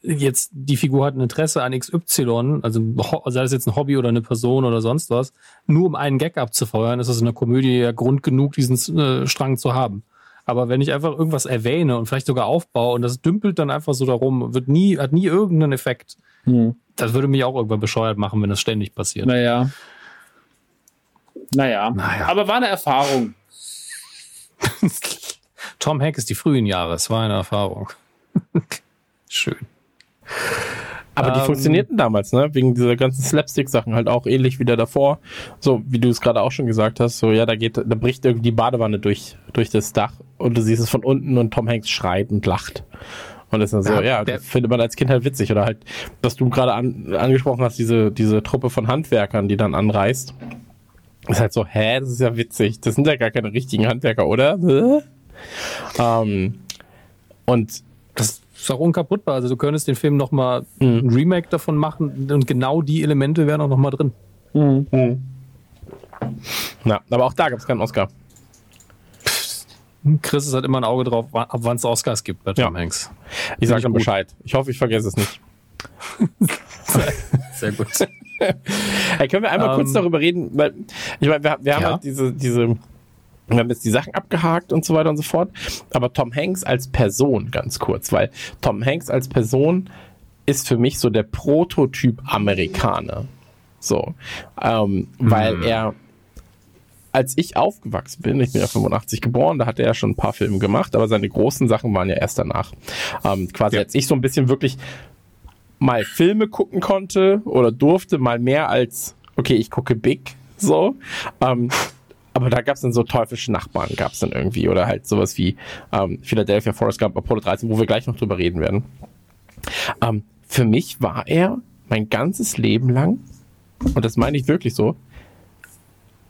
jetzt, die Figur hat ein Interesse an XY, also sei das jetzt ein Hobby oder eine Person oder sonst was, nur um einen Gag abzufeuern, ist das in der Komödie ja Grund genug, diesen äh, Strang zu haben. Aber wenn ich einfach irgendwas erwähne und vielleicht sogar aufbaue und das dümpelt dann einfach so darum, wird nie, hat nie irgendeinen Effekt. Das würde mich auch irgendwann bescheuert machen, wenn das ständig passiert. Naja. Naja. Naja. Aber war eine Erfahrung. Tom Hanks die frühen Jahre, es war eine Erfahrung. Schön. Aber die Ähm, funktionierten damals, ne? Wegen dieser ganzen Slapstick-Sachen halt auch ähnlich wie der davor. So, wie du es gerade auch schon gesagt hast, so, ja, da geht, da bricht irgendwie die Badewanne durch, durch das Dach und du siehst es von unten und Tom Hanks schreit und lacht. Und das ist dann so, Ja, ja, findet man als Kind halt witzig. Oder halt, was du gerade an, angesprochen hast, diese, diese Truppe von Handwerkern, die dann anreist. Ist halt so, hä, das ist ja witzig. Das sind ja gar keine richtigen Handwerker, oder? Ähm, und Das ist auch unkaputtbar. Also du könntest den Film nochmal Mhm. ein Remake davon machen und genau die Elemente wären auch nochmal drin. na, aber auch da gab es keinen Oscar. Chris hat immer ein Auge drauf, ab wann es Oscars gibt bei Tom Ja. Hanks. Ich sage gut. Bescheid. Ich hoffe, ich vergesse es nicht. Sehr gut. Hey, können wir einmal Ähm, kurz darüber reden? Weil, ich meine, wir, wir haben Ja. halt diese, diese, wir haben jetzt die Sachen abgehakt und so weiter und so fort. Aber Tom Hanks als Person, ganz kurz, weil Tom Hanks als Person ist für mich so der Prototyp Amerikaner. So. Ähm, weil er, als ich aufgewachsen bin, ich bin ja 85 geboren, da hat er ja schon ein paar Filme gemacht, aber seine großen Sachen waren ja erst danach. Ähm, quasi Ja. als ich so ein bisschen wirklich mal Filme gucken konnte oder durfte, mal mehr als, okay, ich gucke Big, so. Ähm, aber da gab es dann so teuflische Nachbarn, gab es dann irgendwie. Oder halt sowas wie ähm, Philadelphia, Forest Gump, Apollo 13, wo wir gleich noch drüber reden werden. Ähm, für mich war er mein ganzes Leben lang, und das meine ich wirklich so,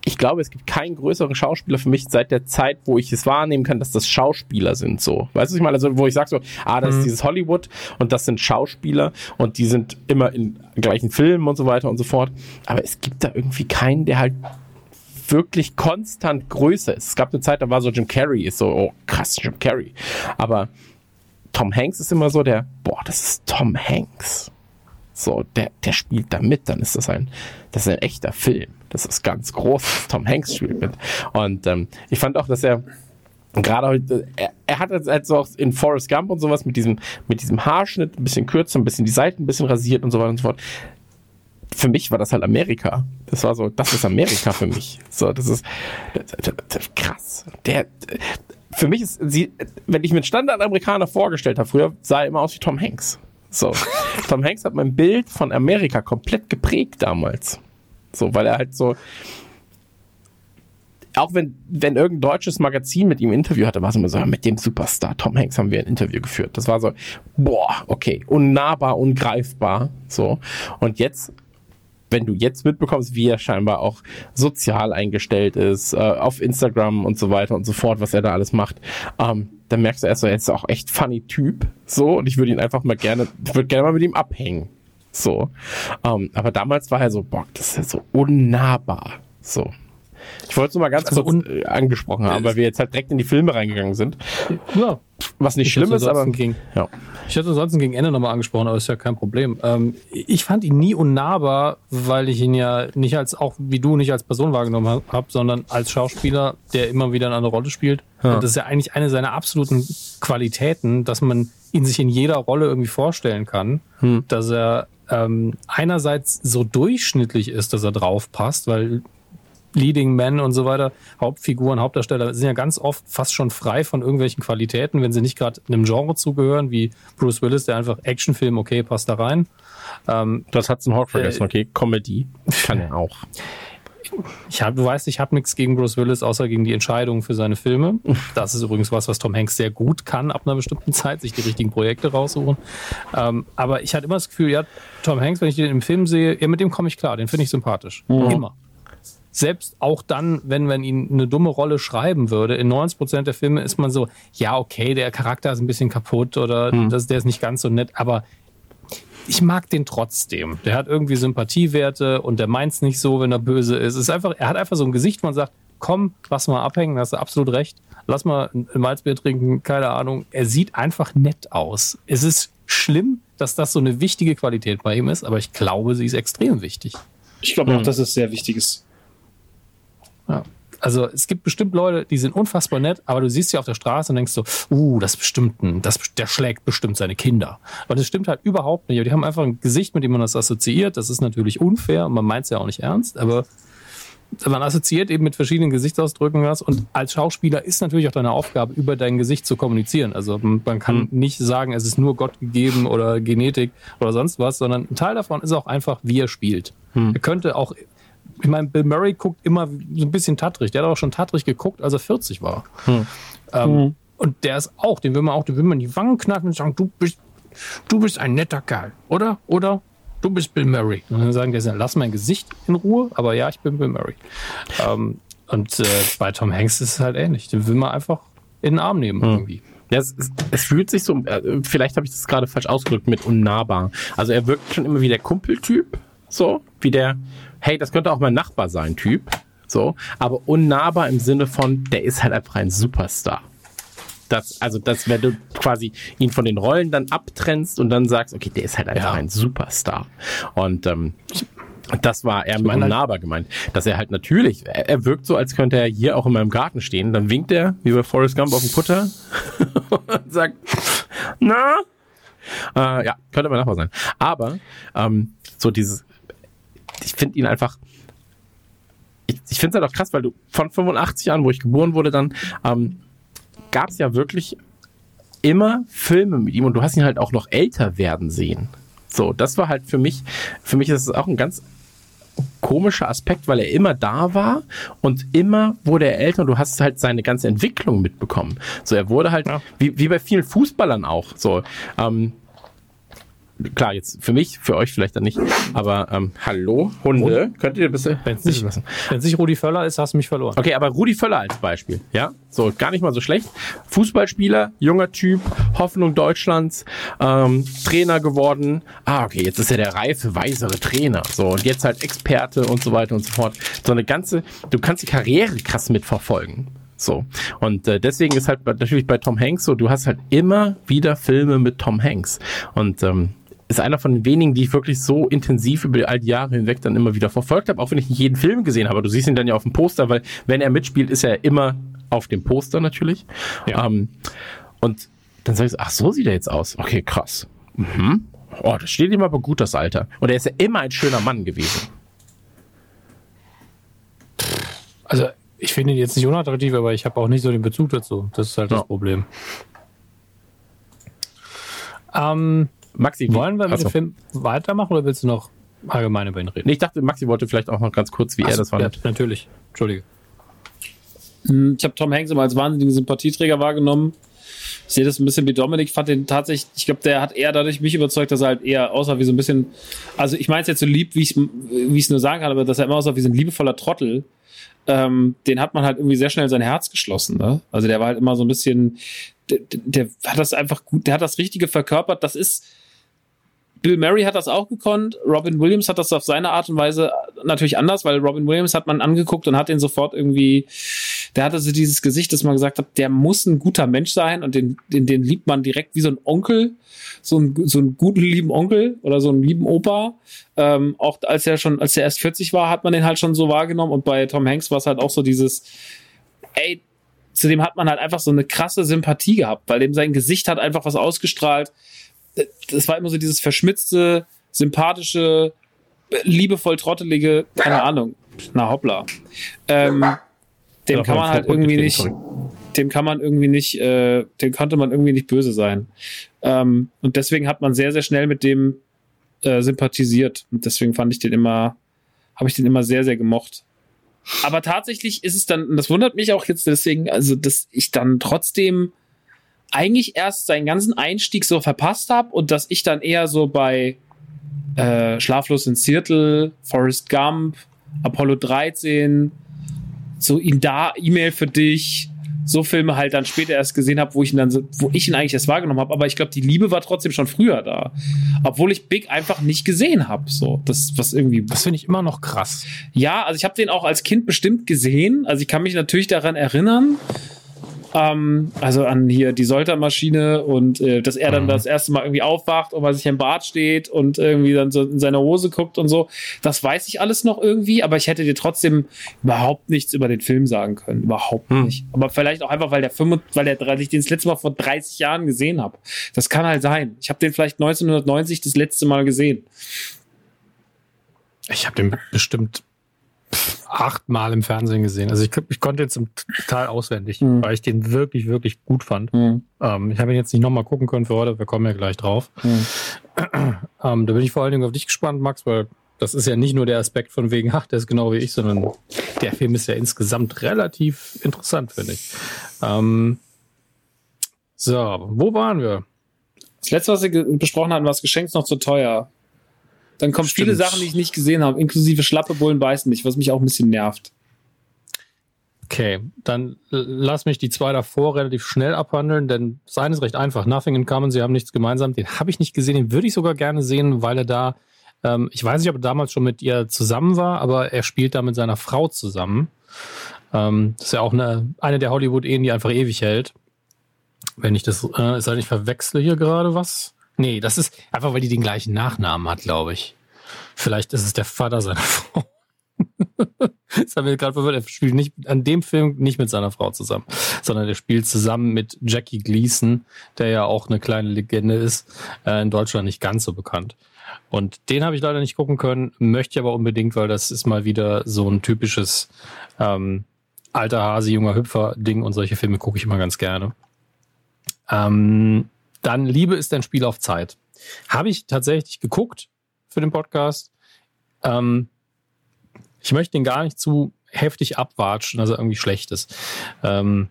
ich glaube, es gibt keinen größeren Schauspieler für mich seit der Zeit, wo ich es wahrnehmen kann, dass das Schauspieler sind so. Weißt du, ich meine? Also, wo ich sage so, ah, das ist dieses Hollywood und das sind Schauspieler und die sind immer in gleichen Filmen und so weiter und so fort. Aber es gibt da irgendwie keinen, der halt wirklich konstant größer ist. Es gab eine Zeit, da war so Jim Carrey, ist so, oh krass, Jim Carrey. Aber Tom Hanks ist immer so der, boah, das ist Tom Hanks. so, der, der spielt da mit, dann ist das ein, das ist ein echter Film. Das ist ganz groß, Tom Hanks spielt mit. Und ähm, ich fand auch, dass er gerade heute, er, er hat jetzt also auch in Forrest Gump und sowas mit diesem, mit diesem Haarschnitt ein bisschen kürzer, ein bisschen die Seiten ein bisschen rasiert und so weiter und so fort. Für mich war das halt Amerika. Das war so, das ist Amerika für mich. So, das ist das, das, krass. Der, für mich ist sie, wenn ich mir einen Standard-Amerikaner vorgestellt habe, früher sah er immer aus wie Tom Hanks. So. Tom Hanks hat mein Bild von Amerika komplett geprägt damals. So, weil er halt so, auch wenn, wenn irgendein deutsches Magazin mit ihm ein Interview hatte, war es immer so, mit dem Superstar Tom Hanks haben wir ein Interview geführt. Das war so, boah, okay, unnahbar, ungreifbar, so. Und jetzt, wenn du jetzt mitbekommst, wie er scheinbar auch sozial eingestellt ist, äh, auf Instagram und so weiter und so fort, was er da alles macht, ähm, dann merkst du erst so, er ist auch echt funny Typ, so, und ich würde ihn einfach mal gerne, ich würde gerne mal mit ihm abhängen, so. Ähm, aber damals war er so, boah, das ist ja so unnahbar, so. Ich wollte es nur mal ganz Also kurz äh, angesprochen haben, weil wir jetzt halt direkt in die Filme reingegangen sind. Ja, Was nicht Ich schlimm ist, aber. gegen- Ja. Ich hätte ansonsten gegen Ende nochmal angesprochen, aber ist ja kein Problem. Ähm, ich fand ihn nie unnahbar, weil ich ihn ja nicht als, auch wie du, nicht als Person wahrgenommen habe, hab, sondern als Schauspieler, der immer wieder eine Rolle spielt. Ja. Das ist ja eigentlich eine seiner absoluten Qualitäten, dass man ihn sich in jeder Rolle irgendwie vorstellen kann, Hm. dass er ähm, einerseits so durchschnittlich ist, dass er drauf passt, weil Leading Men und so weiter, Hauptfiguren, Hauptdarsteller sind ja ganz oft fast schon frei von irgendwelchen Qualitäten, wenn sie nicht gerade einem Genre zugehören, wie Bruce Willis, der einfach Actionfilm, okay, passt da rein. Ähm, Das Hudson Hawk vergessen, Äh, okay. Comedy kann er auch. ich hab, du weißt, ich habe nichts gegen Bruce Willis, außer gegen die Entscheidungen für seine Filme. Das ist übrigens was, was Tom Hanks sehr gut kann, ab einer bestimmten Zeit, sich die richtigen Projekte raussuchen. Ähm, aber ich hatte immer das Gefühl, ja, Tom Hanks, wenn ich den im Film sehe, ja, mit dem komme ich klar, den finde ich sympathisch. Immer. Selbst auch dann, wenn man ihn eine dumme Rolle schreiben würde, in 90 Prozent der Filme ist man so, ja, okay, der Charakter ist ein bisschen kaputt oder das, der ist nicht ganz so nett, aber ich mag den trotzdem. Der hat irgendwie Sympathiewerte und der meint's nicht so, wenn er böse ist. Es ist einfach, er hat einfach so ein Gesicht, wo man sagt, komm, lass mal abhängen, hast du absolut recht. Lass mal ein Malzbier trinken, keine Ahnung. Er sieht einfach nett aus. Es ist schlimm, dass das so eine wichtige Qualität bei ihm ist, aber ich glaube, sie ist extrem wichtig. Ich glaube auch, dass es sehr wichtig ist. Ja. Also es gibt bestimmt Leute, die sind unfassbar nett, aber du siehst sie auf der Straße und denkst so, uh, das bestimmt ein, das, der schlägt bestimmt seine Kinder. Aber das stimmt halt überhaupt nicht. Aber die haben einfach ein Gesicht, mit dem man das assoziiert. Das ist natürlich unfair und man meint es ja auch nicht ernst, aber man assoziiert eben mit verschiedenen Gesichtsausdrücken was und als Schauspieler ist natürlich auch deine Aufgabe, über dein Gesicht zu kommunizieren. Also man kann nicht sagen, es ist nur Gott gegeben oder Genetik oder sonst was, sondern ein Teil davon ist auch einfach, wie er spielt. Er könnte auch ich meine, Bill Murray guckt immer so ein bisschen tattrig. Der hat auch schon tattrig geguckt, als er 40 war. Ähm, Und der ist auch, den will man auch, den will man in die Wangen knacken und sagen, du bist, du bist ein netter Kerl, oder? Oder? Du bist Bill Murray. Und dann sagen die, lass mein Gesicht in Ruhe, aber ja, ich bin Bill Murray. Ähm, und äh, bei Tom Hanks ist es halt ähnlich. Den will man einfach in den Arm nehmen irgendwie. Ja, es, es, es fühlt sich so, äh, vielleicht habe ich das gerade falsch ausgedrückt mit unnahbar. Also er wirkt schon immer wie der Kumpeltyp, so, wie der, hey, das könnte auch mein Nachbar sein, Typ, so, aber unnahbar im Sinne von, der ist halt einfach ein Superstar. Das, also das, wenn du quasi ihn von den Rollen dann abtrennst und dann sagst, okay, der ist halt einfach Ja. ein Superstar. Und ähm, das war eher mit halt- unnahbar gemeint. Dass er halt natürlich, er, er wirkt so, als könnte er hier auch in meinem Garten stehen. Dann winkt er, wie bei Forrest Gump auf dem Kutter und sagt, na? Äh, ja, könnte mein Nachbar sein. Aber ähm, so dieses, ich finde ihn einfach, ich, ich finde es halt auch krass, weil du von 85 an, wo ich geboren wurde, dann ähm, gab es ja wirklich immer Filme mit ihm und du hast ihn halt auch noch älter werden sehen. So, das war halt für mich, für mich ist es auch ein ganz komischer Aspekt, weil er immer da war und immer wurde er älter und du hast halt seine ganze Entwicklung mitbekommen. So, er wurde halt, Ja. wie, wie bei vielen Fußballern auch, so, ähm, klar, jetzt für mich, für euch vielleicht dann nicht, aber ähm, hallo, Hunde, könnt ihr bitte Wenn es nicht, wenn's nicht Rudi Völler ist, hast du mich verloren. Okay, aber Rudi Völler als Beispiel, ja, so gar nicht mal so schlecht. Fußballspieler, junger Typ, Hoffnung Deutschlands, ähm, Trainer geworden. Ah, okay, jetzt ist er der reife, weisere Trainer. So und jetzt halt Experte und so weiter und so fort. So eine ganze, du kannst die Karriere krass mitverfolgen. So und äh, deswegen ist halt natürlich bei Tom Hanks so, du hast halt immer wieder Filme mit Tom Hanks und ähm, ist einer von den wenigen, die ich wirklich so intensiv über all die Jahre hinweg dann immer wieder verfolgt habe, auch wenn ich nicht jeden Film gesehen habe. Du siehst ihn dann ja auf dem Poster, weil wenn er mitspielt, ist er immer auf dem Poster natürlich. Ja. Ähm, und dann sagst du, ach, so sieht er jetzt aus. Okay, krass. Mhm. Oh, das steht ihm aber gut, das Alter. Und er ist ja immer ein schöner Mann gewesen. Also, ich finde ihn jetzt nicht unattraktiv, aber ich habe auch nicht so den Bezug dazu. Das ist halt Ja. das Problem. Ähm, Maxi, wollen wir mit Achso. dem Film weitermachen oder willst du noch allgemein über ihn reden? Nee, ich dachte, Maxi wollte vielleicht auch noch ganz kurz, wie er Ach so, das fand. Ja, natürlich. Entschuldige. Hm, Ich habe Tom Hanks immer als wahnsinnigen Sympathieträger wahrgenommen. Ich sehe das ein bisschen wie Dominik. Ich fand den tatsächlich, ich glaube, der hat eher dadurch mich überzeugt, dass er halt eher aussah wie so ein bisschen, also ich meine es jetzt so lieb, wie ich es nur sagen kann, aber dass er immer aussah wie so ein liebevoller Trottel. Ähm, den hat man halt irgendwie sehr schnell sein Herz geschlossen. Ne? Also der war halt immer so ein bisschen, der, der, der hat das einfach gut, der hat das Richtige verkörpert. Das ist, Bill Murray hat das auch gekonnt. Robin Williams hat das auf seine Art und Weise natürlich anders, weil Robin Williams hat man angeguckt und hat den sofort irgendwie, der hatte so dieses Gesicht, dass man gesagt hat, der muss ein guter Mensch sein und den, den, den liebt man direkt wie so ein Onkel, so ein, so einen guten lieben Onkel oder so einen lieben Opa. Ähm, auch als er schon, als er erst 40 war, hat man den halt schon so wahrgenommen und bei Tom Hanks war es halt auch so dieses, ey, zu dem hat man halt einfach so eine krasse Sympathie gehabt, weil dem sein Gesicht hat einfach was ausgestrahlt. Das war immer so dieses verschmitzte, sympathische, liebevoll trottelige, keine Ahnung, na hoppla. Ähm, dem kann man halt irgendwie nicht, dem kann man irgendwie nicht, äh, dem konnte man irgendwie nicht böse sein. Ähm, und deswegen hat man sehr, sehr schnell mit dem äh, sympathisiert. Und deswegen fand ich den immer, habe ich den immer sehr, sehr gemocht. Aber tatsächlich ist es dann, und das wundert mich auch jetzt deswegen, also dass ich dann trotzdem eigentlich erst seinen ganzen Einstieg so verpasst habe und dass ich dann eher so bei äh, Schlaflos in Seattle, Forrest Gump, Apollo 13, so ihn da, E-Mail für dich, so Filme halt dann später erst gesehen habe, wo ich ihn dann so, wo ich ihn eigentlich erst wahrgenommen habe. Aber ich glaube, die Liebe war trotzdem schon früher da, obwohl ich Big einfach nicht gesehen habe. So, das was irgendwie Das finde ich immer noch krass. ja, also ich habe den auch als Kind bestimmt gesehen. Also ich kann mich natürlich daran erinnern. Ähm, also an hier die Soltermaschine und äh, dass er dann das erste Mal irgendwie aufwacht und weil sich im Bad steht und irgendwie dann so in seine Hose guckt und so. Das weiß ich alles noch irgendwie, aber ich hätte dir trotzdem überhaupt nichts über den Film sagen können. Überhaupt Hm. nicht. Aber vielleicht auch einfach, weil der 5, weil der, weil ich den das letzte Mal vor 30 Jahren gesehen habe. Das kann halt sein. Ich habe den vielleicht 1990 das letzte Mal gesehen. Ich habe den bestimmt achtmal im Fernsehen gesehen. Also ich, ich konnte zum Teil auswendig, Mhm. weil ich den wirklich, wirklich gut fand. Ähm, ich habe ihn jetzt nicht nochmal gucken können für heute, wir kommen ja gleich drauf. Mhm. Ähm, da bin ich vor allen Dingen auf dich gespannt, Max, weil das ist ja nicht nur der Aspekt von wegen, ach, der ist genau wie ich, sondern der Film ist ja insgesamt relativ interessant, finde ich. Ähm, so, wo waren wir? Das letzte, was wir besprochen hatten, war das Geschenk noch zu teuer. Dann kommen Stimmt. viele Sachen, die ich nicht gesehen habe, inklusive Schlappe Bullen beißen nicht, was mich auch ein bisschen nervt. Okay, dann lass mich die zwei davor relativ schnell abhandeln, denn das eine ist recht einfach. Nothing in Common, sie haben nichts gemeinsam. Den habe ich nicht gesehen, den würde ich sogar gerne sehen, weil er da, ähm, ich weiß nicht, ob er damals schon mit ihr zusammen war, aber er spielt da mit seiner Frau zusammen. Ähm, das ist ja auch eine, eine der Hollywood-Ehen, die einfach ewig hält. Wenn ich das, äh, ist ich verwechsle hier gerade was? Nee, das ist einfach, weil die den gleichen Nachnamen hat, glaube ich. Vielleicht ist es der Vater seiner Frau. Das haben wir gerade verwirrt. Er spielt nicht an dem Film nicht mit seiner Frau zusammen, sondern er spielt zusammen mit Jackie Gleason, der ja auch eine kleine Legende ist, äh, in Deutschland nicht ganz so bekannt. Und den habe ich leider nicht gucken können, möchte aber unbedingt, weil das ist mal wieder so ein typisches ähm, alter Hase, junger Hüpfer-Ding und solche Filme gucke ich immer ganz gerne. Ähm, dann Liebe ist ein Spiel auf Zeit. Habe ich tatsächlich geguckt für den Podcast. Ähm, ich möchte den gar nicht zu heftig abwatschen, dass er irgendwie schlecht ist. Ähm,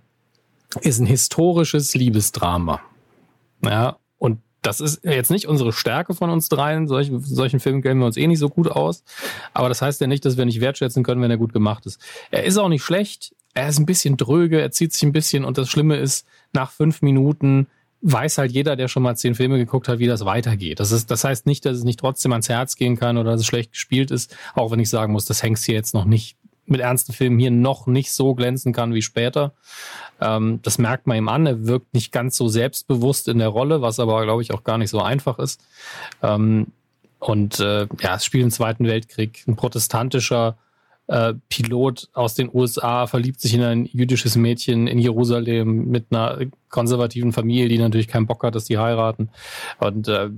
ist ein historisches Liebesdrama. Ja, und das ist jetzt nicht unsere Stärke von uns dreien. Solch, solchen Filmen kennen wir uns eh nicht so gut aus. Aber das heißt ja nicht, dass wir nicht wertschätzen können, wenn er gut gemacht ist. Er ist auch nicht schlecht. Er ist ein bisschen dröge. Er zieht sich ein bisschen. Und das Schlimme ist, nach fünf Minuten weiß halt jeder, der schon mal zehn Filme geguckt hat, wie das weitergeht. Das ist, das heißt nicht, dass es nicht trotzdem ans Herz gehen kann oder dass es schlecht gespielt ist. Auch wenn ich sagen muss, dass Hanks hier jetzt noch nicht mit ernsten Filmen hier noch nicht so glänzen kann wie später. Ähm, das merkt man ihm an. Er wirkt nicht ganz so selbstbewusst in der Rolle, was aber, glaube ich, auch gar nicht so einfach ist. Ähm, und äh, ja, es spielt im Zweiten Weltkrieg. Ein protestantischer äh, Pilot aus den USA verliebt sich in ein jüdisches Mädchen in Jerusalem mit einer konservativen Familie, die natürlich keinen Bock hat, dass die heiraten. Und äh,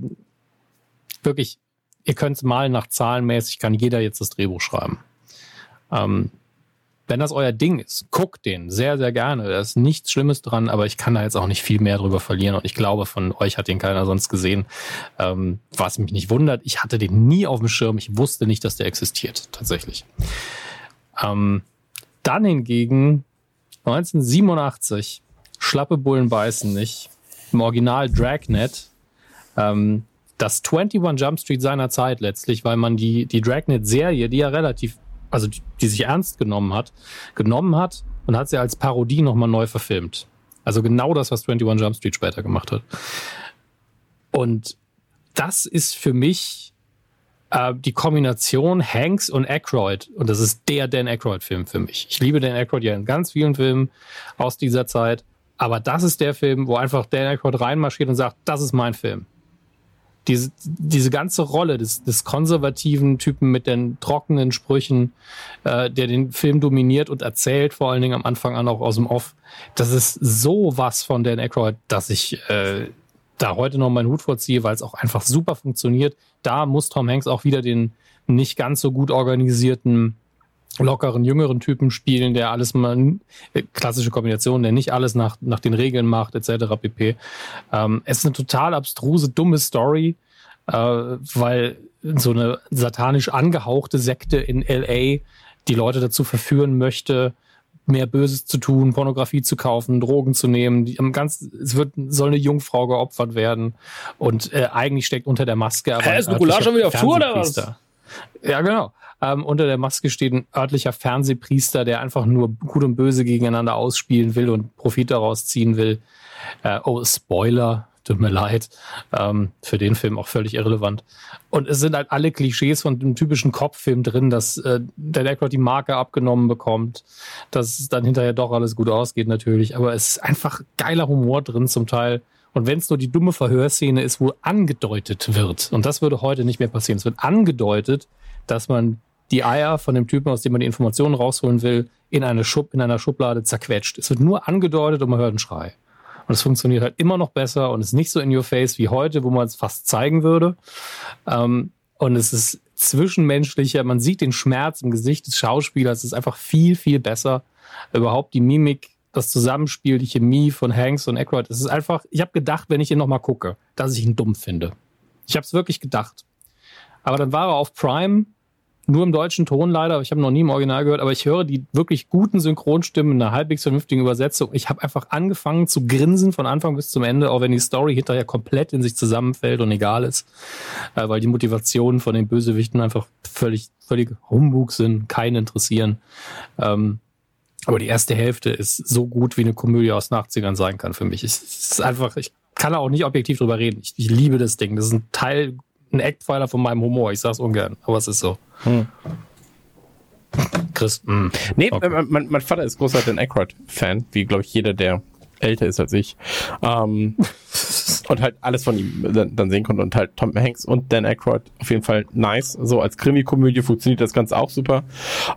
wirklich, ihr könnt mal nach zahlenmäßig, kann jeder jetzt das Drehbuch schreiben. Ähm, wenn das euer Ding ist, guckt den sehr, sehr gerne. Da ist nichts Schlimmes dran, aber ich kann da jetzt auch nicht viel mehr drüber verlieren und ich glaube, von euch hat den keiner sonst gesehen. Ähm, was mich nicht wundert, ich hatte den nie auf dem Schirm. Ich wusste nicht, dass der existiert, tatsächlich. Ähm, dann hingegen 1987, Schlappe Bullen beißen nicht, im Original Dragnet, ähm, das 21 Jump Street seiner Zeit letztlich, weil man die, die Dragnet-Serie, die ja relativ also die, die sich ernst genommen hat, genommen hat und hat sie als Parodie nochmal neu verfilmt. Also genau das, was 21 Jump Street später gemacht hat. Und das ist für mich äh, die Kombination Hanks und Aykroyd. Und das ist der Dan Aykroyd-Film für mich. Ich liebe Dan Aykroyd ja in ganz vielen Filmen aus dieser Zeit. Aber das ist der Film, wo einfach Dan Aykroyd reinmarschiert und sagt, das ist mein Film diese, diese ganze Rolle des, des konservativen Typen mit den trockenen Sprüchen, äh, der den Film dominiert und erzählt, vor allen Dingen am Anfang an auch aus dem Off, das ist so was von Dan Aykroyd, dass ich äh, da heute noch meinen Hut vorziehe, weil es auch einfach super funktioniert. Da muss Tom Hanks auch wieder den nicht ganz so gut organisierten lockeren, jüngeren Typen spielen, der alles mal, äh, klassische Kombination, der nicht alles nach, nach den Regeln macht, etc. pp. Ähm, es ist eine total abstruse, dumme Story, äh, weil so eine satanisch angehauchte Sekte in LA die Leute dazu verführen möchte, mehr Böses zu tun, Pornografie zu kaufen, Drogen zu nehmen. Die, am ganz, es wird, soll eine Jungfrau geopfert werden und äh, eigentlich steckt unter der Maske. Aber Hä, ist Nukular schon wieder auf Tour oder was? Ja, genau. Ähm, unter der Maske steht ein örtlicher Fernsehpriester, der einfach nur Gut und Böse gegeneinander ausspielen will und Profit daraus ziehen will. Äh, oh, Spoiler, tut mir leid. Ähm, für den Film auch völlig irrelevant. Und es sind halt alle Klischees von dem typischen Kopffilm drin, dass äh, der Aykroyd die Marke abgenommen bekommt, dass dann hinterher doch alles gut ausgeht natürlich. Aber es ist einfach geiler Humor drin zum Teil. Und wenn es nur die dumme Verhörszene ist, wo angedeutet wird, und das würde heute nicht mehr passieren, es wird angedeutet, dass man die Eier von dem Typen, aus dem man die Informationen rausholen will, in, eine Schub, in einer Schublade zerquetscht. Es wird nur angedeutet und man hört einen Schrei. Und es funktioniert halt immer noch besser und ist nicht so in your face wie heute, wo man es fast zeigen würde. Ähm, und es ist zwischenmenschlicher. Man sieht den Schmerz im Gesicht des Schauspielers. Es ist einfach viel, viel besser. Überhaupt die Mimik, das Zusammenspiel, die Chemie von Hanks und Aykroyd. Es ist einfach, ich habe gedacht, wenn ich ihn nochmal gucke, dass ich ihn dumm finde. Ich habe es wirklich gedacht. Aber dann war er auf Prime nur im deutschen Ton leider, ich habe noch nie im Original gehört, aber ich höre die wirklich guten Synchronstimmen in einer halbwegs vernünftigen Übersetzung. Ich habe einfach angefangen zu grinsen von Anfang bis zum Ende, auch wenn die Story hinterher komplett in sich zusammenfällt und egal ist, äh, weil die Motivationen von den Bösewichten einfach völlig, völlig Humbug sind, keinen interessieren. Ähm, aber die erste Hälfte ist so gut, wie eine Komödie aus den 80ern sein kann für mich. Es ist einfach, ich kann auch nicht objektiv drüber reden. Ich, ich liebe das Ding. Das ist ein Teil, ein Eckpfeiler von meinem Humor. Ich sag's ungern, aber es ist so. Hm. Chris, mh. Nee, Okay. äh, mein, mein Vater ist großer Dan Aykroyd-Fan, wie, glaube ich, jeder, der älter ist als ich. Ähm, und halt alles von ihm dann, dann sehen konnte. Und halt Tom Hanks und Dan Aykroyd auf jeden Fall nice. So als Krimi-Komödie funktioniert das Ganze auch super.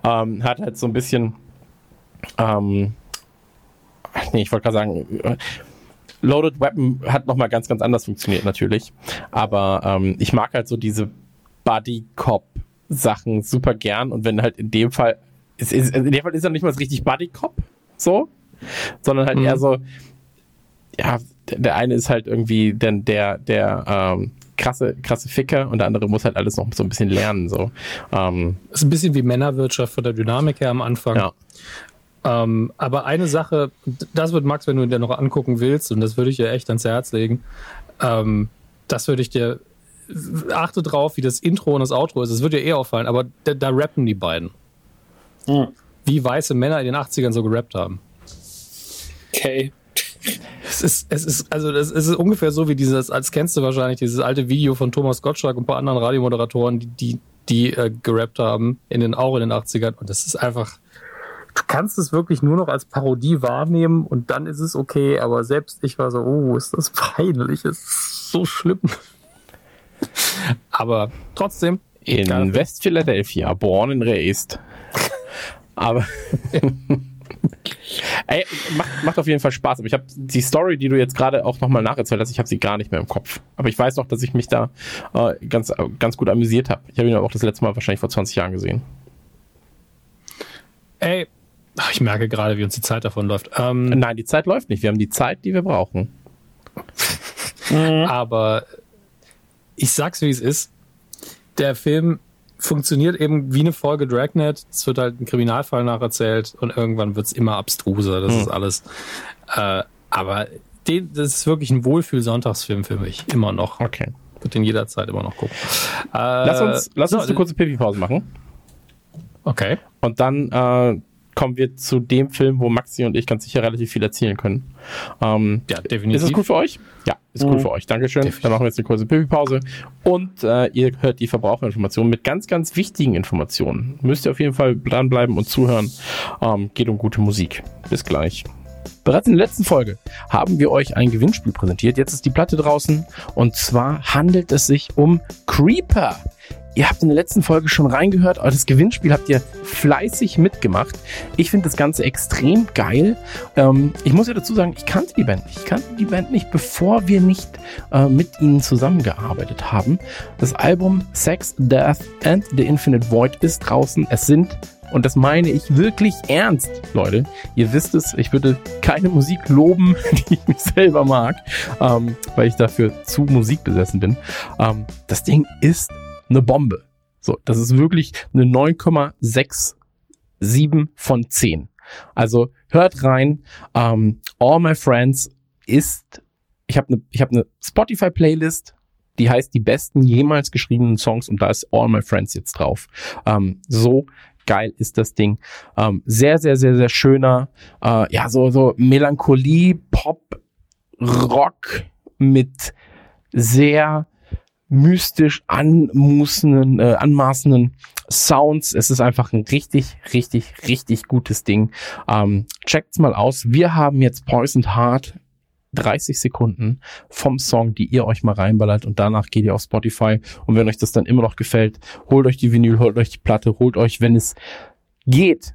Ähm, hat halt so ein bisschen ähm, nee, ich wollte gerade sagen, äh, Loaded Weapon hat nochmal ganz, ganz anders funktioniert natürlich. Aber ähm, ich mag halt so diese Buddy-Cop-Sachen super gern. Und wenn halt in dem Fall, ist, ist, in dem Fall ist er nicht mal so richtig Buddy-Cop, so, sondern halt Mhm. eher so, ja, der, der eine ist halt irgendwie dann der, der ähm, krasse, krasse Ficker und der andere muss halt alles noch so ein bisschen lernen. So. Ähm, ist ein bisschen wie Männerwirtschaft von der Dynamik her am Anfang. ja. Ähm, aber eine Sache, das wird Max, wenn du dir noch angucken willst, und das würde ich dir echt ans Herz legen, ähm, das würde ich dir, achte drauf, wie das Intro und das Outro ist, das wird dir eh auffallen, aber da, da rappen die beiden. Hm. Wie weiße Männer in den 80ern so gerappt haben. Okay. Es ist, es ist, also das es ist ungefähr so wie dieses, als kennst du wahrscheinlich, dieses alte Video von Thomas Gottschalk und ein paar anderen Radiomoderatoren, die, die, die äh, gerappt haben, in den, auch in den 80ern. Und das ist einfach du kannst es wirklich nur noch als Parodie wahrnehmen und dann ist es okay, aber selbst ich war so, oh, ist das peinlich, ist so schlimm. aber trotzdem, In. West Philadelphia, born and raised. Aber ey, macht, macht auf jeden Fall Spaß. Aber ich habe die Story, die du jetzt gerade auch nochmal nacherzählt hast, ich habe sie gar nicht mehr im Kopf. Aber ich weiß noch, dass ich mich da äh, ganz, ganz gut amüsiert habe. Ich habe ihn auch das letzte Mal wahrscheinlich vor 20 Jahren gesehen. ey, ach, ich merke gerade, wie uns die Zeit davonläuft. Ähm, Nein, die Zeit läuft nicht. Wir haben die Zeit, die wir brauchen. Aber ich sag's, wie es ist. Der Film funktioniert eben wie eine Folge Dragnet. Es wird halt ein Kriminalfall nacherzählt und irgendwann wird's immer abstruser. Das Hm. ist alles. Äh, aber den, das ist wirklich ein Wohlfühl-Sonntagsfilm für mich. Immer noch. Okay. Wird den jederzeit immer noch gucken. Äh, Lass uns, lass uns so, eine kurze Pipi-Pause machen. Okay. Und dann äh, kommen wir zu dem Film, wo Maxi und ich ganz sicher relativ viel erzählen können. Ähm, Ja, definitiv. Ist es gut für euch? Ja, ist gut für euch. Dankeschön. Dann machen wir jetzt eine kurze Pipi-Pause. Und äh, ihr hört die Verbraucherinformationen mit ganz, ganz wichtigen Informationen. Müsst ihr auf jeden Fall dranbleiben und zuhören. Ähm, geht um gute Musik. Bis gleich. Bereits in der letzten Folge haben wir euch ein Gewinnspiel präsentiert. Jetzt ist die Platte draußen. Und zwar handelt es sich um Creeper. Ihr habt in der letzten Folge schon reingehört, aber das Gewinnspiel habt ihr fleißig mitgemacht. Ich finde das Ganze extrem geil. Ähm, ich muss ja dazu sagen, ich kannte die Band nicht. Ich kannte die Band nicht, bevor wir nicht äh, mit ihnen zusammengearbeitet haben. Das Album Sex, Death and the Infinite Void ist draußen. Es sind, und das meine ich wirklich ernst, Leute. Ihr wisst es, ich würde keine Musik loben, die ich mich selber mag, ähm, weil ich dafür zu musikbesessen bin. Ähm, das Ding ist eine Bombe. So, das ist wirklich eine 9,67 von 10. Also hört rein. Ähm, All My Friends ist, ich habe eine ich hab ne Spotify-Playlist, die heißt die besten jemals geschriebenen Songs und da ist All My Friends jetzt drauf. Ähm, so geil ist das Ding. Ähm, sehr, sehr, sehr, sehr schöner, äh, ja, so, so Melancholie, Pop, Rock mit sehr mystisch anmußenden, äh, anmaßenden Sounds. Es ist einfach ein richtig, richtig, richtig gutes Ding. Ähm, checkt's mal aus. Wir haben jetzt Poisoned Heart 30 Sekunden vom Song, die ihr euch mal reinballert und danach geht ihr auf Spotify und wenn euch das dann immer noch gefällt, holt euch die Vinyl, holt euch die Platte, holt euch, wenn es geht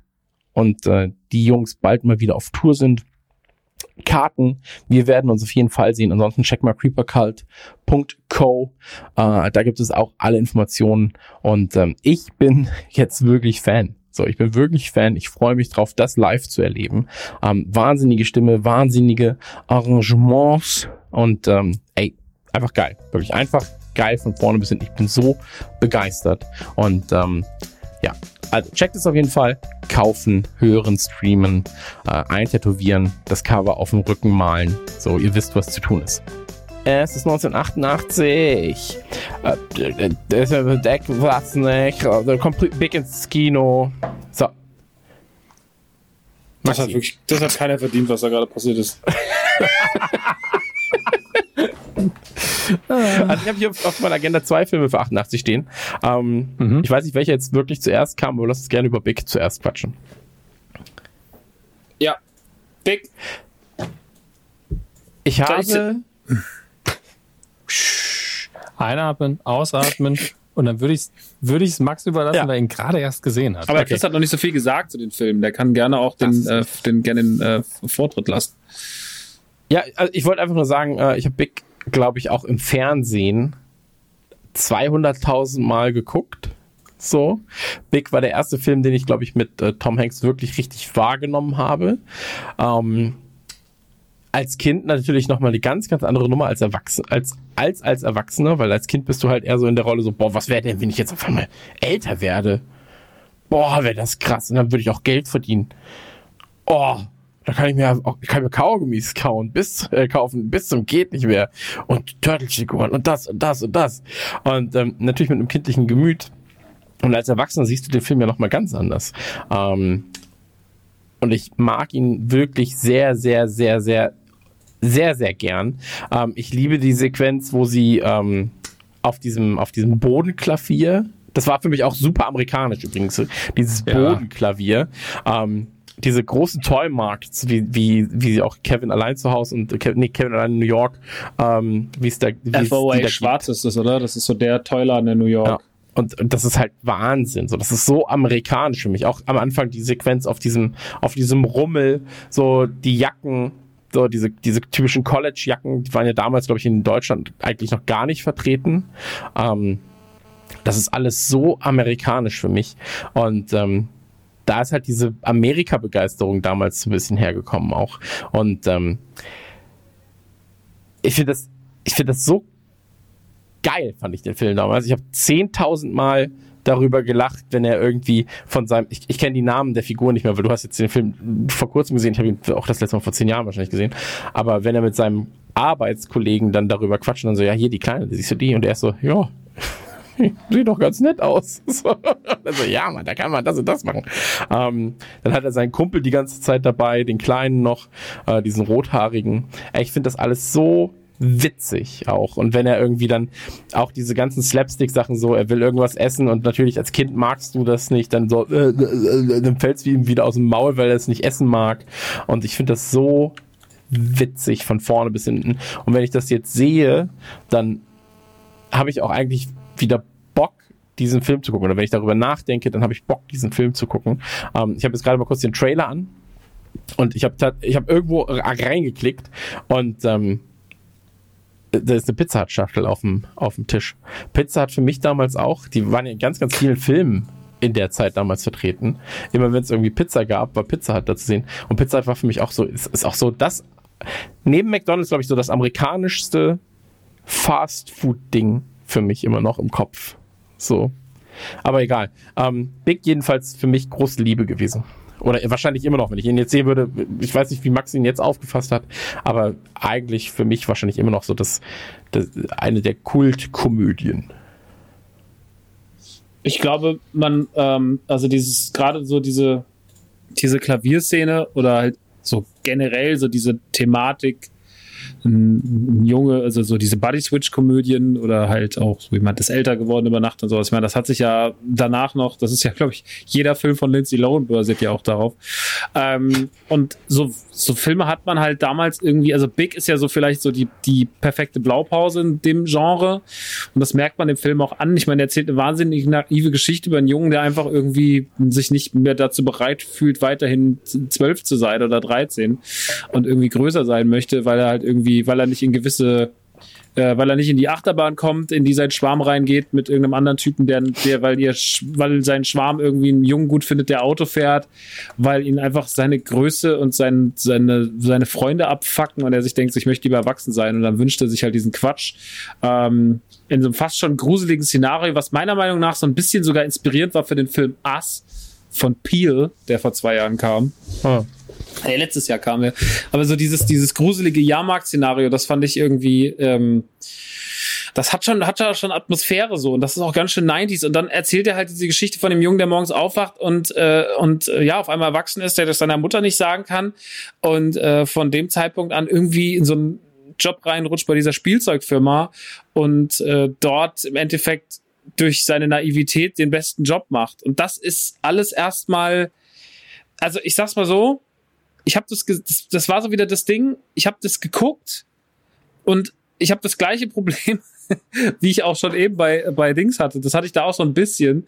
und äh, die Jungs bald mal wieder auf Tour sind, Karten. Wir werden uns auf jeden Fall sehen. Ansonsten check mal creepercult.co. Äh, da gibt es auch alle Informationen. Und ähm, ich bin jetzt wirklich Fan. So, ich bin wirklich Fan. Ich freue mich drauf, das live zu erleben. Ähm, wahnsinnige Stimme, wahnsinnige Arrangements und ähm, ey, einfach geil. Wirklich einfach geil von vorne bis hinten. Ich bin so begeistert. Und ähm, ja, also checkt es auf jeden Fall. Kaufen, hören, streamen, äh, eintätowieren, das Cover auf dem Rücken malen. So, ihr wisst, was zu tun ist. Es ist 1988. Äh, Der Deck was nicht. Der kommt big ins Kino. So. Das hat wirklich, das hat keiner verdient, was da gerade passiert ist. Also ich habe hier auf meiner Agenda zwei Filme für 88 stehen. Ähm, Mhm. Ich weiß nicht, welcher jetzt wirklich zuerst kam, aber lass uns gerne über Big zuerst quatschen. Ja. Big. Ich habe Einatmen, ausatmen und dann würde ich es würde ich's Max überlassen, Ja. weil er ihn gerade erst gesehen hat. Aber Chris hat noch nicht so viel gesagt zu den Filmen. Der kann gerne auch den, äh, den, gerne den äh, Vortritt lassen. Ja, also ich wollte einfach nur sagen, äh, ich habe Big, glaube ich, auch im Fernsehen 200.000 Mal geguckt. So. Big war der erste Film, den ich, glaube ich, mit äh, Tom Hanks wirklich richtig wahrgenommen habe. Ähm, als Kind natürlich nochmal eine ganz, ganz andere Nummer als Erwachsener, als, als als Erwachsener, weil als Kind bist du halt eher so in der Rolle so, boah, was wäre denn, wenn ich jetzt auf einmal älter werde? Boah, wäre das krass. Und dann würde ich auch Geld verdienen. Oh, da kann ich mir auch, ich kann mir Kaugummis kauen, bis, äh, kaufen, bis zum geht nicht mehr. Und Turtle-Figuren und das und das und das. Und ähm, natürlich mit einem kindlichen Gemüt. Und als Erwachsener siehst du den Film ja nochmal ganz anders. Ähm, und ich mag ihn wirklich sehr, sehr, sehr, sehr, sehr, sehr gern. Ähm, ich liebe die Sequenz, wo sie ähm, auf diesem, auf diesem Bodenklavier, das war für mich auch super amerikanisch übrigens, dieses Ja. Bodenklavier, ähm, diese großen Toy-Markts, wie, wie, wie auch Kevin allein zu Hause und Kevin, nee, Kevin allein in New York, ähm, wie es da, FOA Schwarz ist das, oder? Das ist so der Toyladen in New York. Ja. Und, und das ist halt Wahnsinn. So, das ist so amerikanisch für mich. Auch am Anfang die Sequenz auf diesem, auf diesem Rummel, so die Jacken, so diese, diese typischen College-Jacken, die waren ja damals, glaube ich, in Deutschland eigentlich noch gar nicht vertreten. Ähm, das ist alles so amerikanisch für mich. Und ähm, da ist halt diese Amerika-Begeisterung damals so ein bisschen hergekommen auch. Und ähm, ich finde das, ich finde das so geil, fand ich den Film damals. Ich habe 10.000 Mal darüber gelacht, wenn er irgendwie von seinem, ich, ich kenne die Namen der Figur nicht mehr, weil du hast jetzt den Film vor kurzem gesehen, ich habe ihn auch das letzte Mal vor zehn Jahren wahrscheinlich gesehen, aber wenn er mit seinem Arbeitskollegen dann darüber quatscht und dann so, ja, hier die Kleine, siehst du die? Und er ist so, ja, sieht doch ganz nett aus. So, also, ja, man, da kann man das und das machen. Ähm, dann hat er seinen Kumpel die ganze Zeit dabei, den Kleinen noch, äh, diesen Rothaarigen. Ey, Ich finde das alles so witzig auch. Und wenn er irgendwie dann auch diese ganzen Slapstick-Sachen so, er will irgendwas essen und natürlich als Kind magst du das nicht, dann so, äh, äh, äh, dann fällt es ihm wieder aus dem Maul, weil er es nicht essen mag. Und ich finde das so witzig von vorne bis hinten. Und wenn ich das jetzt sehe, dann habe ich auch eigentlich wieder Bock, diesen Film zu gucken. Oder wenn ich darüber nachdenke, dann habe ich Bock, diesen Film zu gucken. Ähm, ich habe jetzt gerade mal kurz den Trailer an und ich habe ich hab irgendwo reingeklickt und ähm, da ist eine Pizza Hut Schachtel auf dem, auf dem Tisch. Pizza hat für mich damals auch, die waren ja in ganz, ganz vielen Filmen in der Zeit damals vertreten. Immer wenn es irgendwie Pizza gab, war Pizza Hut da zu sehen. Und Pizza Hut war für mich auch so, ist, ist auch so das, neben McDonalds, glaube ich, so das amerikanischste Fast Food Ding für mich immer noch im Kopf. So. Aber egal. Ähm, Big jedenfalls für mich große Liebe gewesen. Oder wahrscheinlich immer noch, wenn ich ihn jetzt sehen würde. Ich weiß nicht, wie Max ihn jetzt aufgefasst hat, aber eigentlich für mich wahrscheinlich immer noch so das, das eine der Kultkomödien. Ich glaube, man, ähm, also dieses, gerade so diese, diese Klavierszene oder halt so generell so diese Thematik, ein, Junge, also so diese Body-Switch-Komödien oder halt auch so jemand ist älter geworden über Nacht und sowas. Ich meine, das hat sich ja danach noch, das ist ja, glaube ich, jeder Film von Lindsay Lohan basiert ja auch darauf. Ähm, und so, so Filme hat man halt damals irgendwie, also Big ist ja so vielleicht so die, die perfekte Blaupause in dem Genre. Und das merkt man dem Film auch an. Ich meine, er erzählt eine wahnsinnig naive Geschichte über einen Jungen, der einfach irgendwie sich nicht mehr dazu bereit fühlt, weiterhin zwölf zu sein oder 13 und irgendwie größer sein möchte, weil er halt irgendwie, weil er nicht in gewisse äh, weil er nicht in die Achterbahn kommt, in die sein Schwarm reingeht mit irgendeinem anderen Typen, der, der weil ihr, weil sein Schwarm irgendwie einen Jungen gut findet, der Auto fährt, weil ihn einfach seine Größe und sein, seine, seine Freunde abfacken und er sich denkt, ich möchte lieber erwachsen sein und dann wünscht er sich halt diesen Quatsch. Ähm, in so einem fast schon gruseligen Szenario, was meiner Meinung nach so ein bisschen sogar inspirierend war für den Film Us von Peel, der vor zwei Jahren kam. Ah. Nee, letztes Jahr kam er. Aber so dieses, dieses gruselige Jahrmarkt-Szenario, das fand ich irgendwie, ähm, das hat schon, hat schon Atmosphäre so und das ist auch ganz schön 90s. Und dann erzählt er halt diese Geschichte von dem Jungen, der morgens aufwacht und, äh, und äh, ja, auf einmal erwachsen ist, der das seiner Mutter nicht sagen kann. Und äh, von dem Zeitpunkt an irgendwie in so einen Job reinrutscht bei dieser Spielzeugfirma und äh, dort im Endeffekt durch seine Naivität den besten Job macht. Und das ist alles erstmal, also ich sag's mal so, ich habe das, das, das war so wieder das Ding, ich habe das geguckt und ich habe das gleiche Problem, wie ich auch schon eben bei, bei Dings hatte. Das hatte ich da auch so ein bisschen.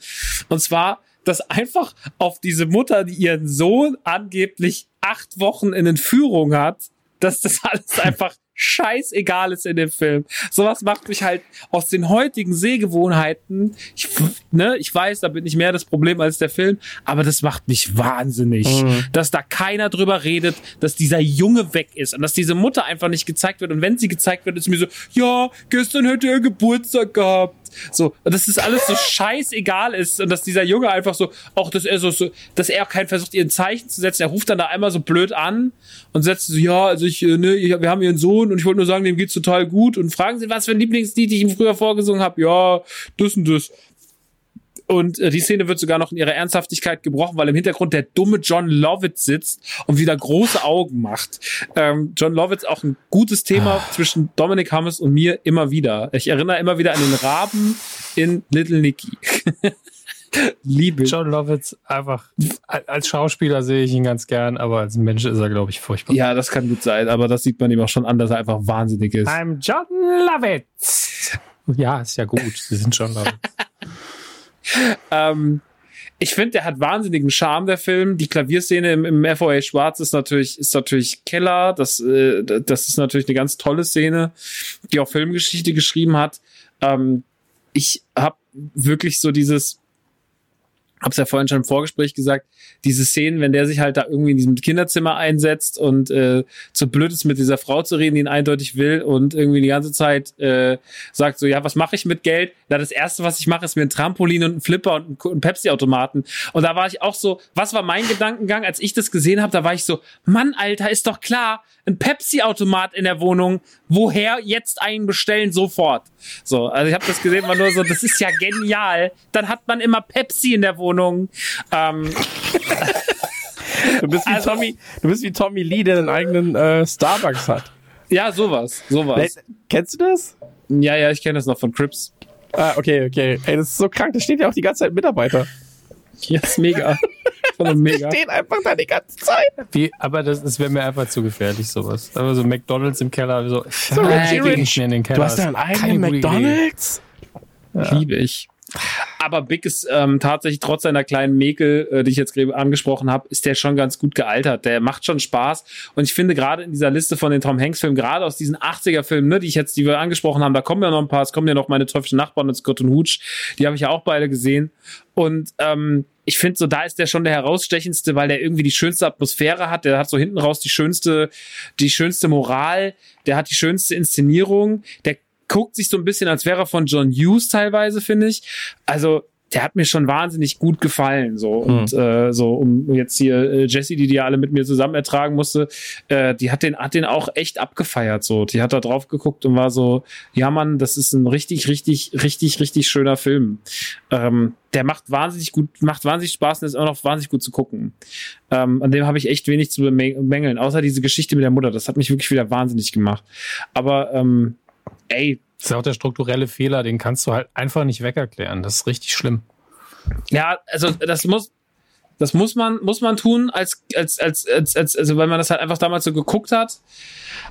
Und zwar, dass einfach auf diese Mutter, die ihren Sohn angeblich acht Wochen in Entführung hat, dass das alles einfach scheißegal ist in dem Film. Sowas macht mich halt aus den heutigen Sehgewohnheiten, ich, ne, ich weiß, da bin ich mehr das Problem als der Film, aber das macht mich wahnsinnig, dass da keiner drüber redet, dass dieser Junge weg ist und dass diese Mutter einfach nicht gezeigt wird und wenn sie gezeigt wird, ist mir so, ja, gestern hätte er Geburtstag gehabt. So, und dass das alles so scheißegal ist und dass dieser Junge einfach so, auch dass er so, so dass er auch keinen versucht, ihr ein Zeichen zu setzen. Er ruft dann da einmal so blöd an und setzt so, ja, also ich, äh, ne, ich, wir haben hier einen Sohn und ich wollte nur sagen, dem geht's total gut und fragen Sie, was für ein Lieblingslied ich ihm früher vorgesungen habe. Ja, das und das. Und äh, die Szene wird sogar noch in ihrer Ernsthaftigkeit gebrochen, weil im Hintergrund der dumme John Lovitz sitzt und wieder große Augen macht. Ähm, John Lovitz auch ein gutes Thema zwischen Dominic Hammes und mir immer wieder. Ich erinnere immer wieder an den Raben in Little Nicky. Liebe. John Lovitz einfach als Schauspieler sehe ich ihn ganz gern, aber als Mensch ist er, glaube ich, furchtbar. Ja, das kann gut sein, aber das sieht man ihm auch schon an, dass er einfach wahnsinnig ist. I'm John Lovitz. Ja, ist ja gut. Sie sind John Lovitz. Ähm, ich finde, der hat wahnsinnigen Charme, der Film. Die Klavierszene im, im FOA Schwarz ist natürlich, ist natürlich Keller. Das, äh, das ist natürlich eine ganz tolle Szene, die auch Filmgeschichte geschrieben hat. Ähm, ich habe wirklich so dieses, hab's ja vorhin schon im Vorgespräch gesagt, diese Szenen, wenn der sich halt da irgendwie in diesem Kinderzimmer einsetzt und äh, zu blöd ist, mit dieser Frau zu reden, die ihn eindeutig will und irgendwie die ganze Zeit äh, sagt so, ja, was mache ich mit Geld? Na, das Erste, was ich mache, ist mir ein Trampolin und ein Flipper und ein, ein Pepsi-Automaten. Und da war ich auch so, was war mein Gedankengang, als ich das gesehen habe? Da war ich so, Mann, Alter, ist doch klar, ein Pepsi-Automat in der Wohnung, woher jetzt einen bestellen sofort? So, also ich habe das gesehen, war nur so, das ist ja genial. Dann hat man immer Pepsi in der Wohnung. Ähm, Du bist wie, Also- Tommy, du bist wie Tommy Lee, der einen eigenen äh, Starbucks hat. ja, sowas, sowas. Kennst du das? Ja, ja, ich kenne das noch von Crips. Ah, okay, okay. Ey, das ist so krank. Da steht ja auch die ganze Zeit Mitarbeiter. Ja, ist mega. Die stehen einfach da die ganze Zeit. Wie, aber das, das wäre mir einfach zu gefährlich, sowas. Aber so McDonalds im Keller, so, So Richie Rich. nicht mehr in den Keller. Du hast ist keine eigenen. McDonalds? Liebe ich. Aber Big ist ähm, tatsächlich trotz seiner kleinen Mäkel, äh, die ich jetzt angesprochen habe, ist der schon ganz gut gealtert. Der macht schon Spaß. Und ich finde gerade in dieser Liste von den Tom Hanks Filmen, gerade aus diesen 80er Filmen, ne, die ich jetzt, die wir angesprochen haben, da kommen ja noch ein paar, es kommen ja noch meine teuflischen Nachbarn und Scott und Hooch, die habe ich ja auch beide gesehen. Und ähm, ich finde so, da ist der schon der herausstechendste, weil der irgendwie die schönste Atmosphäre hat. Der hat so hinten raus die schönste, die schönste Moral. Der hat die schönste Inszenierung. Der guckt sich so ein bisschen, als wäre er von John Hughes teilweise, finde ich. Also, der hat mir schon wahnsinnig gut gefallen. So und äh, so um jetzt hier äh, Jessie, die die alle mit mir zusammen ertragen musste, äh, die hat den hat den auch echt abgefeiert. So, die hat da drauf geguckt und war so, ja Mann, das ist ein richtig, richtig, richtig, richtig schöner Film. Ähm, der macht wahnsinnig gut, macht wahnsinnig Spaß und ist auch noch wahnsinnig gut zu gucken. Ähm, an dem habe ich echt wenig zu bemängeln, außer diese Geschichte mit der Mutter. Das hat mich wirklich wieder wahnsinnig gemacht. Aber ähm, ey, Das ist auch der strukturelle Fehler, den kannst du halt einfach nicht wegerklären. Das ist richtig schlimm. Ja, also das muss, das muss man, muss man tun, als, als, als, als, als also wenn man das halt einfach damals so geguckt hat.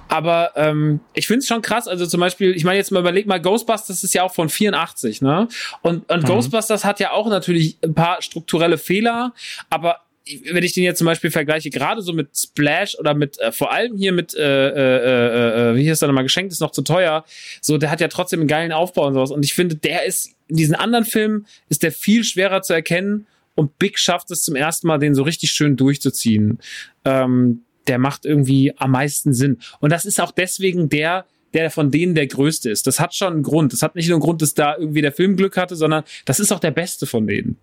Aber ähm, ich finde es schon krass. Also zum Beispiel, ich meine jetzt mal überleg mal, Ghostbusters ist ja auch von 84, ne? Und, und Ghostbusters hat ja auch natürlich ein paar strukturelle Fehler, aber wenn ich den jetzt zum Beispiel vergleiche, gerade so mit Splash oder mit, äh, vor allem hier mit, äh, äh, äh, wie hieß der nochmal, geschenkt ist noch zu teuer, so, der hat ja trotzdem einen geilen Aufbau und sowas. Und ich finde, der ist, in diesen anderen Filmen ist der viel schwerer zu erkennen und Big schafft es zum ersten Mal, den so richtig schön durchzuziehen. Ähm, der macht irgendwie am meisten Sinn. Und das ist auch deswegen der, der von denen der größte ist. Das hat schon einen Grund. Das hat nicht nur einen Grund, dass da irgendwie der Film Glück hatte, sondern das ist auch der beste von denen.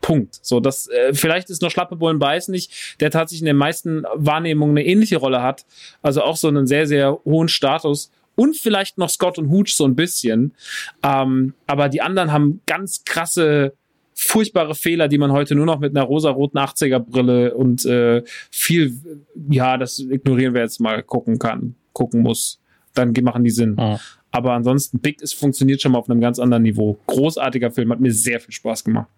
Punkt. So, das, äh, vielleicht ist nur Schlappe Bullen beißen nicht, der tatsächlich in den meisten Wahrnehmungen eine ähnliche Rolle hat. Also auch so einen sehr, sehr hohen Status. Und vielleicht noch Scott und Hooch so ein bisschen. Ähm, aber die anderen haben ganz krasse, furchtbare Fehler, die man heute nur noch mit einer rosaroten 80er-Brille und äh, viel, ja, das ignorieren wir jetzt mal, gucken kann, gucken muss. Dann machen die Sinn. Ja. Aber ansonsten, Big ist funktioniert schon mal auf einem ganz anderen Niveau. Großartiger Film, hat mir sehr viel Spaß gemacht.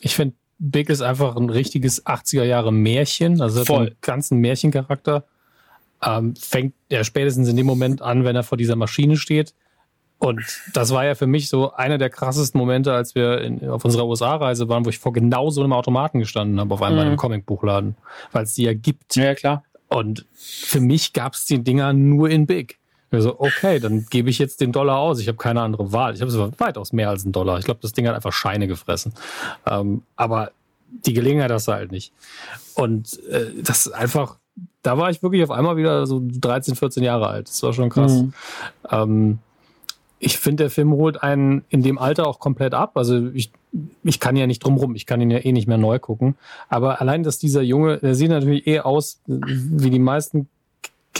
Ich finde, Big ist einfach ein richtiges 80er Jahre Märchen. Also hat Voll. einen ganzen Märchencharakter. Ähm, fängt er spätestens in dem Moment an, wenn er vor dieser Maschine steht. Und das war ja für mich so einer der krassesten Momente, als wir in, auf unserer USA-Reise waren, wo ich vor genau so einem Automaten gestanden habe, auf einmal in einem Comicbuchladen, weil es die ja gibt. Ja, klar. Und für mich gab es die Dinger nur in Big. Also, okay, dann gebe ich jetzt den Dollar aus. Ich habe keine andere Wahl. Ich habe sogar weitaus mehr als einen Dollar. Ich glaube, das Ding hat einfach Scheine gefressen. Ähm, aber die Gelegenheit hast du halt nicht. Und äh, das ist einfach, da war ich wirklich auf einmal wieder so 13, 14 Jahre alt. Das war schon krass. Mhm. Ähm, ich finde, der Film holt einen in dem Alter auch komplett ab. Also ich, ich kann ja nicht drum rum, ich kann ihn ja eh nicht mehr neu gucken. Aber allein, dass dieser Junge, der sieht natürlich eh aus, wie die meisten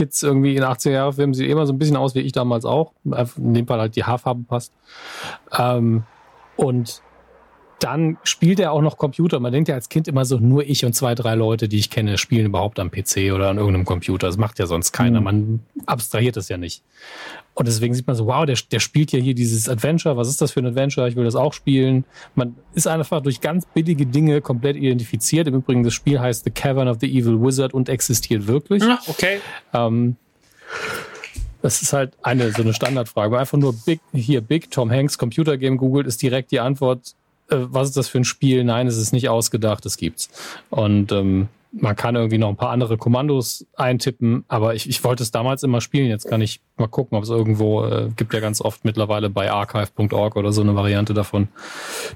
Kids irgendwie in 80er Jahre Filmen, sieht eh immer so ein bisschen aus wie ich damals auch. In dem Fall halt die Haarfarbe passt. Ähm, und dann spielt er auch noch Computer. Man denkt ja als Kind immer so, nur ich und zwei, drei Leute, die ich kenne, spielen überhaupt am PC oder an irgendeinem Computer. Das macht ja sonst keiner. Man abstrahiert das ja nicht. Und deswegen sieht man so, wow, der, der spielt ja hier dieses Adventure. Was ist das für ein Adventure? Ich will das auch spielen. Man ist einfach durch ganz billige Dinge komplett identifiziert. Im Übrigen, das Spiel heißt The Cavern of the Evil Wizard und existiert wirklich. Ah, okay. Ähm, das ist halt eine so eine Standardfrage. Weil einfach nur Big, hier Big Tom Hanks Computer Game googelt, ist direkt die Antwort, was ist das für ein Spiel? Nein, es ist nicht ausgedacht, es gibt's. Und ähm, man kann irgendwie noch ein paar andere Kommandos eintippen, aber ich, ich wollte es damals immer spielen. Jetzt kann ich mal gucken, ob es irgendwo äh, gibt ja ganz oft mittlerweile bei archive.org oder so eine Variante davon,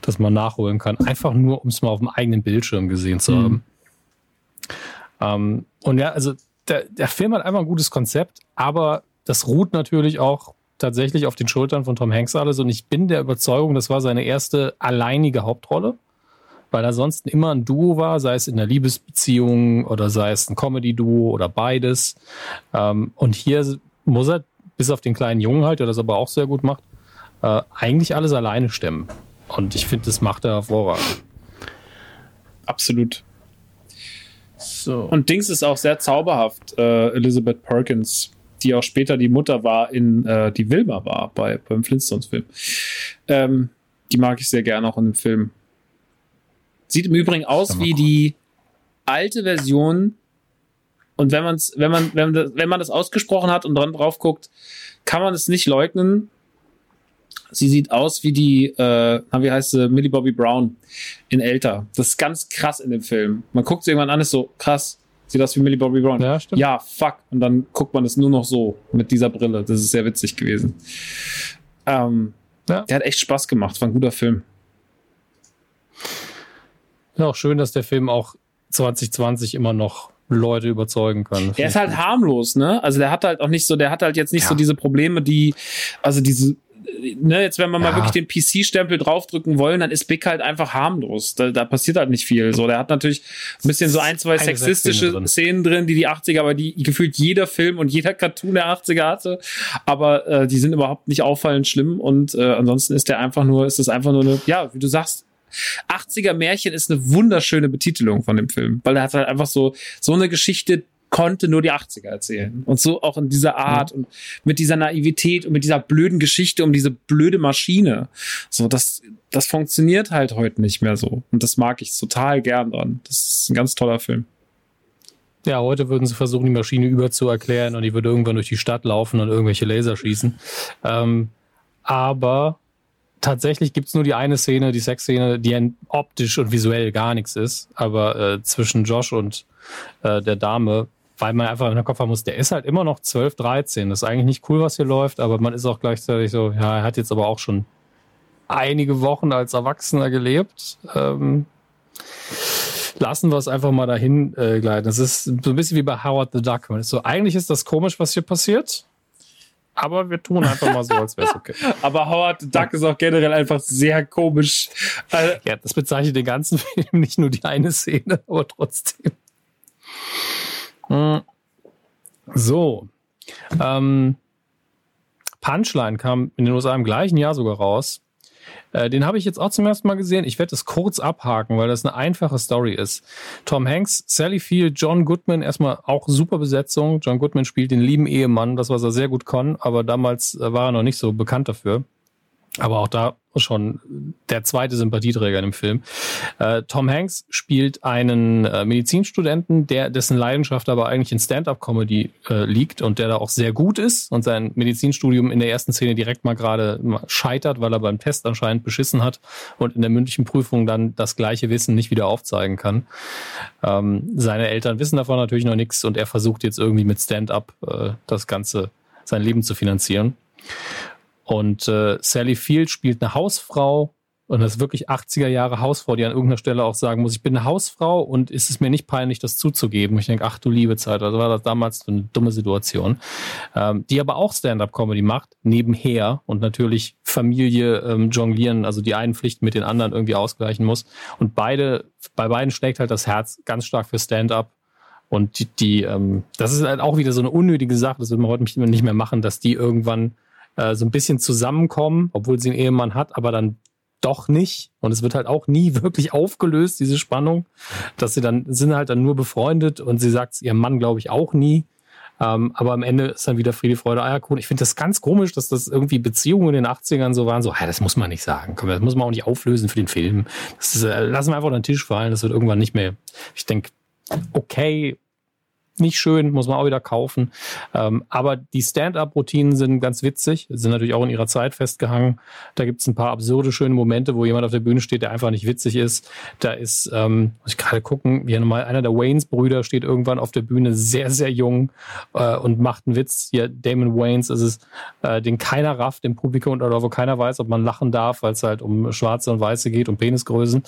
dass man nachholen kann. Einfach nur, um es mal auf dem eigenen Bildschirm gesehen zu haben. Ähm, und ja, also der, der Film hat einfach ein gutes Konzept, aber das ruht natürlich auch tatsächlich auf den Schultern von Tom Hanks alles. Und ich bin der Überzeugung, das war seine erste alleinige Hauptrolle, weil er sonst immer ein Duo war, sei es in einer Liebesbeziehung oder sei es ein Comedy-Duo oder beides. Ähm, und hier muss er, bis auf den kleinen Jungen halt, der das aber auch sehr gut macht, äh, eigentlich alles alleine stemmen. Und ich finde, das macht er hervorragend. Absolut. So. Und Dings ist auch sehr zauberhaft, äh, Elizabeth Perkins, die auch später die Mutter war in, äh, die Wilma war bei, beim Flintstones-Film. Ähm, die mag ich sehr gerne auch in dem Film. Sieht im Übrigen aus wie die alte Version. Und wenn man's, wenn man, wenn, das, wenn man das ausgesprochen hat und dran drauf guckt, kann man es nicht leugnen. Sie sieht aus wie die, äh, wie heißt sie, Millie Bobby Brown in älter. Das ist ganz krass in dem Film. Man guckt sie irgendwann an, ist so krass. Sieht aus wie Millie Bobby Brown. Ja, stimmt. Ja, fuck. Und dann guckt man es nur noch so mit dieser Brille. Das ist sehr witzig gewesen. Ähm, Ja. Der hat echt Spaß gemacht. War ein guter Film. Ja, auch schön, dass der Film auch 2020 immer noch Leute überzeugen kann. Der ist halt harmlos, ne? Also der hat halt auch nicht so, der hat halt jetzt nicht so diese Probleme, die, also diese, ne, jetzt wenn wir mal Ja. wirklich den PC-Stempel draufdrücken wollen, dann ist Big halt einfach harmlos. Da, da passiert halt nicht viel. So, der hat natürlich ein bisschen so ein, zwei sexistische drin. Szenen drin, die die 80er, aber die gefühlt jeder Film und jeder Cartoon der 80er hatte. Aber äh, die sind überhaupt nicht auffallend schlimm und äh, ansonsten ist der einfach nur, ist es einfach nur eine, ja, wie du sagst, 80er Märchen ist eine wunderschöne Betitelung von dem Film, weil er hat halt einfach so, so eine Geschichte konnte nur die 80er erzählen. Und so auch in dieser Art und mit dieser Naivität und mit dieser blöden Geschichte um diese blöde Maschine. So, das, das funktioniert halt heute nicht mehr so. Und das mag ich total gern dran. Das ist ein ganz toller Film. Ja, heute würden sie versuchen, die Maschine überzuerklären und die würde irgendwann durch die Stadt laufen und irgendwelche Laser schießen. Ähm, aber tatsächlich gibt's nur die eine Szene, die Sexszene, die optisch und visuell gar nichts ist, aber äh, zwischen Josh und äh, der Dame, weil man einfach in den Kopf haben muss, der ist halt immer noch 12, 13. Das ist eigentlich nicht cool, was hier läuft, aber man ist auch gleichzeitig so, ja, er hat jetzt aber auch schon einige Wochen als Erwachsener gelebt. Ähm, lassen wir es einfach mal dahin äh, gleiten. Das ist so ein bisschen wie bei Howard the Duck. Man ist so, eigentlich ist das komisch, was hier passiert, aber wir tun einfach mal so, als wäre es okay. Aber Howard the Duck ist auch generell einfach sehr komisch. Äh, Ja, das bezeichnet den ganzen Film, nicht nur die eine Szene, aber trotzdem. Hm. So. Ähm, Punchline kam in den USA im gleichen Jahr sogar raus. Äh, den habe ich jetzt auch zum ersten Mal gesehen. Ich werde es kurz abhaken, weil das eine einfache Story ist. Tom Hanks, Sally Field, John Goodman, erstmal auch super Besetzung. John Goodman spielt den lieben Ehemann, das was er sehr gut kann, aber damals äh, war er noch nicht so bekannt dafür. Aber auch da schon der zweite Sympathieträger in dem Film. Äh, Tom Hanks spielt einen äh, Medizinstudenten, der dessen Leidenschaft aber eigentlich in Stand-up-Comedy äh, liegt und der da auch sehr gut ist und sein Medizinstudium in der ersten Szene direkt mal gerade scheitert, weil er beim Test anscheinend beschissen hat und in der mündlichen Prüfung dann das gleiche Wissen nicht wieder aufzeigen kann. Ähm, seine Eltern wissen davon natürlich noch nichts und er versucht jetzt irgendwie mit Stand-up äh, das Ganze, sein Leben zu finanzieren. Und äh, Sally Field spielt eine Hausfrau und das ist wirklich 80er Jahre Hausfrau, die an irgendeiner Stelle auch sagen muss, ich bin eine Hausfrau und ist es mir nicht peinlich, das zuzugeben. Ich denke, ach du liebe Zeit, also war das damals so eine dumme Situation. Ähm, die aber auch Stand-up-Comedy macht, nebenher und natürlich Familie ähm, jonglieren, also die einen Pflichten mit den anderen irgendwie ausgleichen muss. Und beide, bei beiden schlägt halt das Herz ganz stark für Stand-up. Und die, die ähm, das ist halt auch wieder so eine unnötige Sache, das wird man heute nicht mehr machen, dass die irgendwann äh, so ein bisschen zusammenkommen, obwohl sie einen Ehemann hat, aber dann doch nicht. Und es wird halt auch nie wirklich aufgelöst, diese Spannung. Dass sie dann, sind halt dann nur befreundet und sie sagt es ihrem Mann, glaube ich, auch nie. Ähm, aber am Ende ist dann wieder Friede, Freude, Eierkuchen. Ich finde das ganz komisch, dass das irgendwie Beziehungen in den 80ern so waren. So, hey, das muss man nicht sagen. Komm, das muss man auch nicht auflösen für den Film. Das ist, äh, lassen wir einfach den Tisch fallen. Das wird irgendwann nicht mehr. Ich denke, okay, nicht schön, muss man auch wieder kaufen. Ähm, aber die Stand-up-Routinen sind ganz witzig, sind natürlich auch in ihrer Zeit festgehangen. Da gibt es ein paar absurde, schöne Momente, wo jemand auf der Bühne steht, der einfach nicht witzig ist. Da ist, ähm, muss ich gerade gucken, wie nochmal einer der Waynes-Brüder steht irgendwann auf der Bühne, sehr, sehr jung äh, und macht einen Witz. Hier, Damon Waynes ist es, äh, den keiner rafft im Publikum oder wo keiner weiß, ob man lachen darf, weil es halt um Schwarze und Weiße geht, um Penisgrößen,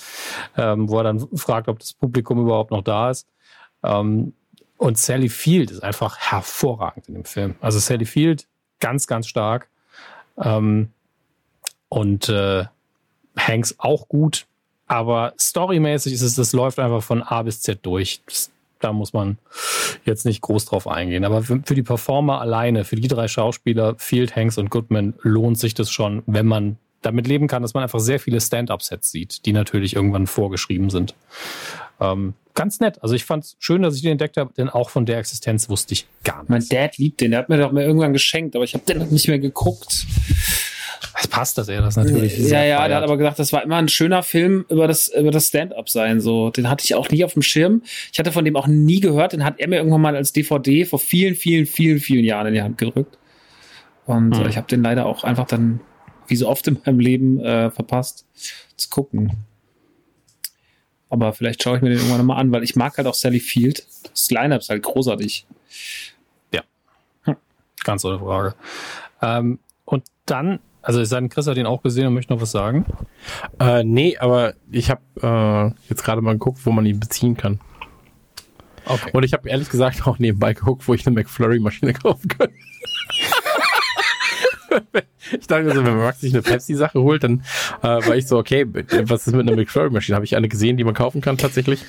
ähm, wo er dann fragt, ob das Publikum überhaupt noch da ist. Ähm, und Sally Field ist einfach hervorragend in dem Film. Also Sally Field ganz, ganz stark. Ähm, und äh, Hanks auch gut. Aber storymäßig ist es, das läuft einfach von A bis Z durch. Das, da muss man jetzt nicht groß drauf eingehen. Aber für, für die Performer alleine, für die drei Schauspieler, Field, Hanks und Goodman, lohnt sich das schon, wenn man damit leben kann, dass man einfach sehr viele Stand-up-Sets sieht, die natürlich irgendwann vorgeschrieben sind. Ähm, ganz nett. Also ich fand es schön, dass ich den entdeckt habe, denn auch von der Existenz wusste ich gar nichts. Mein Dad liebt den, der hat mir doch mal irgendwann geschenkt, aber ich habe den noch nicht mehr geguckt. Es passt, dass er das natürlich. Ja, ja, der feiert. hat aber gesagt, das war immer ein schöner Film über das, über das Stand-up sein. So, den hatte ich auch nie auf dem Schirm. Ich hatte von dem auch nie gehört. Den hat er mir irgendwann mal als DVD vor vielen, vielen, vielen, vielen Jahren in die Hand gedrückt. Und Hm. äh, ich habe den leider auch einfach dann, wie so oft in meinem Leben, äh, verpasst zu gucken. Aber vielleicht schaue ich mir den irgendwann noch mal an, weil ich mag halt auch Sally Field. Das Line-Up ist halt großartig. Ganz ohne Frage. Ähm, und dann, also es sei denn, Chris hat ihn auch gesehen und möchte noch was sagen. Äh, nee, aber ich habe äh, jetzt gerade mal geguckt, wo man ihn beziehen kann. Okay. Und ich habe ehrlich gesagt auch nebenbei geguckt, wo ich eine McFlurry-Maschine kaufen kann. ich dachte also, wenn Max sich eine Pepsi-Sache holt, dann äh, war ich so, okay, was ist mit einer McFlurry-Maschine? Habe ich eine gesehen, die man kaufen kann tatsächlich?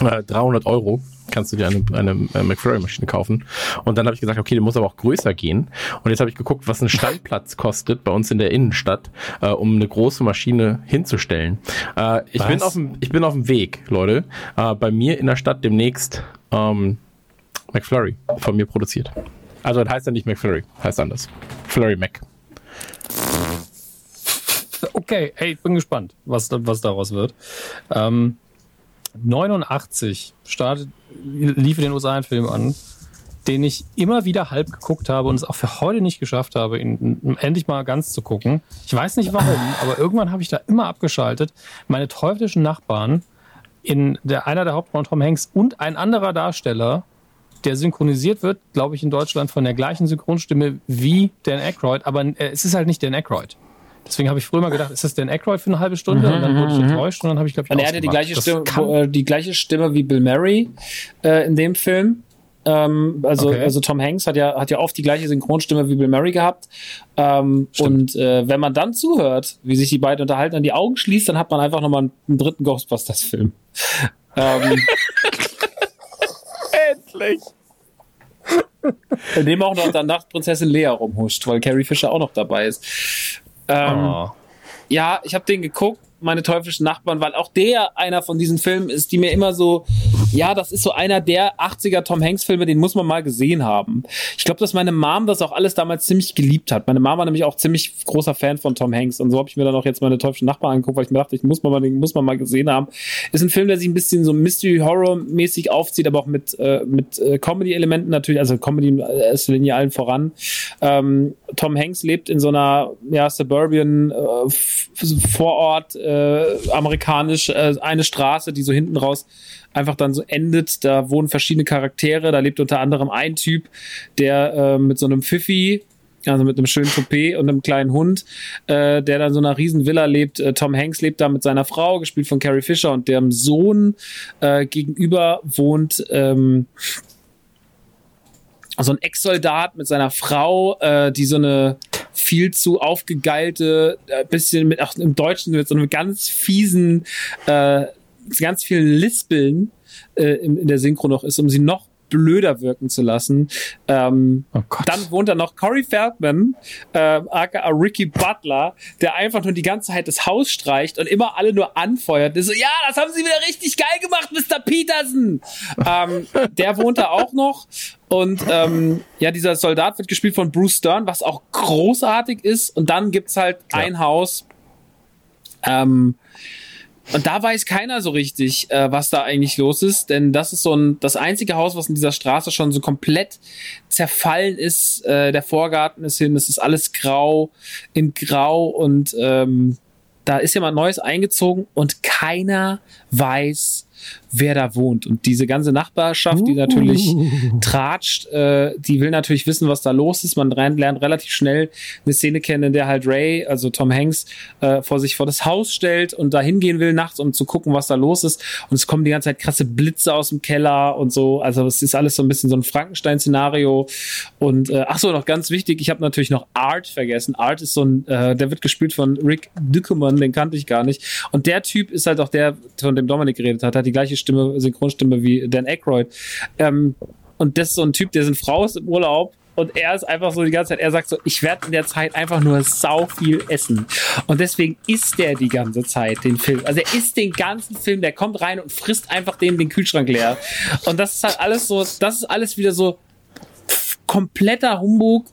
Äh, 300 Euro kannst du dir eine, eine äh, McFlurry-Maschine kaufen. Und dann habe ich gesagt, okay, die muss aber auch größer gehen. Und jetzt habe ich geguckt, was ein Standplatz kostet bei uns in der Innenstadt, äh, um eine große Maschine hinzustellen. Äh, ich, Was? bin auf dem, ich bin auf dem Weg, Leute. Äh, bei mir in der Stadt demnächst ähm, McFlurry von mir produziert. Also das heißt ja nicht McFlurry, heißt anders. Flurry Mac. Okay, hey, ich bin gespannt, was, was daraus wird. Ähm, 89 startet, lief in den USA ein Film an, den ich immer wieder halb geguckt habe und es auch für heute nicht geschafft habe, ihn endlich mal ganz zu gucken. Ich weiß nicht warum, aber irgendwann habe ich da immer abgeschaltet. Meine teuflischen Nachbarn, in der einer der Hauptrollen Tom Hanks und ein anderer Darsteller, der synchronisiert wird, glaube ich, in Deutschland von der gleichen Synchronstimme wie Dan Aykroyd, aber äh, es ist halt nicht Dan Aykroyd. Deswegen habe ich früher mal gedacht, ist das Dan Aykroyd für eine halbe Stunde? und dann wurde ich enttäuscht und dann habe ich, glaube ich, Und er hatte die gleiche, Stimme, wo, äh, die gleiche Stimme wie Bill Murray äh, in dem Film. Ähm, also, Okay. also Tom Hanks hat ja, hat ja oft die gleiche Synchronstimme wie Bill Murray gehabt. Ähm, und äh, wenn man dann zuhört, wie sich die beiden unterhalten, und die Augen schließt, dann hat man einfach nochmal einen, einen dritten Ghostbusters-Film. ähm, Endlich! in dem auch noch dann Nachtprinzessin Lea rumhuscht, weil Carrie Fisher auch noch dabei ist. Ähm, Oh. ja, ich habe den geguckt, meine teuflischen Nachbarn, weil auch der einer von diesen Filmen ist, die mir immer so, ja, das ist so einer der 80er Tom Hanks Filme, den muss man mal gesehen haben. Ich glaube, dass meine Mom das auch alles damals ziemlich geliebt hat. Meine Mom war nämlich auch ziemlich großer Fan von Tom Hanks und so habe ich mir dann auch jetzt meine teuflischen Nachbarn angeguckt, weil ich mir dachte, ich muss mal, den muss man mal gesehen haben. Ist ein Film, der sich ein bisschen so Mystery Horror mäßig aufzieht, aber auch mit äh, mit äh, Comedy Elementen natürlich, also Comedy Linie allen voran. Ähm, Tom Hanks lebt in so einer ja, Suburban äh, Vorort äh, amerikanisch äh, eine Straße, die so hinten raus einfach dann so endet. Da wohnen verschiedene Charaktere. Da lebt unter anderem ein Typ, der äh, mit so einem Pfiffi also mit einem schönen Toupet und einem kleinen Hund, äh, der dann so einer riesen Villa lebt. Äh, Tom Hanks lebt da mit seiner Frau, gespielt von Carrie Fisher, und deren Sohn äh, gegenüber wohnt ähm, so ein Ex-Soldat mit seiner Frau, äh, die so eine viel zu aufgegeilte, äh, bisschen mit, auch im Deutschen mit so einem ganz fiesen, äh, ganz vielen Lispeln äh, in, in der Synchro noch ist, um sie noch blöder wirken zu lassen. Ähm, Oh dann wohnt da noch Corey Feldman, äh, aka Ricky Butler, der einfach nur die ganze Zeit das Haus streicht und immer alle nur anfeuert. Der so, ja, das haben sie wieder richtig geil gemacht, Mr. Peterson. ähm, der wohnt da auch noch. Und ähm, ja, dieser Soldat wird gespielt von Bruce Stern, was auch großartig ist. Und dann gibt's halt ein Haus. Ähm, und da weiß keiner so richtig, äh, was da eigentlich los ist, denn das ist so ein das einzige Haus, was in dieser Straße schon so komplett zerfallen ist. Äh, der Vorgarten ist hin, es ist alles grau in grau und ähm, da ist jemand Neues eingezogen und keiner weiß, wer da wohnt. Und diese ganze Nachbarschaft, die natürlich tratscht, äh, die will natürlich wissen, was da los ist. Man lernt, relativ schnell eine Szene kennen, in der halt Ray, also Tom Hanks, äh, vor sich vor das Haus stellt und da hingehen will nachts, um zu gucken, was da los ist. Und es kommen die ganze Zeit krasse Blitze aus dem Keller und so. Also es ist alles so ein bisschen so ein Frankenstein-Szenario. Und äh, ach so, noch ganz wichtig, ich habe natürlich noch Art vergessen. Art ist so ein, äh, der wird gespielt von Rick Duckerman, den kannte ich gar nicht. Und der Typ ist halt auch der, von dem Dominik geredet hat, hat die gleiche Stimme, Synchronstimme wie Dan Aykroyd. Ähm, und das ist so ein Typ, der sind Frau ist im Urlaub und er ist einfach so die ganze Zeit, er sagt so, ich werde in der Zeit einfach nur sau viel essen. Und deswegen isst er die ganze Zeit den Film. Also er isst den ganzen Film, der kommt rein und frisst einfach den, den Kühlschrank leer. Und das ist halt alles so, das ist alles wieder so kompletter Humbug,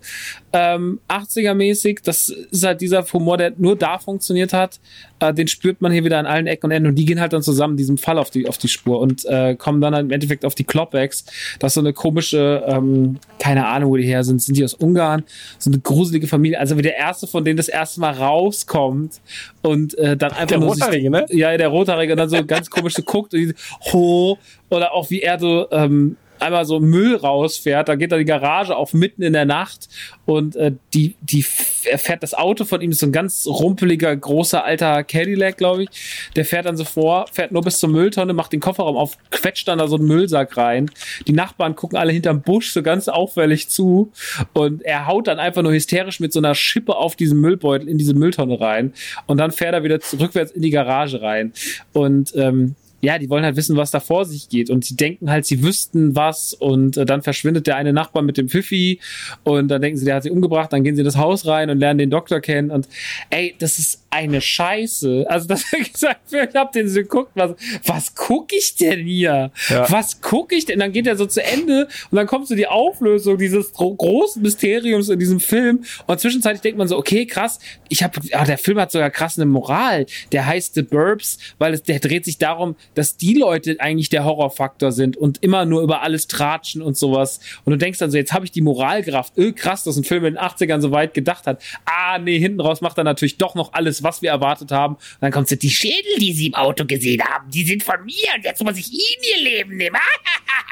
ähm, 80er-mäßig. Das ist halt dieser Humor, der nur da funktioniert hat. Äh, den spürt man hier wieder an allen Ecken und Enden und die gehen halt dann zusammen diesem Fall auf die, auf die Spur und äh, kommen dann halt im Endeffekt auf die Klopbacks. Das ist so eine komische, ähm, keine Ahnung, wo die her sind. Sind die aus Ungarn? So eine gruselige Familie. Also wie der erste von denen das erste Mal rauskommt und äh, dann einfach Der nur Rothaarige, ne? ja, der Rothaarige und dann so ganz komisch so guckt und die, ho, oder auch wie er so ähm, einmal so Müll rausfährt, da geht er die Garage auf mitten in der Nacht und äh, die, die er fährt das Auto von ihm, ist so ein ganz rumpeliger, großer, alter Cadillac, glaube ich. Der fährt dann so vor, fährt nur bis zur Mülltonne, macht den Kofferraum auf, quetscht dann da so einen Müllsack rein. Die Nachbarn gucken alle hinterm Busch so ganz auffällig zu und er haut dann einfach nur hysterisch mit so einer Schippe auf diesen Müllbeutel in diese Mülltonne rein und dann fährt er wieder rückwärts in die Garage rein. Und ähm, ja, die wollen halt wissen, was da vor sich geht. Und sie denken halt, sie wüssten was. Und äh, dann verschwindet der eine Nachbar mit dem Pfiffi. Und dann denken sie, der hat sie umgebracht. Dann gehen sie in das Haus rein und lernen den Doktor kennen. Und ey, das ist eine Scheiße. Also das ich gesagt, ich hab den so geguckt, was, was guck ich denn hier? Ja. Was guck ich denn? Dann geht er so zu Ende und dann kommt so die Auflösung dieses gro- großen Mysteriums in diesem Film. Und zwischenzeitlich denkt man so, okay, krass, ich habe, ah, der Film hat sogar krass eine Moral. Der heißt The Burbs, weil es, der dreht sich darum, dass die Leute eigentlich der Horrorfaktor sind und immer nur über alles tratschen und sowas. Und du denkst dann so, jetzt habe ich die Moralkraft. Öh, krass, dass ein Film in den 80ern so weit gedacht hat. Ah, nee, hinten raus macht er natürlich doch noch alles, was wir erwartet haben. Und dann kommt so, die Schädel, die sie im Auto gesehen haben, die sind von mir und jetzt muss ich ihnen ihr Leben nehmen.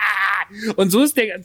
und so ist der,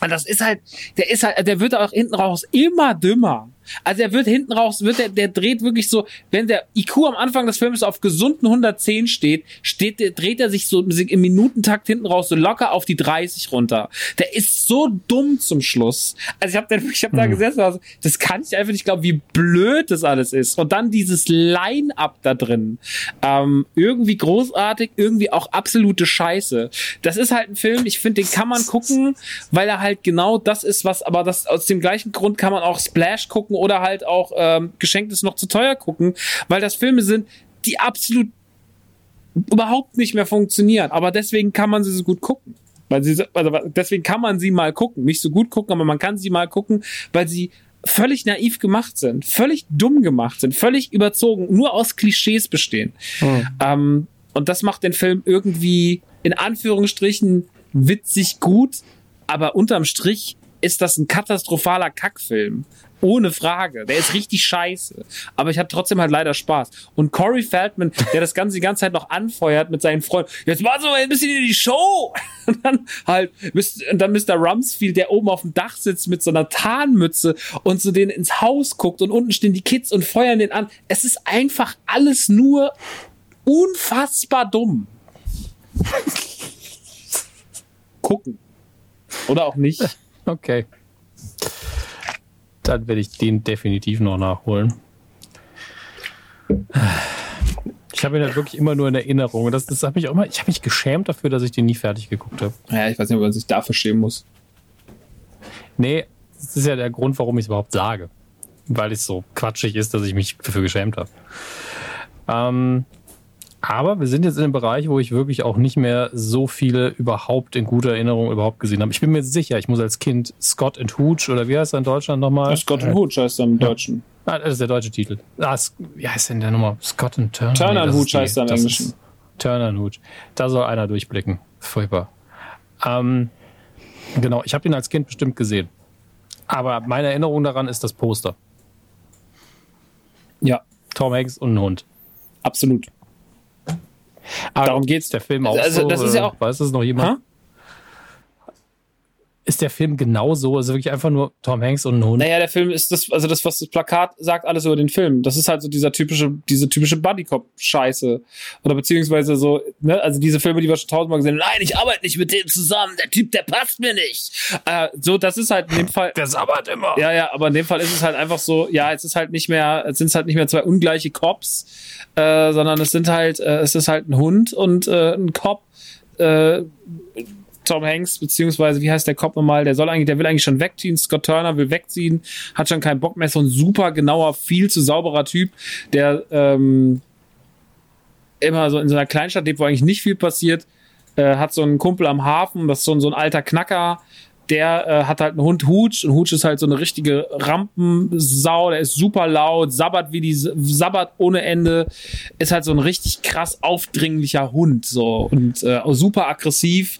und das ist halt, der ist halt, der wird auch hinten raus immer dümmer. Also er wird hinten raus, wird der, der dreht wirklich so, wenn der IQ am Anfang des Films auf gesunden 110 steht, steht der, dreht er sich so im Minutentakt hinten raus so locker auf die 30 runter. Der ist so dumm zum Schluss. Also ich habe ich hab da gesessen, also, das kann ich einfach nicht glauben, wie blöd das alles ist. Und dann dieses Line-Up da drin. Ähm, irgendwie großartig, irgendwie auch absolute Scheiße. Das ist halt ein Film, ich finde, den kann man gucken, weil er halt genau das ist, was, aber das aus dem gleichen Grund kann man auch Splash gucken oder halt auch ähm, Geschenkt ist noch zu teuer gucken, weil das Filme sind, die absolut überhaupt nicht mehr funktionieren. Aber deswegen kann man sie so gut gucken. Weil sie, so- also deswegen kann man sie mal gucken. Nicht so gut gucken, aber man kann sie mal gucken, weil sie völlig naiv gemacht sind, völlig dumm gemacht sind, völlig überzogen, nur aus Klischees bestehen. Ähm, und das macht den Film irgendwie in Anführungsstrichen witzig gut, aber unterm Strich ist das ein katastrophaler Kackfilm. Ohne Frage. Der ist richtig scheiße. Aber ich hatte trotzdem halt leider Spaß. Und Corey Feldman, der das Ganze die ganze Zeit noch anfeuert mit seinen Freunden. Jetzt machen Sie mal ein bisschen in die Show. Und dann halt, und dann Mr. Rumsfield, der oben auf dem Dach sitzt mit so einer Tarnmütze und so denen ins Haus guckt und unten stehen die Kids und feuern den an. Es ist einfach alles nur unfassbar dumm. Gucken. Oder auch nicht. Okay. Dann werde ich den definitiv noch nachholen. Ich habe ihn halt wirklich immer nur in Erinnerung. Und das, das habe ich auch immer, ich habe mich geschämt dafür, dass ich den nie fertig geguckt habe. Ja, ich weiß nicht, ob man sich dafür schämen muss. Nee, das ist ja der Grund, warum ich es überhaupt sage. Weil es so quatschig ist, dass ich mich dafür geschämt habe. Ähm, aber wir sind jetzt in einem Bereich, wo ich wirklich auch nicht mehr so viele überhaupt in guter Erinnerung überhaupt gesehen habe. Ich bin mir sicher, ich muss als Kind Scott and Hooch oder wie heißt er in Deutschland nochmal? Scott and Hooch heißt er im Deutschen. Ah, das ist der deutsche Titel. Ah, wie heißt denn der Nummer? Scott and Turner? Turner and Hooch die- heißt er im Englischen. Turner and Hooch. Da soll einer durchblicken. Furchtbar. Ähm, genau, ich habe den als Kind bestimmt gesehen. Aber meine Erinnerung daran ist das Poster. Ja, Tom Hanks und ein Hund. absolut. Aber Darum geht's. Der Film auch Also, so? das ist ja Äh, auch- Weiß das noch jemand? Ha? Ist der Film genau so? Also wirklich einfach nur Tom Hanks und ein Hund? Naja, der Film ist das, also das, was das Plakat sagt, alles über den Film. Das ist halt so dieser typische, diese typische Buddy-Cop-Scheiße. Oder beziehungsweise so, ne, also diese Filme, die wir schon tausendmal gesehen haben, nein, ich arbeite nicht mit dem zusammen, der Typ, der passt mir nicht. Äh, so, das ist halt in dem Fall. Der sabbert immer. Ja, ja, aber in dem Fall ist es halt einfach so, ja, es ist halt nicht mehr, es sind halt nicht mehr zwei ungleiche Cops, äh, sondern es sind halt, äh, es ist halt ein Hund und äh, ein Cop, äh, Tom Hanks, beziehungsweise, wie heißt der Cop nochmal, der soll eigentlich, der will eigentlich schon wegziehen, Scott Turner will wegziehen, hat schon keinen Bock mehr, so ein super genauer, viel zu sauberer Typ, der ähm, immer so in so einer Kleinstadt lebt, wo eigentlich nicht viel passiert, äh, hat so einen Kumpel am Hafen, das ist so so ein alter Knacker, der äh, hat halt einen Hund Hooch. Und Hooch ist halt so eine richtige Rampensau, der ist super laut, sabbert wie die sabbert ohne Ende, ist halt so ein richtig krass aufdringlicher Hund so. Und äh, super aggressiv,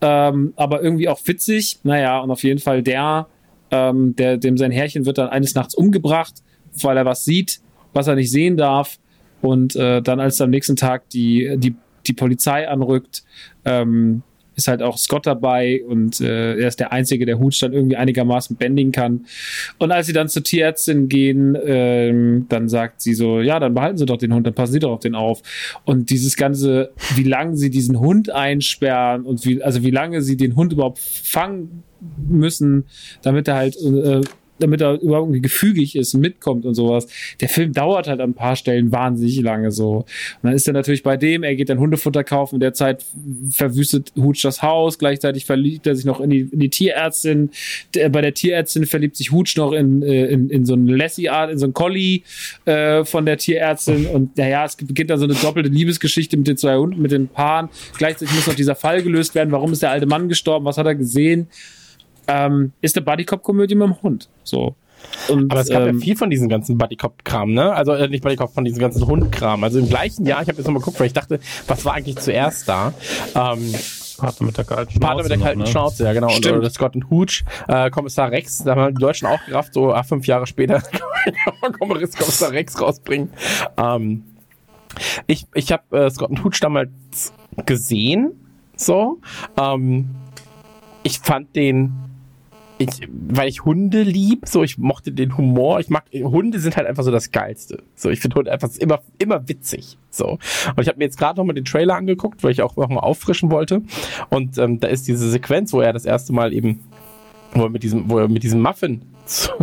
ähm, aber irgendwie auch witzig. Naja, und auf jeden Fall der, ähm, der dem sein Herrchen wird dann eines Nachts umgebracht, weil er was sieht, was er nicht sehen darf. Und äh, dann als am nächsten Tag die die die Polizei anrückt, ähm, ist halt auch Scott dabei und äh, er ist der Einzige, der Hutsch dann irgendwie einigermaßen bändigen kann. Und als sie dann zur Tierärztin gehen, ähm, dann sagt sie so, ja, dann behalten Sie doch den Hund, dann passen Sie doch auf den auf. Und dieses ganze, wie lange sie diesen Hund einsperren und wie, also wie lange sie den Hund überhaupt fangen müssen, damit er halt äh, damit er überhaupt gefügig ist und mitkommt und sowas. Der Film dauert halt an ein paar Stellen wahnsinnig lange so. Und dann ist er natürlich bei dem, er geht dann Hundefutter kaufen, in der Zeit verwüstet Hutsch das Haus, gleichzeitig verliebt er sich noch in die, in die Tierärztin. Der, bei der Tierärztin verliebt sich Hutsch noch in, äh, in, in so einen Lassie-Art, in so einen Collie äh, von der Tierärztin und naja, es beginnt dann so eine doppelte Liebesgeschichte mit den zwei Hunden, mit den Paaren. Gleichzeitig muss noch dieser Fall gelöst werden, warum ist der alte Mann gestorben, was hat er gesehen? Ähm, ist eine Buddy-Cop-Komödie mit dem Hund. So. Und, Aber es gab ähm, ja viel von diesem ganzen Buddy-Cop-Kram, ne? Also äh, nicht Buddy-Cop, von diesem ganzen Hund-Kram. Also im gleichen Jahr, ich habe jetzt nochmal geguckt, weil ich dachte, was war eigentlich zuerst da? Ähm, Partner mit der kalten Schnauze. Partner mit der noch, kalten ne? Schnauze, ja genau. Und, Stimmt. oder Scott und Hooch, äh, Kommissar Rex, da haben die Deutschen auch gerafft, so ah, fünf Jahre später Kommissar Rex rausbringen. Ähm, ich ich habe äh, Scott und Hooch damals gesehen, so. Ähm, ich fand den ich, weil ich Hunde lieb, so ich mochte den Humor, ich mag Hunde sind halt einfach so das geilste. So ich finde Hunde einfach immer immer witzig, so. Und ich habe mir jetzt gerade noch mal den Trailer angeguckt, weil ich auch noch mal auffrischen wollte und ähm, da ist diese Sequenz, wo er das erste Mal eben wo er mit diesem wo er mit diesem Muffin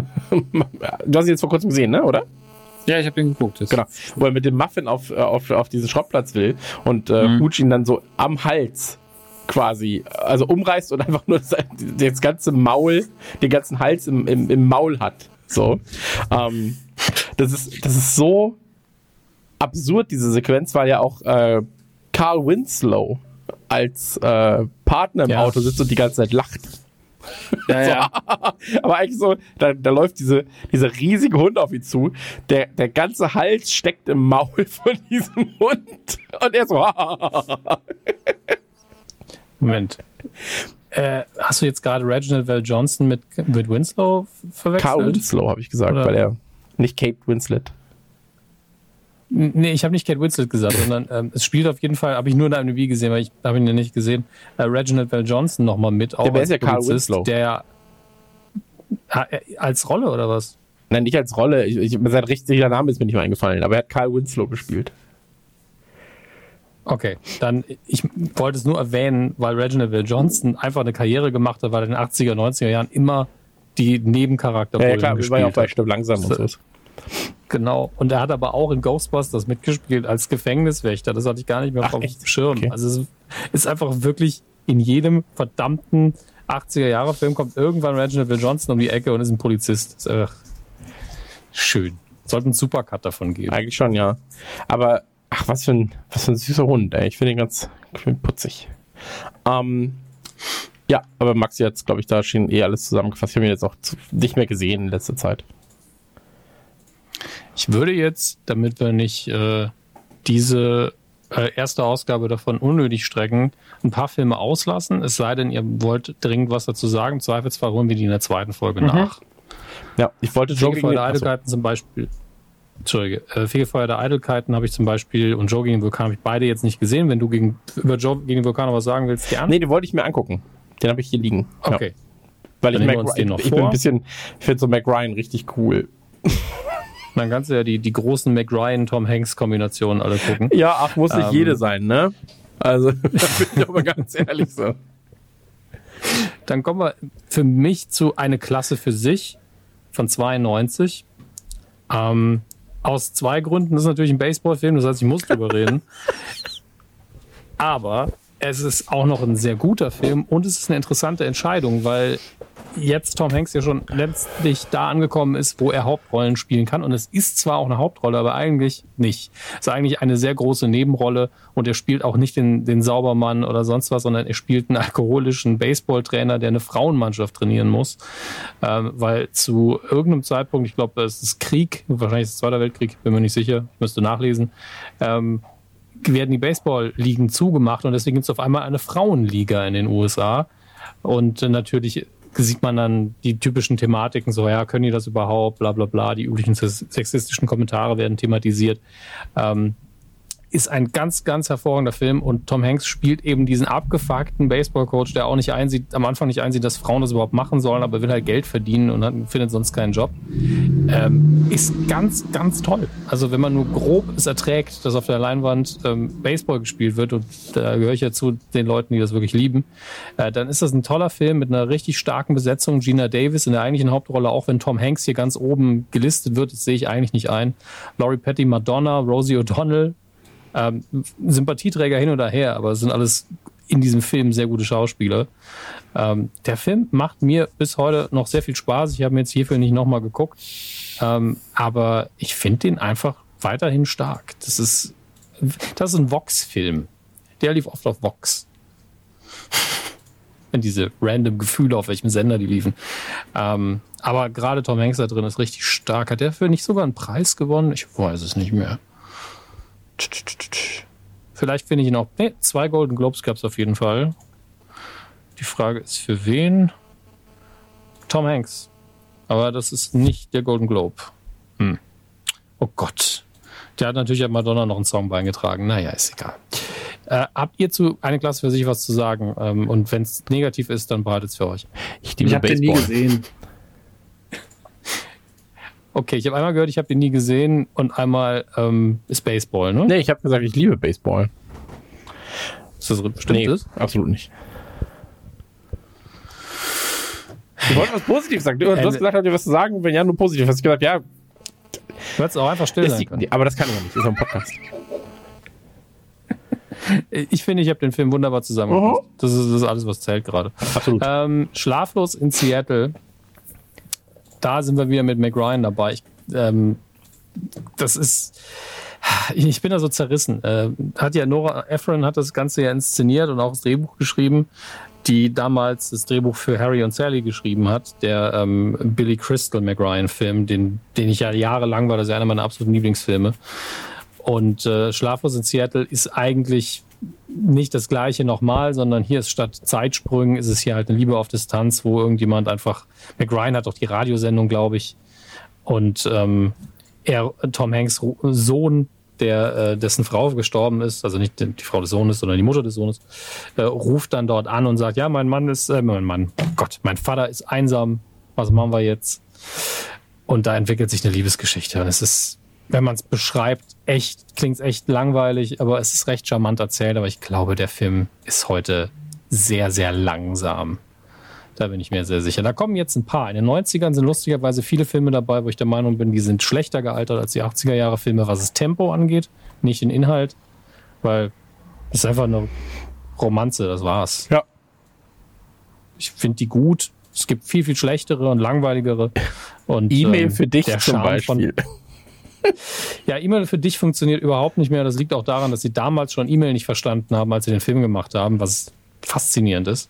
Du hast ihn jetzt vor kurzem gesehen, ne, oder? ja, ich habe den geguckt. Jetzt. Genau. Wo er mit dem Muffin auf, äh, auf, auf diesen Schrottplatz will und äh, Mhm. Hooch ihn dann so am Hals quasi, also umreißt und einfach nur das, das ganze Maul, den ganzen Hals im, im, im Maul hat. So. Ähm, das, ist, das ist so absurd, diese Sequenz, weil ja auch äh, Carl Winslow als äh, Partner im Ja. Auto sitzt und die ganze Zeit lacht. Ja, ja. Aber eigentlich so, da, da läuft diese, dieser riesige Hund auf ihn zu. Der, der ganze Hals steckt im Maul von diesem Hund. Und er so, Moment. Äh, hast du jetzt gerade Reginald Val Johnson mit, mit Winslow verwechselt? Carl Winslow, habe ich gesagt, Oder- weil er nicht Kate Winslet. Nee, ich habe nicht Kate Winslet gesagt, sondern ähm, es spielt auf jeden Fall, habe ich nur in der IMDb gesehen, weil ich habe ihn ja nicht gesehen, äh, Reginald Val Johnson nochmal mit. Auch Ja, wer als ist ja Carl Winslow? Der Ah, äh, als Rolle oder was? Nein, nicht als Rolle. Ich, ich, sein richtiger Name ist mir nicht mehr eingefallen, aber er hat Carl Winslow gespielt. Okay, dann ich wollte es nur erwähnen, weil Reginald Val Johnson einfach eine Karriere gemacht hat, weil er in den 80er, 90er Jahren immer die Nebencharakter Ja, ja klar, wir waren ja auch bei. Stirb langsam und so. Genau. Und er hat aber auch in Ghostbusters mitgespielt als Gefängniswächter. Das hatte ich gar nicht mehr Ach, auf dem? Schirm. Okay. Also es ist einfach wirklich in jedem verdammten 80er-Jahre-Film kommt irgendwann Reginald Bill Johnson um die Ecke und ist ein Polizist. Das ist einfach schön. Sollte einen Supercut davon geben. Eigentlich schon, ja. Aber, ach, was für ein, was für ein süßer Hund, ey. Ich finde ihn ganz putzig. Ähm, ja, aber Maxi hat es, glaube ich, da schon eh alles zusammengefasst. Ich habe ihn jetzt auch zu, nicht mehr gesehen in letzter Zeit. Ich würde jetzt, damit wir nicht äh, diese äh, erste Ausgabe davon unnötig strecken, ein paar Filme auslassen. Es sei denn, ihr wollt dringend was dazu sagen. Im Zweifelsfall holen wir die in der zweiten Folge nach. Ja, ich wollte der achso. Eitelkeiten zum Beispiel. Entschuldige, äh, Fegefeuer der Eitelkeiten habe ich zum Beispiel und Joe gegen den Vulkan habe ich beide jetzt nicht gesehen. Wenn du gegen, über Joe gegen den Vulkan noch was sagen willst, gern. Nee, den wollte ich mir angucken. Den habe ich hier liegen. Ja. Okay. Weil Dann ich, Mac, noch ich bin ein bisschen, ich finde so Mac Ryan richtig cool. Dann kannst du ja die, die großen McRyan-Tom Hanks-Kombinationen alle gucken. Ja, ach, muss nicht Ähm. jede sein, ne? Also, da bin ich aber ganz ehrlich so. Dann kommen wir für mich zu eine Klasse für sich von 92. Ähm, aus zwei Gründen. Das ist natürlich ein Baseballfilm, das heißt, ich muss drüber reden. Aber es ist auch noch ein sehr guter Film und es ist eine interessante Entscheidung, weil jetzt Tom Hanks ja schon letztlich da angekommen ist, wo er Hauptrollen spielen kann. Und es ist zwar auch eine Hauptrolle, aber eigentlich nicht. Es ist eigentlich eine sehr große Nebenrolle und er spielt auch nicht den, den Saubermann oder sonst was, sondern er spielt einen alkoholischen Baseballtrainer, der eine Frauenmannschaft trainieren muss. Ähm, weil zu irgendeinem Zeitpunkt, ich glaube, es ist Krieg, wahrscheinlich ist es Zweiter Weltkrieg, bin mir nicht sicher, ich müsste nachlesen, ähm, werden die Baseball-Ligen zugemacht und deswegen gibt es auf einmal eine Frauenliga in den USA. Und natürlich sieht man dann die typischen Thematiken, so, ja, können die das überhaupt, bla bla bla, die üblichen sex- sexistischen Kommentare werden thematisiert. Ähm, ist ein ganz, ganz hervorragender Film und Tom Hanks spielt eben diesen abgefuckten Baseballcoach, der auch nicht einsieht, am Anfang nicht einsieht, dass Frauen das überhaupt machen sollen, aber will halt Geld verdienen und hat, findet sonst keinen Job. Ähm, ist ganz, ganz toll. Also wenn man nur grob es erträgt, dass auf der Leinwand ähm, Baseball gespielt wird und da gehöre ich ja zu den Leuten, die das wirklich lieben, äh, dann ist das ein toller Film mit einer richtig starken Besetzung. Gina Davis in der eigentlichen Hauptrolle, auch wenn Tom Hanks hier ganz oben gelistet wird, das sehe ich eigentlich nicht ein. Laurie Petty, Madonna, Rosie O'Donnell, ähm, Sympathieträger hin oder her, aber es sind alles in diesem Film sehr gute Schauspieler. Ähm, der Film macht mir bis heute noch sehr viel Spaß. Ich habe mir jetzt hierfür nicht nochmal geguckt, ähm, aber ich finde den einfach weiterhin stark. Das ist, das ist ein Vox-Film. Der lief oft auf Vox. Wenn diese random Gefühle, auf welchem Sender die liefen. Ähm, aber gerade Tom Hanks da drin ist richtig stark. Hat der für nicht sogar einen Preis gewonnen? Ich weiß es nicht mehr. Vielleicht finde ich ihn auch. Nee, zwei Golden Globes gab es auf jeden Fall. Die Frage ist für wen? Tom Hanks. Aber das ist nicht der Golden Globe. Hm. Oh Gott. Der hat natürlich an Madonna noch einen Song beigetragen. Naja, ist egal. Äh, habt ihr zu eine Klasse für sich was zu sagen? Ähm, und wenn es negativ ist, dann behaltet es für euch. Ich liebe Ich habe den nie Baseball. gesehen. Okay, ich habe einmal gehört, ich habe den nie gesehen und einmal ähm, ist Baseball, ne? Nee, ich habe gesagt, ich liebe Baseball. Ist das bestimmt Nee, ist? absolut nicht. Du wolltest was Positives sagen. Du, du hast gesagt, habt ihr was zu sagen? Wenn ja, nur positiv. Hast du gesagt, ja, Du hättest auch einfach still ist sein die, können. aber das kann ich ja nicht. Ist ja ein Podcast. Ich finde, ich habe den Film wunderbar zusammengefasst. Das, ist, das ist alles, was zählt gerade. Absolut. Ähm, Schlaflos in Seattle. Da sind wir wieder mit Mac Ryan dabei. Ich, ähm, das ist. Ich bin da so zerrissen. Äh, hat ja Nora Ephron hat das Ganze ja inszeniert und auch das Drehbuch geschrieben, die damals das Drehbuch für Harry und Sally geschrieben hat, der ähm, Billy Crystal Mac Ryan Film, den, den ich ja jahrelang war, das ist einer meiner absoluten Lieblingsfilme. Und äh, Schlaflos in Seattle ist eigentlich nicht das gleiche nochmal, sondern hier ist statt Zeitsprüngen ist es hier halt eine Liebe auf Distanz, wo irgendjemand einfach, McRyan hat auch die Radiosendung, glaube ich, und ähm, er, Tom Hanks Sohn, der, äh, dessen Frau gestorben ist, also nicht die Frau des Sohnes, sondern die Mutter des Sohnes, äh, ruft dann dort an und sagt, ja, mein Mann ist, äh, mein Mann, Gott, mein Vater ist einsam, was machen wir jetzt? Und da entwickelt sich eine Liebesgeschichte. Und es ist, wenn man es beschreibt, echt, klingt es echt langweilig, aber es ist recht charmant erzählt. Aber ich glaube, der Film ist heute sehr, sehr langsam. Da bin ich mir sehr sicher. Da kommen jetzt ein paar. In den 90ern sind lustigerweise viele Filme dabei, wo ich der Meinung bin, die sind schlechter gealtert als die 80er Jahre Filme, was das Tempo angeht, nicht den Inhalt, weil es ist einfach eine Romanze, das war's. Ja. Ich finde die gut. Es gibt viel, viel schlechtere und langweiligere. Und, E-Mail ähm, für dich der zum Charme von- Beispiel. ja, E-Mail für dich funktioniert überhaupt nicht mehr. Das liegt auch daran, dass sie damals schon E-Mail nicht verstanden haben, als sie den Film gemacht haben, was faszinierend ist.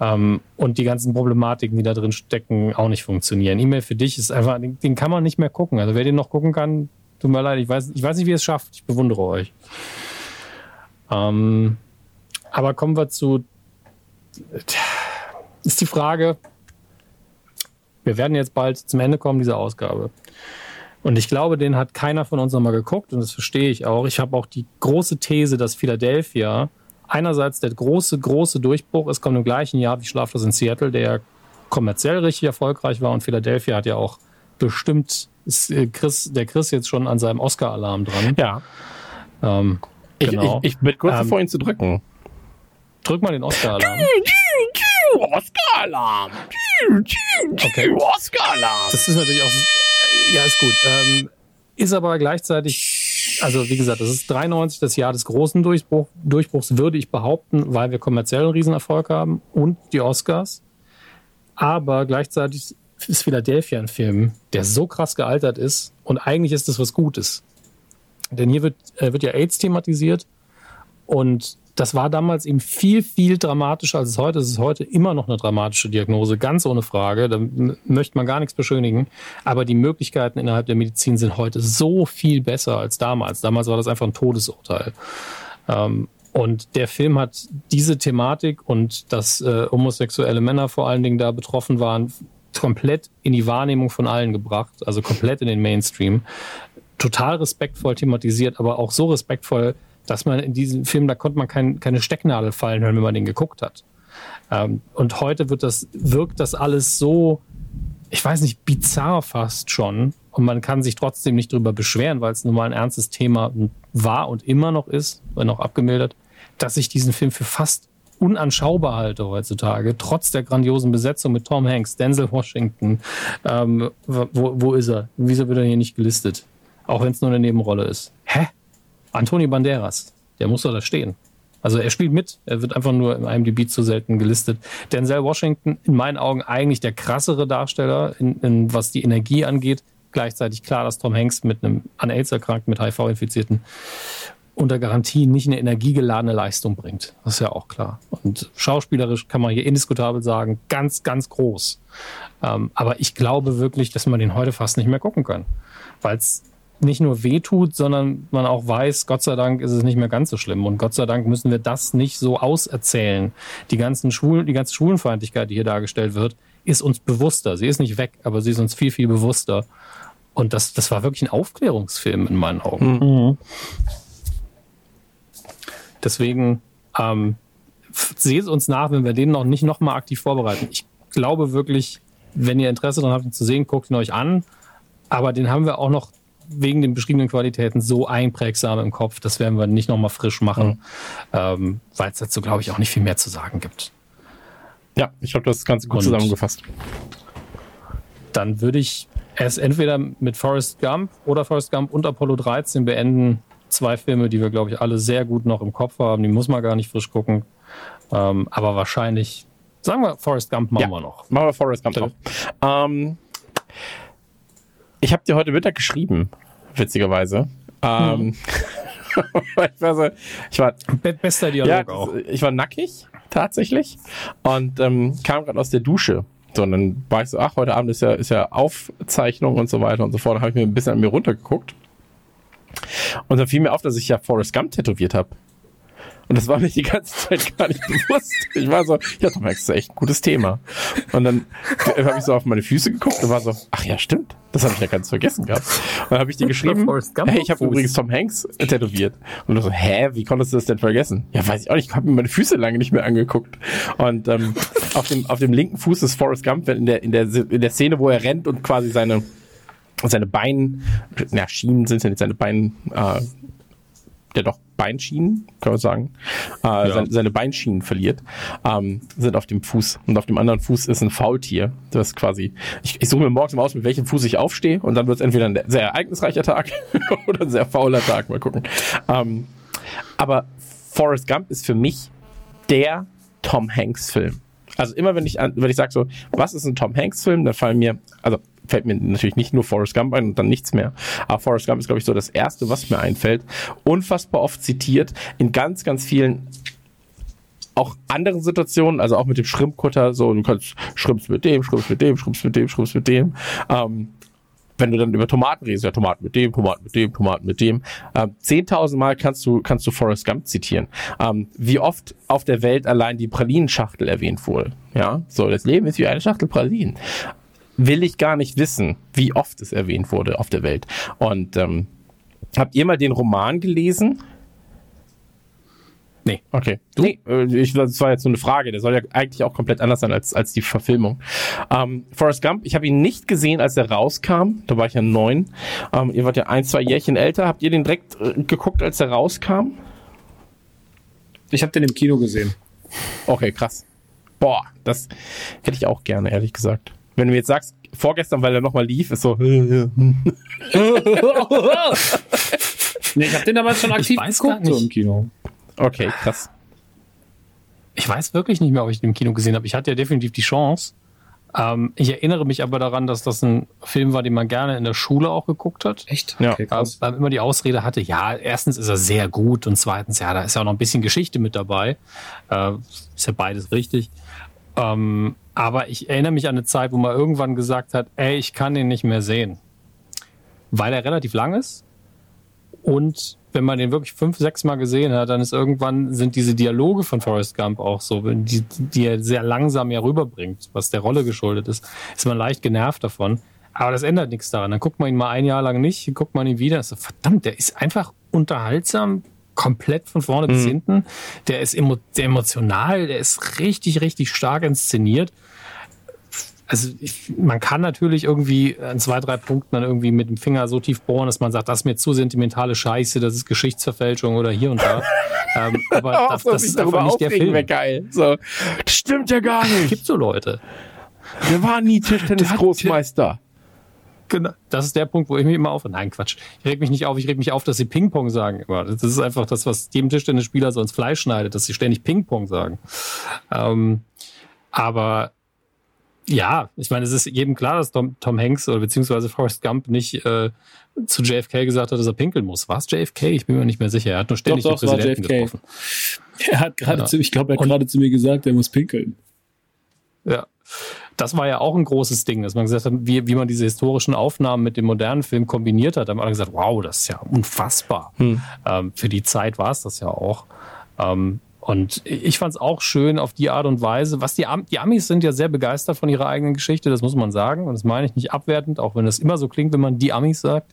Ähm, und die ganzen Problematiken, die da drin stecken, auch nicht funktionieren. E-Mail für dich ist einfach, den, den kann man nicht mehr gucken. Also wer den noch gucken kann, tut mir leid, ich weiß, ich weiß nicht, wie ihr es schafft. Ich bewundere euch. Ähm, aber kommen wir zu, ist die Frage, wir werden jetzt bald zum Ende kommen dieser Ausgabe. Und ich glaube, den hat keiner von uns nochmal geguckt und das verstehe ich auch. Ich habe auch die große These, dass Philadelphia einerseits der große, große Durchbruch ist, kommt im gleichen Jahr wie Schlaflos in Seattle, der kommerziell richtig erfolgreich war und Philadelphia hat ja auch bestimmt, ist äh, Chris, der Chris jetzt schon an seinem Oscar-Alarm dran. Ja. Ähm, Ich, genau. ich, ich bin kurz Ähm, davor, ihn zu drücken. Drück mal den Oscar-Alarm. Oscar-Alarm! Okay. Oscar-Alarm! Das ist natürlich auch, ja, ist gut. Ähm, ist aber gleichzeitig, also wie gesagt, das ist 93 das Jahr des großen Durchbruch, Durchbruchs, würde ich behaupten, weil wir kommerziell einen Riesenerfolg haben und die Oscars. Aber gleichzeitig ist Philadelphia ein Film, der so krass gealtert ist und eigentlich ist das was Gutes. Denn hier wird, äh, wird ja AIDS thematisiert und das war damals eben viel, viel dramatischer als es heute ist. Es ist heute immer noch eine dramatische Diagnose, ganz ohne Frage. Da möchte man gar nichts beschönigen. Aber die Möglichkeiten innerhalb der Medizin sind heute so viel besser als damals. Damals war das einfach ein Todesurteil. Ähm, und der Film hat diese Thematik und dass äh, homosexuelle Männer vor allen Dingen da betroffen waren, komplett in die Wahrnehmung von allen gebracht, also komplett in den Mainstream. Total respektvoll thematisiert, aber auch so respektvoll, dass man in diesem Film, da konnte man kein, keine Stecknadel fallen hören, wenn man den geguckt hat. Ähm, und heute wird das, wirkt das alles so, ich weiß nicht, bizarr fast schon. Und man kann sich trotzdem nicht drüber beschweren, weil es nun mal ein ernstes Thema war und immer noch ist, wenn auch abgemildert, dass ich diesen Film für fast unanschaubar halte heutzutage, trotz der grandiosen Besetzung mit Tom Hanks, Denzel Washington. Ähm, wo, wo ist er? Wieso wird er hier nicht gelistet? Auch wenn es nur eine Nebenrolle ist. Hä? Antonio Banderas, der muss doch da stehen. Also er spielt mit, er wird einfach nur im IMDb zu selten gelistet. Denzel Washington, in meinen Augen eigentlich der krassere Darsteller, in, in, was die Energie angeht. Gleichzeitig klar, dass Tom Hanks mit einem an AIDS erkrankten, mit HIV-Infizierten unter Garantie nicht eine energiegeladene Leistung bringt. Das ist ja auch klar. Und schauspielerisch kann man hier indiskutabel sagen, ganz, ganz groß. Ähm, aber ich glaube wirklich, dass man den heute fast nicht mehr gucken kann. Weil es nicht nur wehtut, sondern man auch weiß, Gott sei Dank ist es nicht mehr ganz so schlimm. Und Gott sei Dank müssen wir das nicht so auserzählen. Die ganzen Schwulen, die ganze Schwulenfeindlichkeit, die hier dargestellt wird, ist uns bewusster. Sie ist nicht weg, aber sie ist uns viel, viel bewusster. Und das, das war wirklich ein Aufklärungsfilm in meinen Augen. Deswegen ähm, seht uns nach, wenn wir den noch nicht nochmal aktiv vorbereiten. Ich glaube wirklich, wenn ihr Interesse daran habt, ihn zu sehen, guckt ihn euch an. Aber den haben wir auch noch wegen den beschriebenen Qualitäten so einprägsam im Kopf, das werden wir nicht nochmal frisch machen, ähm, weil es dazu, glaube ich, auch nicht viel mehr zu sagen gibt. Ja, ich glaube, das Ganze gut Und- zusammengefasst. Dann würde ich es entweder mit Forrest Gump oder Forrest Gump und Apollo 13 beenden. Zwei Filme, die wir, glaube ich, alle sehr gut noch im Kopf haben. Die muss man gar nicht frisch gucken. Ähm, aber wahrscheinlich, sagen wir, Forrest Gump machen Ja. wir noch. Machen wir Forrest Gump noch. Ähm, ich habe dir heute Mittag geschrieben, witzigerweise. Ähm, ich, war so, ich war Be bester Ja, Dialog auch. das- ich war nackig, tatsächlich. Und ähm, kam gerade aus der Dusche. So, und dann war ich so, ach, heute Abend ist ja, ist ja Aufzeichnung und so weiter und so fort. Dann habe ich mir ein bisschen an mir runtergeguckt. Und dann fiel mir auf, dass ich ja Forrest Gump tätowiert habe. Und das war mir die ganze Zeit gar nicht bewusst. Ich war so, ja, Tom Hanks ist echt ein gutes Thema. Und dann habe ich so auf meine Füße geguckt und war so, ach ja, stimmt. Das habe ich ja ganz vergessen gehabt. Und dann habe ich dir geschrieben, hey, ich habe übrigens Tom Hanks tätowiert. Und du so, hä, wie konntest du das denn vergessen? Ja, weiß ich auch nicht. Ich habe mir meine Füße lange nicht mehr angeguckt. Und ähm, auf, dem, auf dem linken Fuß ist Forrest Gump in der, in, der, in der Szene, wo er rennt und quasi seine, seine Beine, na, Schienen sind ja nicht seine Beine, äh, ja doch, Beinschienen, kann man sagen, äh, seine, seine Beinschienen verliert, ähm, sind auf dem Fuß. Und auf dem anderen Fuß ist ein Faultier. Das ist quasi, ich, ich suche mir morgens mal aus, mit welchem Fuß ich aufstehe und dann wird es entweder ein sehr ereignisreicher Tag oder ein sehr fauler Tag. Mal gucken. Ähm, aber Forrest Gump ist für mich der Tom Hanks Film. Also immer wenn ich wenn ich sage so, was ist ein Tom Hanks Film, dann fallen mir, also fällt mir natürlich nicht nur Forrest Gump ein und dann nichts mehr. Aber Forrest Gump ist, glaube ich, so das erste, was mir einfällt. Unfassbar oft zitiert in ganz, ganz vielen auch anderen Situationen, also auch mit dem Schrimpkutter, so du kannst schrimpst mit dem, schrimpst mit dem, schrimpst mit dem, schrimpst mit dem. Ähm, wenn du dann über Tomaten redest, ja Tomaten mit dem, Tomaten mit dem, Tomaten mit dem. Ähm, 10.000 Mal kannst du kannst du Forrest Gump zitieren. Ähm, wie oft auf der Welt allein die Pralinenschachtel erwähnt wurde. Ja, so das Leben ist wie eine Schachtel Pralinen. Will ich gar nicht wissen, wie oft es erwähnt wurde auf der Welt. Und ähm, habt ihr mal den Roman gelesen? Nee. Okay. Du? Nee, äh, ich, das war jetzt so eine Frage. Der soll ja eigentlich auch komplett anders sein als, als die Verfilmung. Ähm, Forrest Gump, ich habe ihn nicht gesehen, als er rauskam. Da war ich ja neun. Ähm, ihr wart ja ein, zwei Jährchen älter. Habt ihr den direkt äh, geguckt, als er rauskam? Ich habe den im Kino gesehen. Okay, krass. Boah, das hätte ich auch gerne, ehrlich gesagt. Wenn du mir jetzt sagst, vorgestern, weil er nochmal lief, ist so. nee, ich habe den damals schon aktiv weiß gar geguckt, so nicht. im Kino. Okay, krass. Ich weiß wirklich nicht mehr, ob ich den im Kino gesehen habe. Ich hatte ja definitiv die Chance. Ähm, ich erinnere mich aber daran, dass das ein Film war, den man gerne in der Schule auch geguckt hat. Echt? Ja. Okay, Ähm, krass. weil man immer die Ausrede hatte, ja, erstens ist er sehr gut und zweitens, ja, da ist ja auch noch ein bisschen Geschichte mit dabei. Äh, ist ja beides richtig. Ähm, aber ich erinnere mich an eine Zeit, wo man irgendwann gesagt hat, ey, ich kann den nicht mehr sehen. Weil er relativ lang ist. Und wenn man den wirklich fünf, sechs Mal gesehen hat, dann ist irgendwann sind diese Dialoge von Forrest Gump auch so, die, die er sehr langsam ja rüberbringt, was der Rolle geschuldet ist, ist man leicht genervt davon. Aber das ändert nichts daran. Dann guckt man ihn mal ein Jahr lang nicht, guckt man ihn wieder. So, verdammt, der ist einfach unterhaltsam, komplett von vorne bis hinten. Der ist emo der emotional, der ist richtig, richtig stark inszeniert. Also ich, man kann natürlich irgendwie an zwei, drei Punkten dann irgendwie mit dem Finger so tief bohren, dass man sagt, das ist mir zu sentimentale Scheiße, das ist Geschichtsverfälschung oder hier und da. ähm, aber das, das ist einfach nicht der Film. wäre geil. So, das stimmt ja gar Es nicht. gibt so Leute. Der war nie Tischtennis-Großmeister. Genau. Das ist der Punkt, wo ich mich immer auf. Nein, Quatsch. Ich reg mich nicht auf, ich reg mich auf, dass sie Ping-Pong sagen immer. Das ist einfach das, was jedem Tischtennisspieler so ins Fleisch schneidet, dass sie ständig Ping-Pong sagen. Ähm, aber ja, ich meine, es ist jedem klar, dass Tom, Tom Hanks oder beziehungsweise Forrest Gump nicht äh, zu JFK gesagt hat, dass er pinkeln muss. War es JFK? Ich bin mir nicht mehr sicher. Er hat nur ständig Doch, den doch, war Präsidenten getroffen. Er hat gerade Ja. zu, ich glaube, er hat gerade zu mir gesagt, er muss pinkeln. Ja. Das war ja auch ein großes Ding, dass man gesagt hat, wie, wie man diese historischen Aufnahmen mit dem modernen Film kombiniert hat. Da haben alle gesagt, wow, das ist ja unfassbar. Ähm, für die Zeit war es das ja auch. Ähm, und ich fand es auch schön auf die Art und Weise, was die, Am die Amis sind ja sehr begeistert von ihrer eigenen Geschichte, das muss man sagen. Und das meine ich nicht abwertend, auch wenn das immer so klingt, wenn man die Amis sagt.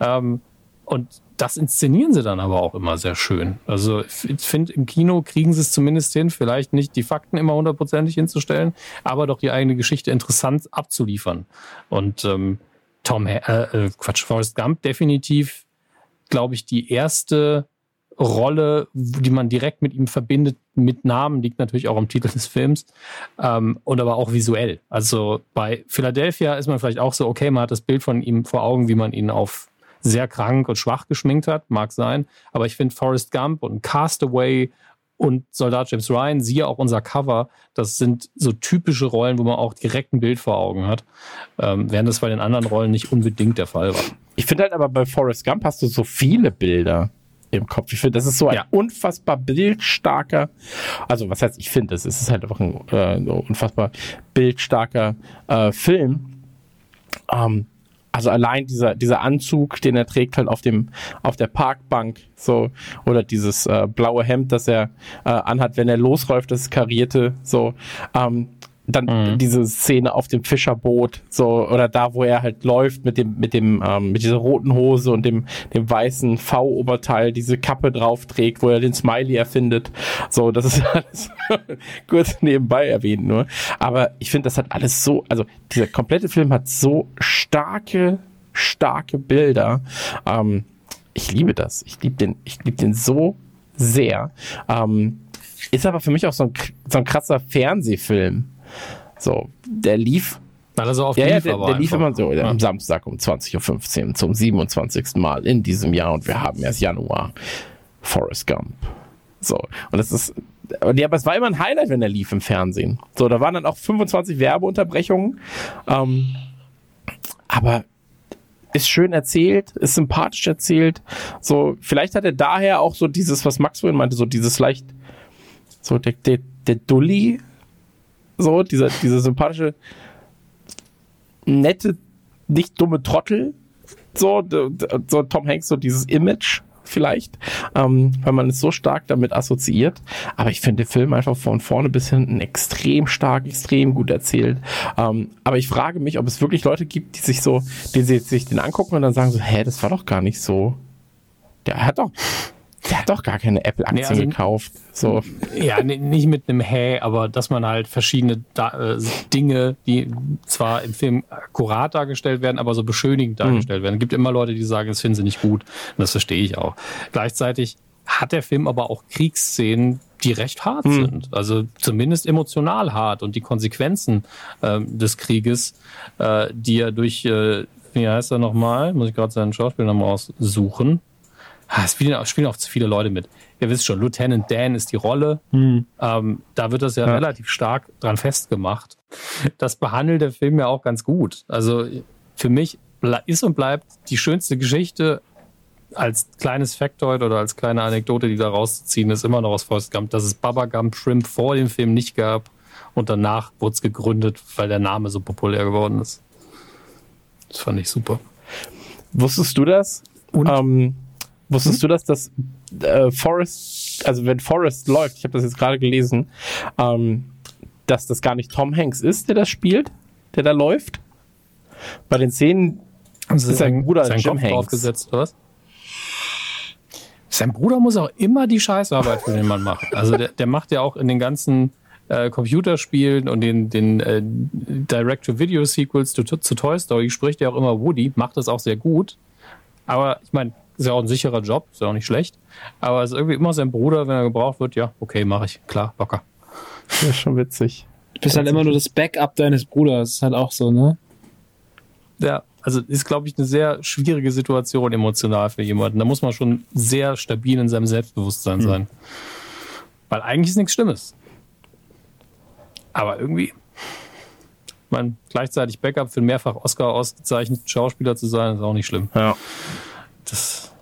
Ähm, und das inszenieren sie dann aber auch immer sehr schön. Also ich finde, im Kino kriegen sie es zumindest hin, vielleicht nicht die Fakten immer hundertprozentig hinzustellen, aber doch die eigene Geschichte interessant abzuliefern. Und ähm, Tom, äh, äh, Quatsch, Forrest Gump definitiv, glaube ich, die erste Rolle, die man direkt mit ihm verbindet, mit Namen, liegt natürlich auch am Titel des Films ähm, und aber auch visuell. Also bei Philadelphia ist man vielleicht auch so, okay, man hat das Bild von ihm vor Augen, wie man ihn auf sehr krank und schwach geschminkt hat, mag sein. Aber ich finde Forrest Gump und Castaway und Soldat James Ryan, siehe auch unser Cover, das sind so typische Rollen, wo man auch direkt ein Bild vor Augen hat, ähm, während das bei den anderen Rollen nicht unbedingt der Fall war. Ich finde halt aber bei Forrest Gump hast du so viele Bilder im Kopf. Ich finde, das ist so ein Ja. unfassbar bildstarker, also was heißt, ich finde, es ist halt einfach ein äh, unfassbar bildstarker äh, Film. Ähm, also allein dieser, dieser Anzug, den er trägt halt auf dem, auf der Parkbank, so, oder dieses äh, blaue Hemd, das er äh, anhat, wenn er losläuft, das karierte, so, ähm, dann Mhm. diese Szene auf dem Fischerboot, so, oder da, wo er halt läuft mit dem, mit dem, ähm, mit dieser roten Hose und dem, dem weißen V-Oberteil, diese Kappe drauf trägt, wo er den Smiley erfindet. So, das ist alles kurz nebenbei erwähnt nur. Aber ich finde, das hat alles so, also dieser komplette Film hat so starke, starke Bilder. Ähm, ich liebe das. Ich liebe den, ich liebe den so sehr. Ähm, ist aber für mich auch so ein, so ein krasser Fernsehfilm. So, der lief Weil er so auf ja, ja, lief der, aber der lief einfach. immer so Ja. am Samstag um 20.15 Uhr zum 27. Mal in diesem Jahr und wir haben erst Januar. Forrest Gump. So, und das ist, ja, aber es war immer ein Highlight, wenn er lief im Fernsehen. So, da waren dann auch 25 Werbeunterbrechungen. Ähm, aber ist schön erzählt, ist sympathisch erzählt. So, vielleicht hat er daher auch so dieses, was Max vorhin meinte, so dieses leicht, so der, der, der Dulli, so, dieser, dieser sympathische, nette, nicht dumme Trottel. So, so Tom Hanks, so dieses Image vielleicht, ähm, weil man es so stark damit assoziiert. Aber ich finde den Film einfach von vorne bis hinten extrem stark, extrem gut erzählt. Ähm, aber ich frage mich, ob es wirklich Leute gibt, die sich so, die sich den angucken und dann sagen so, hä, das war doch gar nicht so. Der hat doch, der hat doch gar keine Apple-Aktien Nee, also- gekauft. So. Ja, nicht mit einem Hä, aber dass man halt verschiedene da äh, Dinge, die zwar im Film akkurat dargestellt werden, aber so beschönigend dargestellt werden. Es gibt immer Leute, die sagen, das finden sie nicht gut. Und das verstehe ich auch. Gleichzeitig hat der Film aber auch Kriegsszenen, die recht hart sind. Also zumindest emotional hart. Und die Konsequenzen ähm, des Krieges, äh, die er durch, äh, wie heißt er nochmal? Muss ich gerade seinen Schauspieler nochmal aussuchen. Ah, Es spielen, auch- spielen auch zu viele Leute mit. Ihr wisst schon, Lieutenant Dan ist die Rolle. Ähm, da wird das ja, Ja. relativ stark dran festgemacht. Das behandelt der Film ja auch ganz gut. Also für mich ist und bleibt die schönste Geschichte als kleines Factoid oder als kleine Anekdote, die da rauszuziehen ist, immer noch aus Forrest Gump, dass es Baba Gump Shrimp vor dem Film nicht gab und danach wurde es gegründet, weil der Name so populär geworden ist. Das fand ich super. Wusstest du das? Und? Ähm, wusstest du das, dass äh, Forrest, also wenn Forrest läuft, ich habe das jetzt gerade gelesen, ähm, dass das gar nicht Tom Hanks ist, der das spielt, der da läuft? Bei den Szenen Also ist sein Bruder sein Jim Kopf Hanks. draufgesetzt, oder was? Sein Bruder muss auch immer die Scheißarbeit für den Mann machen. Also der, der macht ja auch in den ganzen äh, Computerspielen und den, den äh, Direct-to-Video-Sequels zu, zu Toy Story spricht ja auch immer Woody, macht das auch sehr gut. Aber ich meine, ist ja auch ein sicherer Job, ist ja auch nicht schlecht. Aber es ist irgendwie immer sein Bruder, wenn er gebraucht wird, ja, okay, mache ich, klar, locker. Das ist schon witzig. Du bist halt immer nur das Backup deines Bruders. Ist halt auch so, ne? Ja, also ist, glaube ich, eine sehr schwierige Situation emotional für jemanden. Da muss man schon sehr stabil in seinem Selbstbewusstsein sein. Weil eigentlich ist nichts Schlimmes. Aber irgendwie, ich meine, gleichzeitig Backup für einen mehrfach Oscar ausgezeichneten Schauspieler zu sein, ist auch nicht schlimm. Ja. Das,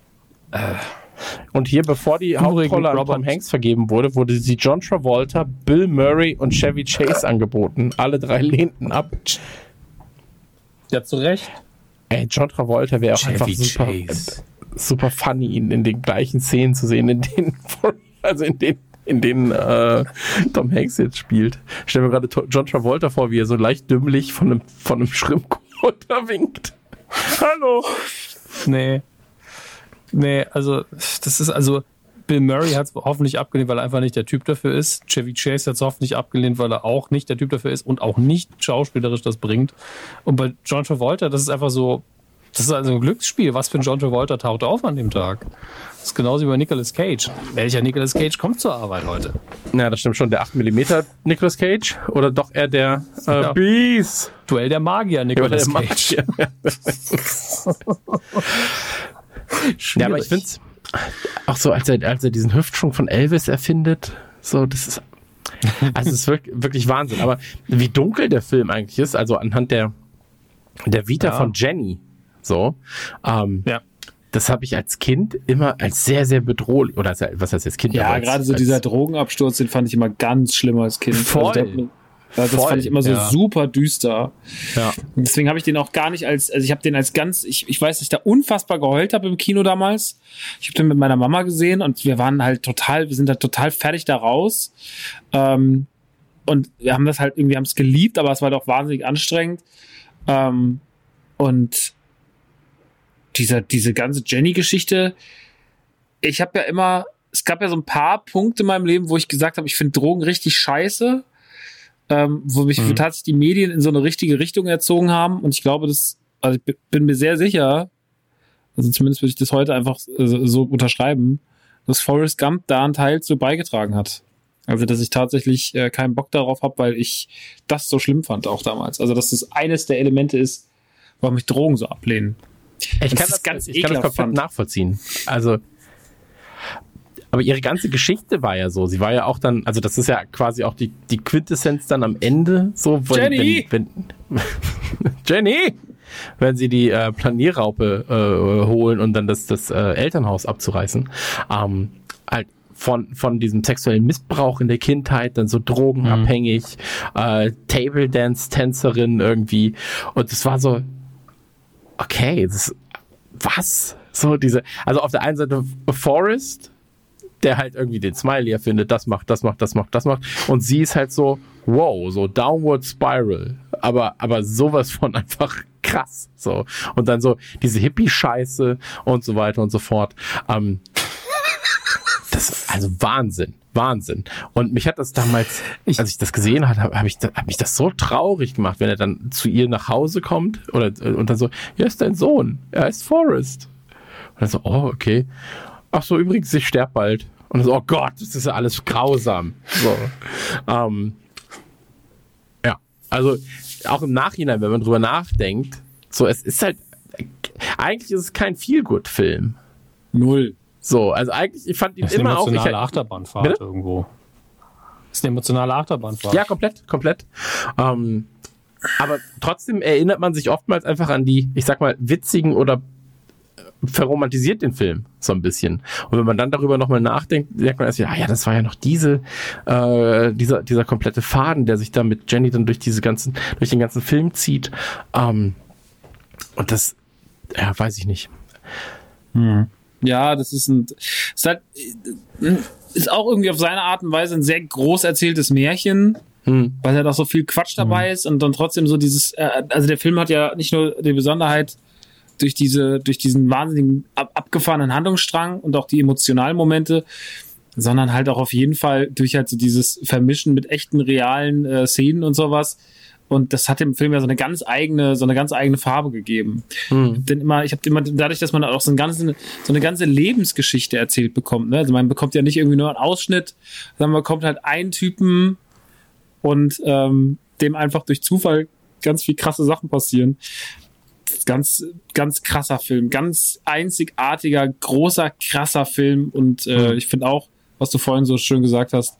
Und hier, bevor die Hauptrolle an Robert- Tom Hanks vergeben wurde, wurde sie John Travolta, Bill Murray und Chevy Chase angeboten. Alle drei lehnten ab. ja, zu Recht. Ey, John Travolta wäre auch einfach super, Chase. super funny, ihn in den gleichen Szenen zu sehen, in denen, also in denen, in denen äh, Tom Hanks jetzt spielt. Ich stell mir gerade John Travolta vor, wie er so leicht dümmlich von einem, von einem Schrimp runterwinkt. Hallo. Nee. Nee, also, das ist also, Bill Murray hat es hoffentlich abgelehnt, weil er einfach nicht der Typ dafür ist. Chevy Chase hat es hoffentlich abgelehnt, weil er auch nicht der Typ dafür ist und auch nicht schauspielerisch das bringt. Und bei John Travolta, das ist einfach so, das ist also ein Glücksspiel. Was für ein John Travolta taucht auf an dem Tag? Das ist genauso wie bei Nicolas Cage. Welcher Nicolas Cage kommt zur Arbeit heute? Ja, das stimmt schon. Der 8 mm Nicolas Cage oder doch eher der äh, Ja. Beast? Duell der Magier, Nicolas Cage. Magier. Ja, aber ich finde es auch so, als er, als er diesen Hüftschwung von Elvis erfindet, so, das ist, also es ist wirklich, wirklich Wahnsinn. Aber wie dunkel der Film eigentlich ist, also anhand der, der Vita Ja. von Jenny, so, ähm, Ja. das habe ich als Kind immer als sehr, sehr bedrohlich, oder als, was heißt jetzt Kind? Ja, als, gerade so als, dieser Drogenabsturz, den fand ich immer ganz schlimm als Kind. Voll. Also der, also das Voll, fand ich immer so ja. super düster. Ja. Deswegen habe ich den auch gar nicht als, also ich habe den als ganz, ich, ich weiß, dass ich da unfassbar geheult habe im Kino damals. Ich habe den mit meiner Mama gesehen und wir waren halt total, wir sind da total fertig da raus. Ähm, und wir haben das halt irgendwie, haben es geliebt, aber es war doch wahnsinnig anstrengend. Ähm, und dieser, diese ganze Jenny-Geschichte, ich habe ja immer, es gab ja so ein paar Punkte in meinem Leben, wo ich gesagt habe, ich finde Drogen richtig scheiße, ähm, wo mich Mhm. tatsächlich die Medien in so eine richtige Richtung erzogen haben. Und ich glaube, das, also ich bin mir sehr sicher, also zumindest würde ich das heute einfach äh, so unterschreiben, dass Forrest Gump da einen Teil zu beigetragen hat. Also, dass ich tatsächlich äh, keinen Bock darauf habe, weil ich das so schlimm fand auch damals. Also, dass das eines der Elemente ist, warum mich Drogen so ablehnen. Ich kann das, ganz ich kann das komplett fand. nachvollziehen. Also, aber ihre ganze Geschichte war ja so. Sie war ja auch dann, also das ist ja quasi auch die, die Quintessenz dann am Ende, so wenn, Jenny! wenn, wenn Jenny, wenn sie die äh, Planierraupe äh, holen und dann das, das äh, Elternhaus abzureißen, ähm, halt von, von diesem sexuellen Missbrauch in der Kindheit, dann so drogenabhängig, äh, Table Dance Tänzerin irgendwie und es war so, okay, das, was? So diese, also auf der einen Seite Forrest, der halt irgendwie den Smiley erfindet, das macht, das macht, das macht, das macht. Und sie ist halt so, wow, so Downward Spiral. Aber, aber sowas von einfach krass. So. Und dann so diese Hippie-Scheiße und so weiter und so fort. Ähm, das, also Wahnsinn. Wahnsinn. Und mich hat das damals, als ich das gesehen habe, habe hab ich, hab mich das so traurig gemacht, wenn er dann zu ihr nach Hause kommt oder, und dann so, hier ist dein Sohn, er ist Forrest. Und dann so, oh, okay. Ach so, übrigens, ich sterb bald. Und so, oh Gott, das ist ja alles grausam. So. Ähm, ja, also auch im Nachhinein, wenn man drüber nachdenkt, so, es ist halt, eigentlich ist es kein Feel-Good-Film. Null. So, also eigentlich, ich fand ihn Das ist eine immer auch. Ich, emotionale Achterbahnfahrt Bitte? irgendwo. Das ist eine emotionale Achterbahnfahrt. ja, komplett, komplett. Ähm, aber trotzdem erinnert man sich oftmals einfach an die, ich sag mal, witzigen oder verromantisiert den Film so ein bisschen. Und wenn man dann darüber nochmal nachdenkt, merkt man erst, ja, ja, das war ja noch diese, äh, dieser, dieser komplette Faden, der sich da mit Jenny dann durch diese ganzen, durch den ganzen Film zieht. Ähm, und das, ja, weiß ich nicht. Ja, das ist ein, ist halt, ist auch irgendwie auf seine Art und Weise ein sehr groß erzähltes Märchen, Hm. weil halt auch so viel Quatsch dabei ist und dann trotzdem so dieses, äh, also der Film hat ja nicht nur die Besonderheit durch diese, durch diesen wahnsinnigen ab, abgefahrenen Handlungsstrang und auch die emotionalen Momente, sondern halt auch auf jeden Fall durch halt so dieses Vermischen mit echten realen äh, Szenen und sowas. Und das hat dem Film ja so eine ganz eigene, so eine ganz eigene Farbe gegeben. Hm. Denn immer, ich habe immer dadurch, dass man auch so, einen ganzen, so eine ganze Lebensgeschichte erzählt bekommt. Ne? Also man bekommt ja nicht irgendwie nur einen Ausschnitt, sondern man bekommt halt einen Typen und ähm, dem einfach durch Zufall ganz viel krasse Sachen passieren. Ganz, ganz krasser Film, ganz einzigartiger, großer, krasser Film. Und äh, Mhm. ich finde auch, was du vorhin so schön gesagt hast,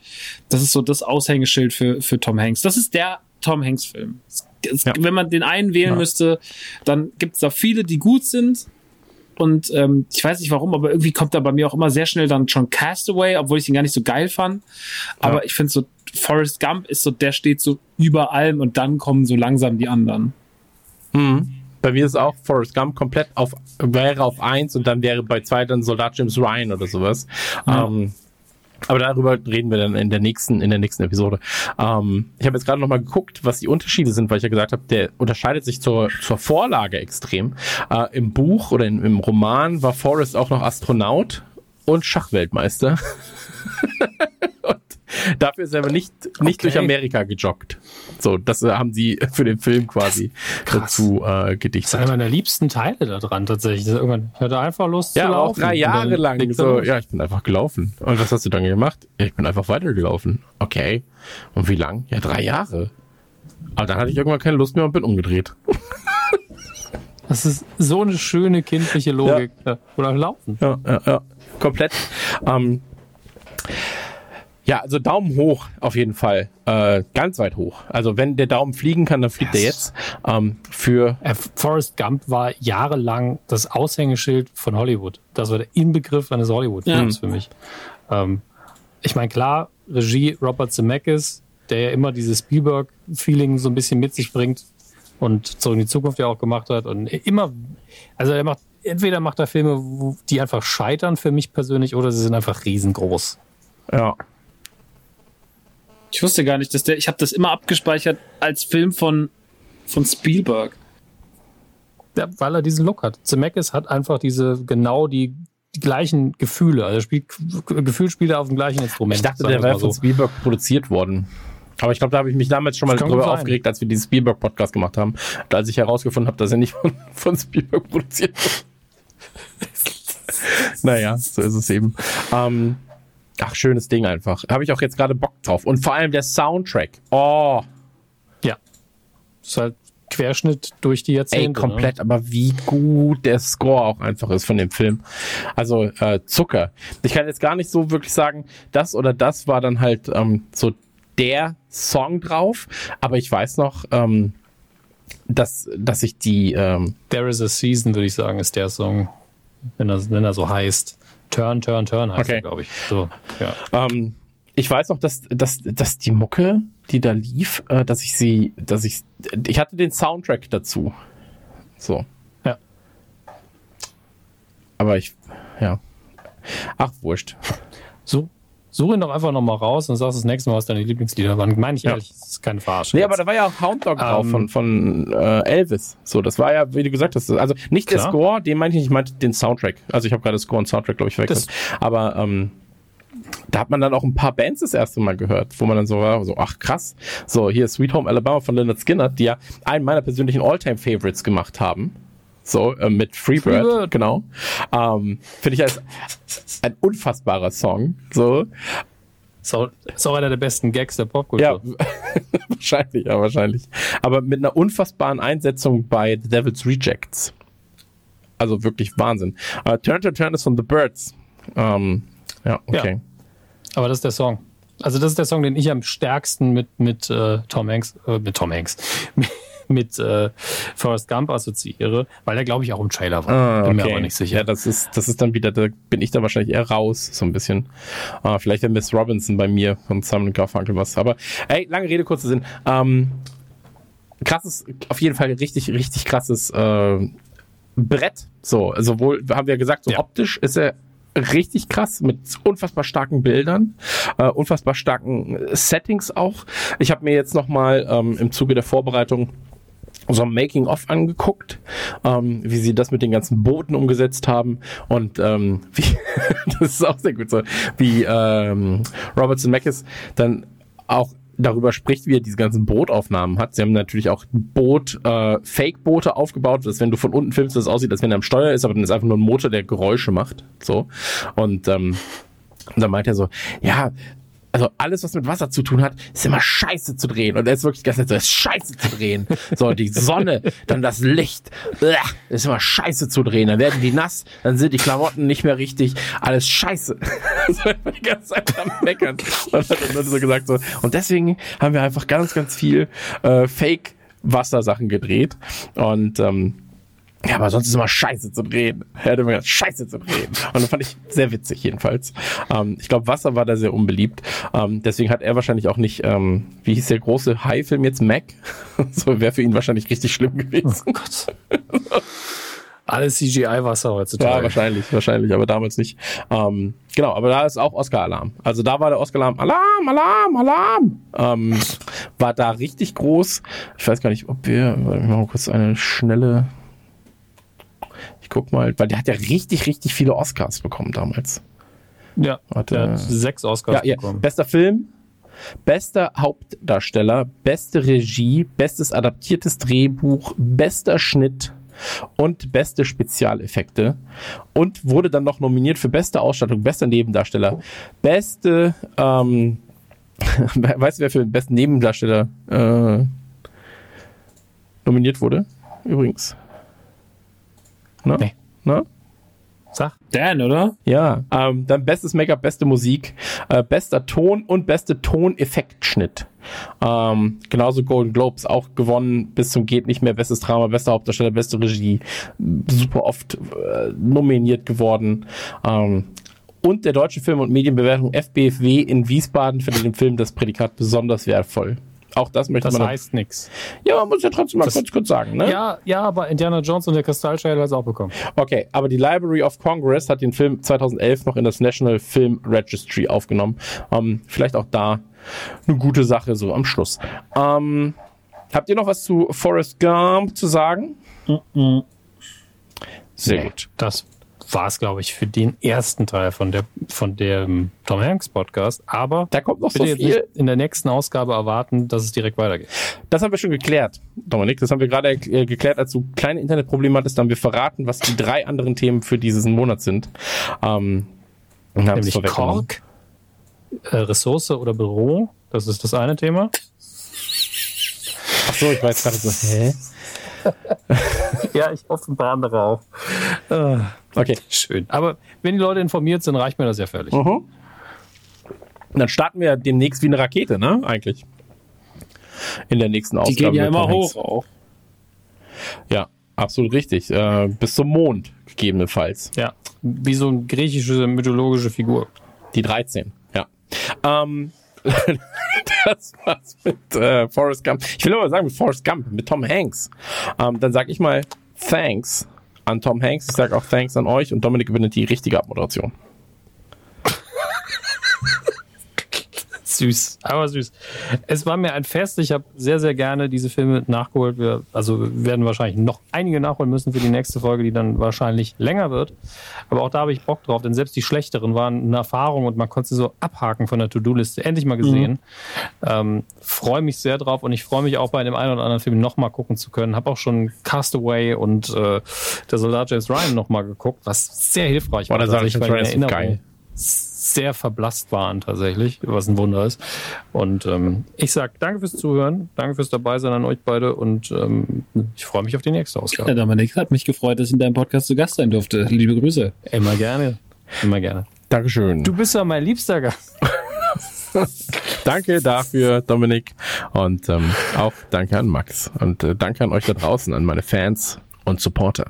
das ist so das Aushängeschild für, für Tom Hanks. Das ist der Tom Hanks-Film. Ja. Wenn man den einen wählen Ja. müsste, dann gibt es da viele, die gut sind. Und ähm, ich weiß nicht warum, aber irgendwie kommt da bei mir auch immer sehr schnell dann schon Castaway, obwohl ich den gar nicht so geil fand. Aber Ja. ich finde so, Forrest Gump ist so, der steht so über allem und dann kommen so langsam die anderen. Hm. Bei mir ist auch Forrest Gump komplett auf, wäre auf eins und dann wäre bei zwei dann Soldat James Ryan oder sowas. Ja. Ähm, aber darüber reden wir dann in der nächsten, in der nächsten Episode. Ähm, ich habe jetzt gerade noch mal geguckt, was die Unterschiede sind, weil ich ja gesagt habe, der unterscheidet sich zur, zur Vorlage extrem. Äh, Im Buch oder in, im Roman war Forrest auch noch Astronaut und Schachweltmeister. und dafür ist er aber nicht, nicht Okay. durch Amerika gejoggt. So, das äh, haben sie für den Film quasi dazu äh, Das ist gedichtet. einer meiner liebsten Teile da dran tatsächlich. Irgendwann, ich hatte einfach Lust Ja, zu laufen. drei Und Jahre lang. er So, los. ja, ich bin einfach gelaufen. Und was hast du dann gemacht? Ja, ich bin einfach weitergelaufen. Okay. Und wie lang? Ja, drei Jahre. Aber dann hatte ich irgendwann keine Lust mehr und bin umgedreht. Das ist so eine schöne kindliche Logik. Ja. Oder laufen. Ja, ja, ja. Komplett. Ähm, ja, also Daumen hoch auf jeden Fall. Äh, ganz weit hoch. Also wenn der Daumen fliegen kann, dann fliegt er jetzt. Ähm, für Äh, Forrest Gump war jahrelang das Aushängeschild von Hollywood. Das war der Inbegriff eines Hollywood-Films für mich. Ähm, ich meine, klar, Regie Robert Zemeckis, der ja immer dieses Spielberg-Feeling so ein bisschen mit sich bringt und so in die Zukunft ja auch gemacht hat und immer, also er macht, entweder macht er Filme, die einfach scheitern für mich persönlich oder sie sind einfach riesengroß. ja, Ich wusste gar nicht, dass der, ich habe das immer abgespeichert als Film von, von Spielberg. Ja, weil er diesen Look hat. Zemeckis hat einfach diese genau die, die gleichen Gefühle. Also spielt Gefühl spielt er auf dem gleichen Instrument. ich dachte, der wäre mal von so. Spielberg produziert worden. Aber ich glaube, da habe ich mich damals schon mal drüber sein. aufgeregt, als wir diesen Spielberg-Podcast gemacht haben. Da als ich herausgefunden habe, dass er nicht von, von Spielberg produziert wurde. naja, so ist es eben. Ähm, ach, schönes Ding einfach. Habe ich auch jetzt gerade Bock drauf. Und vor allem der Soundtrack. Oh, Ja. ist halt Querschnitt durch die Jahrzehnte. ey, komplett. Aber wie gut der Score auch einfach ist von dem Film. Also äh, Zucker. Ich kann jetzt gar nicht so wirklich sagen, das oder das war dann halt ähm, so der Song drauf. Aber ich weiß noch, ähm, dass, dass ich die... Ähm, Ne? There is a Season, würde ich sagen, ist der Song, wenn er, wenn er so heißt. Turn, Turn, Turn heißt Okay. er, glaube ich. So, ja. Ähm, ich weiß noch, dass, dass, dass die Mucke, die da lief, äh, dass ich sie, dass ich, ich hatte den Soundtrack dazu. So. Ja. Aber ich, ja. Ach, wurscht. So, such ihn doch einfach nochmal raus und sagst das nächste Mal, was deine Lieblingslieder waren. Meine ich Ja. ehrlich, das ist keine Verarsche. Nee, jetzt. aber da war ja auch Hound Dog drauf Ähm, von, von äh, Elvis. So, das war ja, wie du gesagt hast, also nicht der Klar. Score, den meinte ich nicht, ich meinte den Soundtrack. Also ich habe gerade Score und Soundtrack, glaube ich, verwechselt. Aber ähm, da hat man dann auch ein paar Bands das erste Mal gehört, wo man dann so war, so, ach krass. So, hier Sweet Home Alabama von Leonard Skinner, die ja einen meiner persönlichen Alltime-Favorites gemacht haben. So, äh, mit Freebird, Freebird. genau. Ähm, Finde ich als ein unfassbarer Song. So, auch, ist auch einer der besten Gags der Popkultur. ja, wahrscheinlich, ja, wahrscheinlich. Aber mit einer unfassbaren Einsetzung bei The Devil's Rejects. Also wirklich Wahnsinn. Uh, Turn to Turn ist von The Birds. Ähm, ja, okay. Aber das ist der Song. Also das ist der Song, den ich am stärksten mit, mit äh, Tom Hanks, äh, mit Tom Hanks, mit äh, Forrest Gump assoziiere, weil der, glaube ich, auch im Trailer war. Ah, Bin mir okay. aber nicht sicher. Ja, das ist, das ist dann wieder, da bin ich dann wahrscheinlich eher raus, so ein bisschen. Uh, vielleicht der Miss Robinson bei mir von Simon Garfunkel was. Aber, ey, lange Rede, kurzer Sinn. Ähm, krasses, auf jeden Fall richtig, richtig krasses äh, Brett. So, sowohl, haben wir gesagt, so Ja. optisch ist er richtig krass mit unfassbar starken Bildern, äh, unfassbar starken Settings auch. Ich habe mir jetzt noch mal ähm, im Zuge der Vorbereitung so ein Making-of angeguckt, ähm, wie sie das mit den ganzen Booten umgesetzt haben und ähm, wie, das ist auch sehr gut so, wie ähm, Robert Zemeckis dann auch darüber spricht, wie er diese ganzen Bootaufnahmen hat. Sie haben natürlich auch Boot, äh, Fake-Boote aufgebaut, dass wenn du von unten filmst, das aussieht, als wenn er am Steuer ist, aber dann ist einfach nur ein Motor, der Geräusche macht. So. Und ähm, und dann meint er so, ja, also alles, was mit Wasser zu tun hat, ist immer scheiße zu drehen. Und er ist wirklich die ganze Zeit so, ist scheiße zu drehen. So, die Sonne, dann das Licht, ist immer scheiße zu drehen. Dann werden die nass, dann sind die Klamotten nicht mehr richtig, alles scheiße. so die ganze Zeit am Meckern. Und hat dann so gesagt so, und deswegen haben wir einfach ganz, ganz viel äh, Fake-Wassersachen gedreht. Und ähm, ja, aber sonst ist immer scheiße zu drehen. Er hat immer gesagt, scheiße zu drehen. Und das fand ich sehr witzig jedenfalls. Ähm, ich glaube, Wasser war da sehr unbeliebt. Ähm, deswegen hat er wahrscheinlich auch nicht, ähm, wie hieß der große Hai-Film jetzt, Mac? so wäre für ihn wahrscheinlich richtig schlimm gewesen. Oh Gott. Alles CGI-Wasser heutzutage. Ja, wahrscheinlich, wahrscheinlich, aber damals nicht. Ähm, genau, aber da ist auch Oscar-Alarm. Also da war der Oscar-Alarm, Alarm, Alarm, Alarm. Ähm, war da richtig groß. Ich weiß gar nicht, ob wir, warte, ich mach mal kurz eine schnelle, guck mal, weil der hat ja richtig, richtig viele Oscars bekommen damals. Ja, Warte. der hat sechs Oscars Ja, ja. bekommen. Bester Film, bester Hauptdarsteller, beste Regie, bestes adaptiertes Drehbuch, bester Schnitt und beste Spezialeffekte und wurde dann noch nominiert für beste Ausstattung, bester Nebendarsteller, beste, ähm, weißt du, wer für den besten Nebendarsteller äh, nominiert wurde? Übrigens. Na? Nee. Na? Sag. Dan, oder? Ja, ähm, dann bestes Make-up, beste Musik, äh, bester Ton und beste Toneffektschnitt. Ähm, genauso Golden Globes auch gewonnen bis zum geht nicht mehr, bestes Drama, bester Hauptdarsteller, beste Regie, super oft äh, nominiert geworden. Ähm, und der deutsche Film- und Medienbewertung FBFW in Wiesbaden findet den Film das Prädikat besonders wertvoll. Auch das möchte Das man. heißt nix. ja, man muss ja trotzdem mal Das- kurz kurz sagen, ne? Ja, ja, aber Indiana Jones und der Kristallschädel hat es auch bekommen. Okay, aber die Library of Congress hat den Film 2011 noch in das National Film Registry aufgenommen. Ähm, vielleicht auch da eine gute Sache so am Schluss. Ähm, habt ihr noch was zu Forrest Gump zu sagen? Sehr Nee, gut. Das war es, glaube ich, für den ersten Teil von der von dem Tom Hanks Podcast. Aber Da kommt noch so viel. in der nächsten Ausgabe erwarten, dass es direkt weitergeht. Das haben wir schon geklärt, Dominik. Das haben wir gerade äh, geklärt, als du kleine Internetprobleme hattest. Dann haben wir verraten, was die drei anderen Themen für diesen Monat sind. Ähm, Nämlich. Kork, äh, Ressource oder Büro. Das ist das eine Thema. Ach so, ich weiß gerade so. Hä? Ja, ich offenbare darauf. Äh, Okay. schön. Aber wenn die Leute informiert sind, reicht mir das ja völlig. Mhm. Und dann starten wir demnächst wie eine Rakete, ne? Eigentlich. In der nächsten Ausgabe. Die gehen ja immer hoch auch. Ja, absolut richtig. Äh, bis zum Mond, gegebenenfalls. Ja, wie so eine griechische mythologische Figur. Die 13, ja. Ähm, das war's mit äh, Forrest Gump. Ich will aber sagen, mit Forrest Gump, mit Tom Hanks. Ähm, dann sag ich mal Thanks an Tom Hanks. Ich sag auch Thanks an euch und Dominik übernimmt die richtige Abmoderation. Süß, aber süß. Es war mir ein Fest. Ich habe sehr, sehr gerne diese Filme nachgeholt. Wir, also werden wahrscheinlich noch einige nachholen müssen für die nächste Folge, die dann wahrscheinlich länger wird. Aber auch da habe ich Bock drauf, denn selbst die schlechteren waren eine Erfahrung und man konnte sie so abhaken von der To-Do-Liste. Endlich mal gesehen. Ähm, freue mich sehr drauf und ich freue mich auch bei dem einen oder anderen Film nochmal gucken zu können. Habe auch schon Castaway und äh, der Soldat James Ryan nochmal geguckt, was sehr hilfreich war. der Soldat tatsächlich, James weil Ryan ist geil. Sehr verblasst waren tatsächlich, was ein Wunder ist. Und ähm, ich sag danke fürs Zuhören, danke fürs Dabeisein an euch beide und ähm, ich freue mich auf die nächste Ja, Ausgabe. Dominik, hat mich gefreut, dass ich in deinem Podcast zu Gast sein durfte. Liebe Grüße. Immer gerne, immer gerne. Dankeschön. Du bist ja mein liebster Gast. Danke dafür, Dominik. Und ähm, auch danke an Max. Und äh, danke an euch da draußen, an meine Fans und Supporter.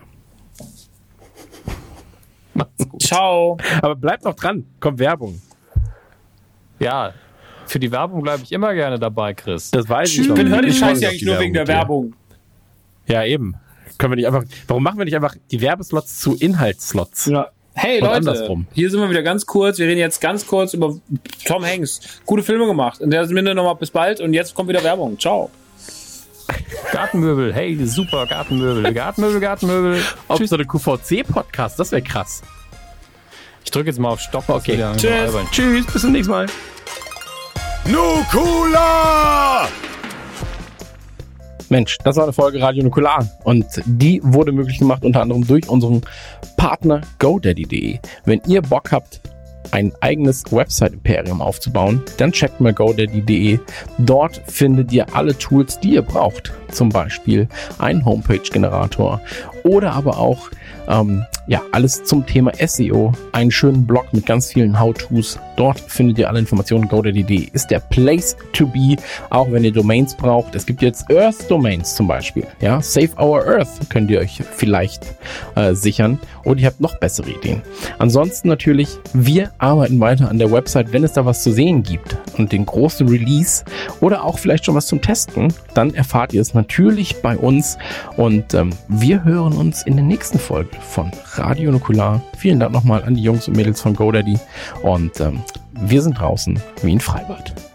Macht's gut. Ciao. Aber bleibt noch dran. Kommt Werbung. Ja, für die Werbung bleibe ich immer gerne dabei, Chris. Das weiß ich. Ich bin Ich freu Scheiß mich ja eigentlich die nur wegen der. Werbung. Ja, eben. Können wir nicht einfach. Warum machen wir nicht einfach die Werbeslots zu Inhaltsslots? Ja. Hey Und Leute, andersrum. hier sind wir wieder ganz kurz. Wir reden jetzt ganz kurz über Tom Hanks. Gute Filme gemacht. In der Sinne nochmal bis bald und jetzt kommt wieder Werbung. Ciao. Gartenmöbel, hey, super Gartenmöbel. Gartenmöbel, Gartenmöbel. Ob Tschüss. so eine QVC-Podcast, das wäre krass. Ich drücke jetzt mal auf Stopp. Okay. Tschüss. Tschüss, bis zum nächsten Mal. Nukula! Mensch, das war eine Folge Radio Nukular und die wurde möglich gemacht unter anderem durch unseren Partner GoDaddy.de. Wenn ihr Bock habt, ein eigenes Website-Imperium aufzubauen, dann checkt mal GoDaddy.de. Dort findet ihr alle Tools, die ihr braucht. Zum Beispiel einen Homepage-Generator oder aber auch ähm, ja, alles zum Thema SEO. Einen schönen Blog mit ganz vielen How-Tos. Dort findet ihr alle Informationen. GoDaddy.de ist der Place to be, auch wenn ihr Domains braucht. Es gibt jetzt Earth Domains zum Beispiel. Ja, Save Our Earth könnt ihr euch vielleicht äh, sichern. Oder ihr habt noch bessere Ideen. Ansonsten natürlich, wir arbeiten weiter an der Website, wenn es da was zu sehen gibt und den großen Release oder auch vielleicht schon was zum Testen, dann erfahrt ihr es natürlich bei uns und ähm, wir hören uns in der nächsten Folge von Radio Nukular. Vielen Dank nochmal an die Jungs und Mädels von GoDaddy und ähm, wir sind draußen wie ein Freibad.